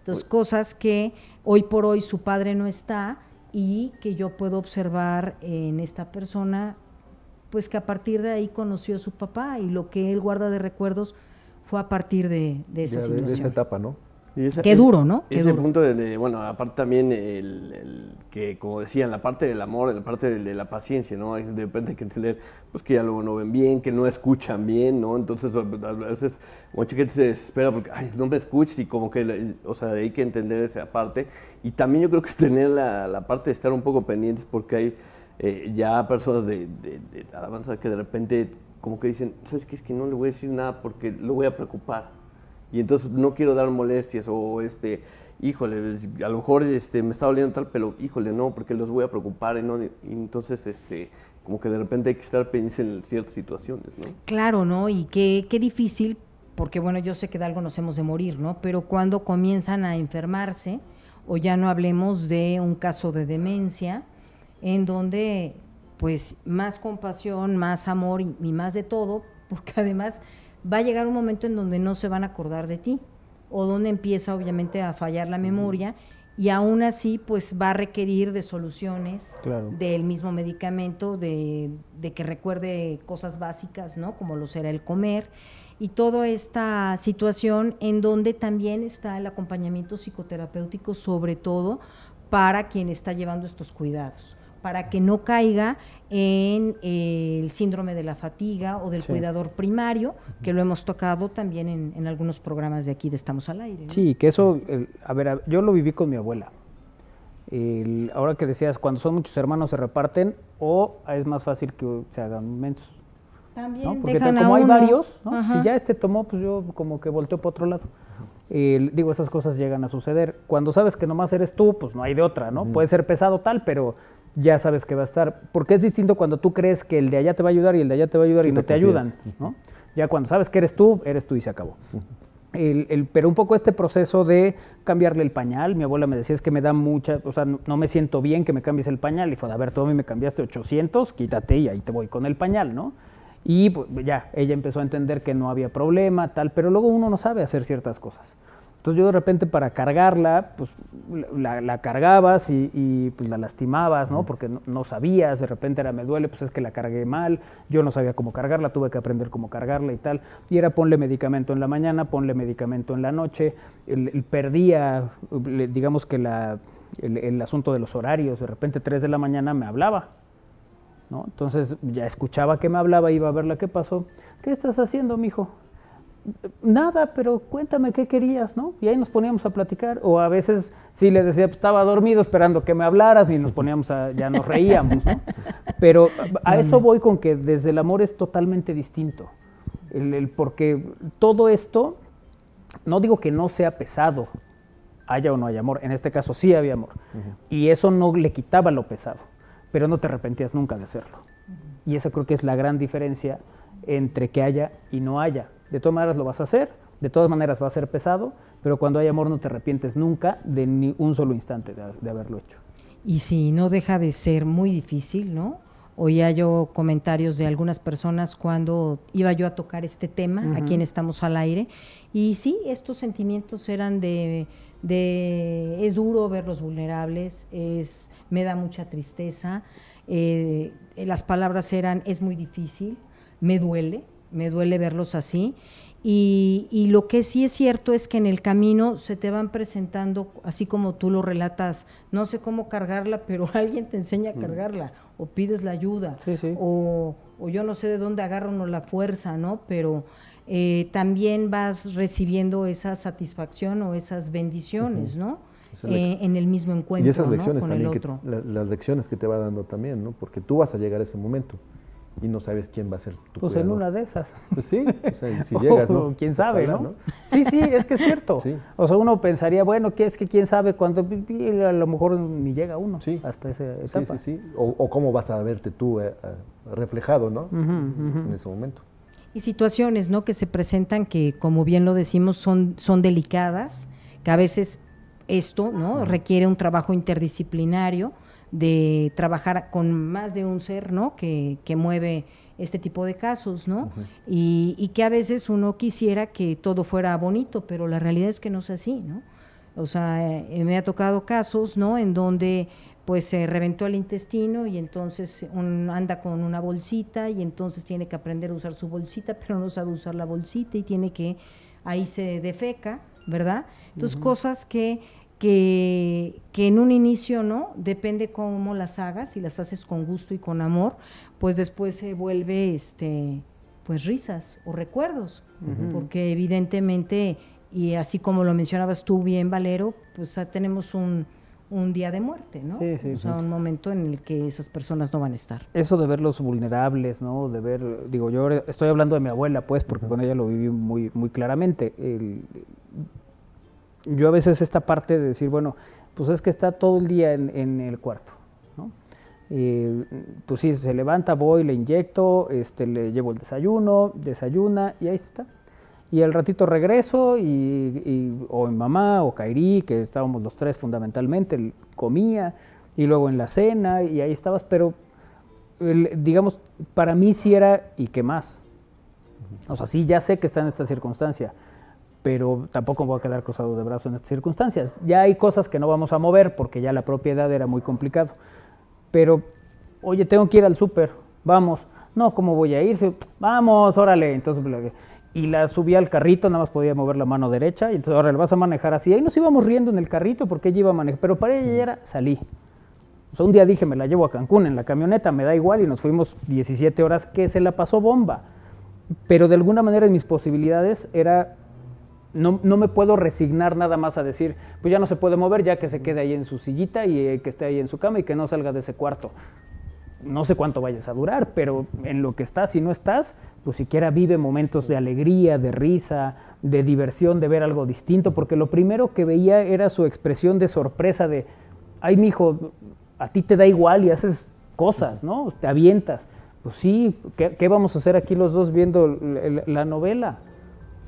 Entonces, cosas que hoy por hoy su padre no está y que yo puedo observar en esta persona, pues que a partir de ahí conoció a su papá y lo que él guarda de recuerdos fue a partir de, de esa Ya de- de situación. esa etapa, ¿no? Y esa- Qué es- duro, ¿no? Qué Ese duro. punto de, de- bueno, aparte también el, el que, como decían, la parte del amor, la parte de, de la paciencia, ¿no? Hay- De repente hay que entender, pues que ya luego no ven bien, que no escuchan bien, ¿no? Entonces, a veces, mucha gente se desespera porque, ay, no me escuches y como que, o sea, hay que entender esa parte. Y también yo creo que tener la, la parte de estar un poco pendientes porque hay eh, ya personas de, de, de edad avanzada que de repente como que dicen, ¿sabes qué? Es que no le voy a decir nada porque lo voy a preocupar y entonces no quiero dar molestias o este híjole a lo mejor este me está doliendo tal pero híjole no porque los voy a preocupar y no y entonces este como que de repente hay que estar pendientes en ciertas situaciones no Claro, ¿no? Y qué, qué difícil, porque bueno, yo sé que de algo nos hemos de morir, ¿no? Pero cuando comienzan a enfermarse, o ya no hablemos de un caso de demencia, en donde pues más compasión, más amor y, y más de todo, porque además va a llegar un momento en donde no se van a acordar de ti, o donde empieza obviamente a fallar la memoria, y aún así pues va a requerir de soluciones Claro. del mismo medicamento, de, de que recuerde cosas básicas, ¿no? Como lo será el comer, y toda esta situación en donde también está el acompañamiento psicoterapéutico, sobre todo para quien está llevando estos cuidados. Para que no caiga en eh, el síndrome de la fatiga o del Sí. cuidador primario, que lo hemos tocado también en, en algunos programas de aquí de Estamos al Aire. ¿no? Sí, que eso, el- a ver, yo lo viví con mi abuela. El- ahora que decías, cuando son muchos hermanos se reparten o es más fácil que se hagan mensos. También ¿no? Porque te- dejan a como hay uno. varios, si ya este tomó, pues yo como que volteo para otro lado. El- digo, esas cosas llegan a suceder. Cuando sabes que nomás eres tú, pues no hay de otra, ¿no? Puede ser pesado tal, pero ya sabes que va a estar. Porque es distinto cuando tú crees que el de allá te va a ayudar y el de allá te va a ayudar Sí, y no te te ayudan. ¿no? Ya cuando sabes que eres tú, eres tú y se acabó. El- el- pero un poco este proceso de cambiarle el pañal, mi abuela me decía es que me da mucha, o sea, no, no me siento bien que me cambies el pañal. Y fue, a ver, tú a mí me cambiaste 800, quítate y ahí te voy con el pañal, ¿no? Y pues, ya, ella empezó a entender que no había problema, tal, pero luego uno no sabe hacer ciertas cosas. Entonces yo de repente para cargarla, pues la, la cargabas y, y, pues la lastimabas, ¿no? Porque no, no sabías, de repente era me duele, pues es que la cargué mal, yo no sabía cómo cargarla, tuve que aprender cómo cargarla y tal. Y era ponle medicamento en la mañana, ponle medicamento en la noche, el, el perdía, digamos que la, el, el asunto de los horarios, de repente 3 de la mañana me hablaba, ¿no? Entonces ya escuchaba que me hablaba, iba a verla, ¿qué pasó? ¿Qué estás haciendo, mijo? Nada, pero cuéntame qué querías, ¿no? Y ahí nos poníamos a platicar. O a veces sí le decía, pues, estaba dormido esperando que me hablaras y nos poníamos a, ya nos reíamos, ¿no? Pero a eso voy con que desde el amor es totalmente distinto. El, el- porque todo esto, no digo que no sea pesado, haya o no haya amor. En este caso sí había amor. Y eso no le quitaba lo pesado, pero no te arrepentías nunca de hacerlo. Y esa creo que es la gran diferencia entre que haya y no haya. De todas maneras lo vas a hacer, de todas maneras va a ser pesado, pero cuando hay amor no te arrepientes nunca de ni un solo instante de, de haberlo hecho. Y sí, no deja de ser muy difícil, ¿no? Oía yo comentarios de algunas personas cuando iba yo a tocar este tema, aquí en Estamos al Aire, y sí, estos sentimientos eran de, de es duro verlos vulnerables, es, me da mucha tristeza, eh, las palabras eran es muy difícil, me duele, me duele verlos así. Y, y lo que sí es cierto es que en el camino se te van presentando, así como tú lo relatas, no sé cómo cargarla, pero alguien te enseña a Mm. cargarla, o pides la ayuda, Sí, sí. O, o yo no sé de dónde agarra uno la fuerza, ¿no? Pero eh, también vas recibiendo esa satisfacción o esas bendiciones. ¿no? Eh, en el mismo encuentro y esas ¿no? lecciones con el también, que- otro. la- las lecciones que te va dando también, ¿no? Porque tú vas a llegar a ese momento y no sabes quién va a ser tu Pues en una de esas. Pues sí, o sea, si llegas, ¿no? O quién sabe, ¿no? Sí, sí, es que es cierto. O sea, uno pensaría, bueno, que es que quién sabe cuándo, a lo mejor ni llega uno hasta esa Sí, etapa. sí, sí. O, o cómo vas a verte tú eh, eh, reflejado, ¿no? En ese momento. Y situaciones, ¿no? Que se presentan que, como bien lo decimos, son, son delicadas, que a veces esto, ¿no? Requiere un trabajo interdisciplinario de trabajar con más de un ser, ¿no? Que, que mueve este tipo de casos, ¿no? y, y que a veces uno quisiera que todo fuera bonito, pero la realidad es que no es así, ¿no? O sea, eh, me ha tocado casos, ¿no? En donde pues se reventó el intestino y entonces un- anda con una bolsita y entonces tiene que aprender a usar su bolsita, pero no sabe usar la bolsita y tiene que, ahí se defeca, ¿verdad? Entonces cosas que, que, que en un inicio, ¿no? Depende cómo las hagas, si las haces con gusto y con amor, pues después se vuelve, este, pues risas o recuerdos, porque evidentemente, y así como lo mencionabas tú bien, Valero, pues ah, tenemos un, un día de muerte, ¿no? Sí, sí. O sea, un momento en el que esas personas no van a estar. Eso de verlos vulnerables, ¿no? De ver, digo, yo estoy hablando de mi abuela, pues, porque con ella lo viví muy, muy claramente. El- yo a veces esta parte de decir, bueno, pues es que está todo el día en, en el cuarto, ¿no? Eh, pues sí, se levanta, voy, le inyecto, este, le llevo el desayuno, desayuna y ahí está. Y al ratito regreso y, y- o mi mamá o Kairi, que estábamos los tres fundamentalmente, comía y luego en la cena y ahí estabas, pero digamos, para mí sí era y qué más. O sea, sí, ya sé que está en esta circunstancia, pero tampoco voy a quedar cruzado de brazos en estas circunstancias. Ya hay cosas que no vamos a mover porque ya la propiedad era muy complicado. Pero, oye, tengo que ir al súper, vamos. No, ¿cómo voy a ir? Vamos, órale. Entonces, y la subí al carrito, nada más podía mover la mano derecha, y entonces, ahora le vas a manejar así. Ahí nos íbamos riendo en el carrito porque ella iba a manejar, pero para ella ya era, salí. O sea, un día dije, me la llevo a Cancún en la camioneta, me da igual, y nos fuimos 17 horas que se la pasó bomba. Pero de alguna manera en mis posibilidades era no, no, me puedo resignar nada más a decir, pues ya no se puede mover, ya que se quede ahí en su sillita y eh, que esté ahí en su cama y que no salga de ese cuarto. No sé cuánto vayas a durar, pero en lo que estás y no estás, pues siquiera vive momentos de alegría, de risa, de diversión, de ver algo distinto, porque lo primero que veía era su expresión de sorpresa de, ay, mijo, a ti te da igual y haces cosas, ¿no? Te avientas. Pues sí, ¿qué, qué vamos a hacer aquí los dos viendo la novela?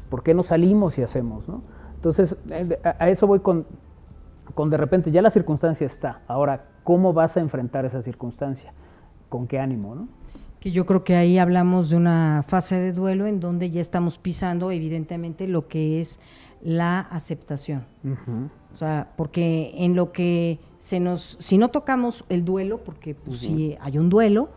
¿Por qué no salimos y hacemos? ¿no? Entonces, eh, a eso voy con, con de repente, ya la circunstancia está. Ahora, ¿cómo vas a enfrentar esa circunstancia? ¿Con qué ánimo? ¿no? Que yo creo que ahí hablamos de una fase de duelo en donde ya estamos pisando, evidentemente, lo que es la aceptación. Uh -huh. O sea, porque en lo que se nos, si no tocamos el duelo, porque pues, uh -huh. si hay un duelo,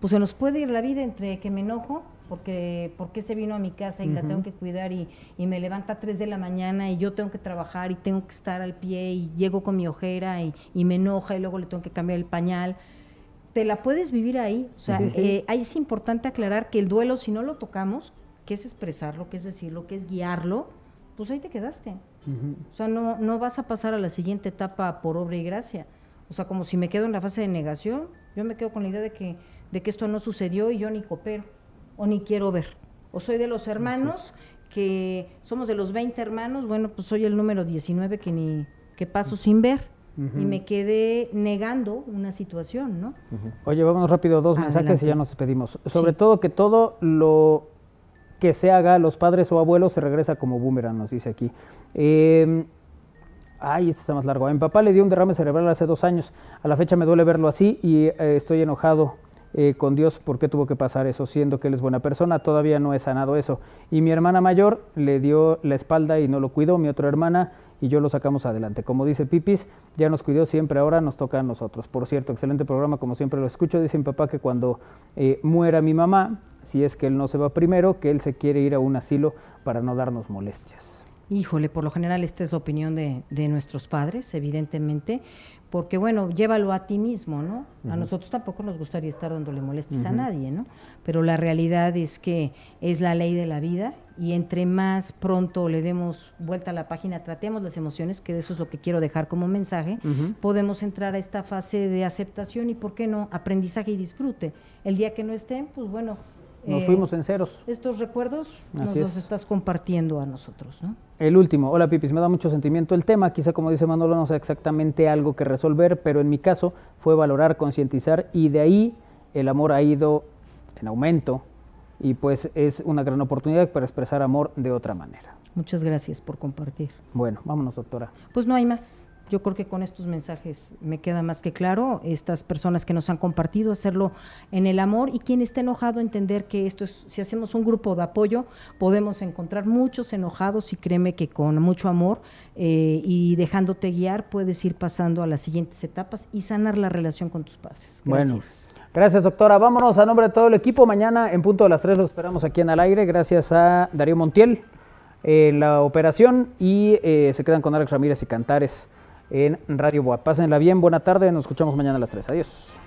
pues se nos puede ir la vida entre que me enojo porque, porque se vino a mi casa y uh -huh. la tengo que cuidar y, y, me levanta a 3 de la mañana y yo tengo que trabajar y tengo que estar al pie y llego con mi ojera y, y me enoja y luego le tengo que cambiar el pañal. Te la puedes vivir ahí. O sea, sí, sí. Eh, ahí es importante aclarar que el duelo, si no lo tocamos, que es expresarlo, que es decirlo, que es guiarlo, pues ahí te quedaste. Uh -huh. O sea, no, no vas a pasar a la siguiente etapa por obra y gracia. O sea, como si me quedo en la fase de negación, yo me quedo con la idea de que, de que esto no sucedió y yo ni coopero o ni quiero ver. O soy de los hermanos que somos de los 20 hermanos, bueno, pues soy el número 19 que ni que paso sin ver. Uh -huh. Y me quedé negando una situación, ¿no? Uh -huh. Oye, vámonos rápido, dos Adelante. mensajes y ya nos despedimos. Sobre sí. todo que todo lo que se haga, los padres o abuelos, se regresa como boomerang, nos dice aquí. Eh, ay, este está más largo. A mi papá le dio un derrame cerebral hace dos años. A la fecha me duele verlo así y eh, estoy enojado eh, con Dios por qué tuvo que pasar eso, siendo que él es buena persona, todavía no he sanado eso. Y mi hermana mayor le dio la espalda y no lo cuidó, mi otra hermana y yo lo sacamos adelante. Como dice Pipis, ya nos cuidó siempre, ahora nos toca a nosotros. Por cierto, excelente programa, como siempre lo escucho. Dice mi papá que cuando eh, muera mi mamá, si es que él no se va primero, que él se quiere ir a un asilo para no darnos molestias. Híjole, por lo general esta es la opinión de, de nuestros padres, evidentemente, porque bueno, llévalo a ti mismo, ¿no? Uh -huh. A nosotros tampoco nos gustaría estar dándole molestias uh -huh. a nadie, ¿no? Pero la realidad es que es la ley de la vida y entre más pronto le demos vuelta a la página, tratemos las emociones, que eso es lo que quiero dejar como mensaje, uh -huh. podemos entrar a esta fase de aceptación y, ¿por qué no?, aprendizaje y disfrute. El día que no estén, pues bueno, nos eh, fuimos en ceros. Estos recuerdos Así nos es. los estás compartiendo a nosotros, ¿no? El último, hola Pipis, me da mucho sentimiento el tema, quizá como dice Manolo no sea exactamente algo que resolver, pero en mi caso fue valorar, concientizar y de ahí el amor ha ido en aumento y pues es una gran oportunidad para expresar amor de otra manera. Muchas gracias por compartir. Bueno, vámonos doctora. Pues no hay más. Yo creo que con estos mensajes me queda más que claro, estas personas que nos han compartido, hacerlo en el amor y quien esté enojado, entender que esto es, si hacemos un grupo de apoyo, podemos encontrar muchos enojados y créeme que con mucho amor eh, y dejándote guiar puedes ir pasando a las siguientes etapas y sanar la relación con tus padres. Gracias. Bueno. Gracias, doctora. Vámonos a nombre de todo el equipo. Mañana en punto de las 3 lo esperamos aquí en al aire. Gracias a Darío Montiel, eh, la operación, y eh, se quedan con Alex Ramírez y Cantares en Radio Boa. Pásenla bien, buena tarde, nos escuchamos mañana a las 3. Adiós.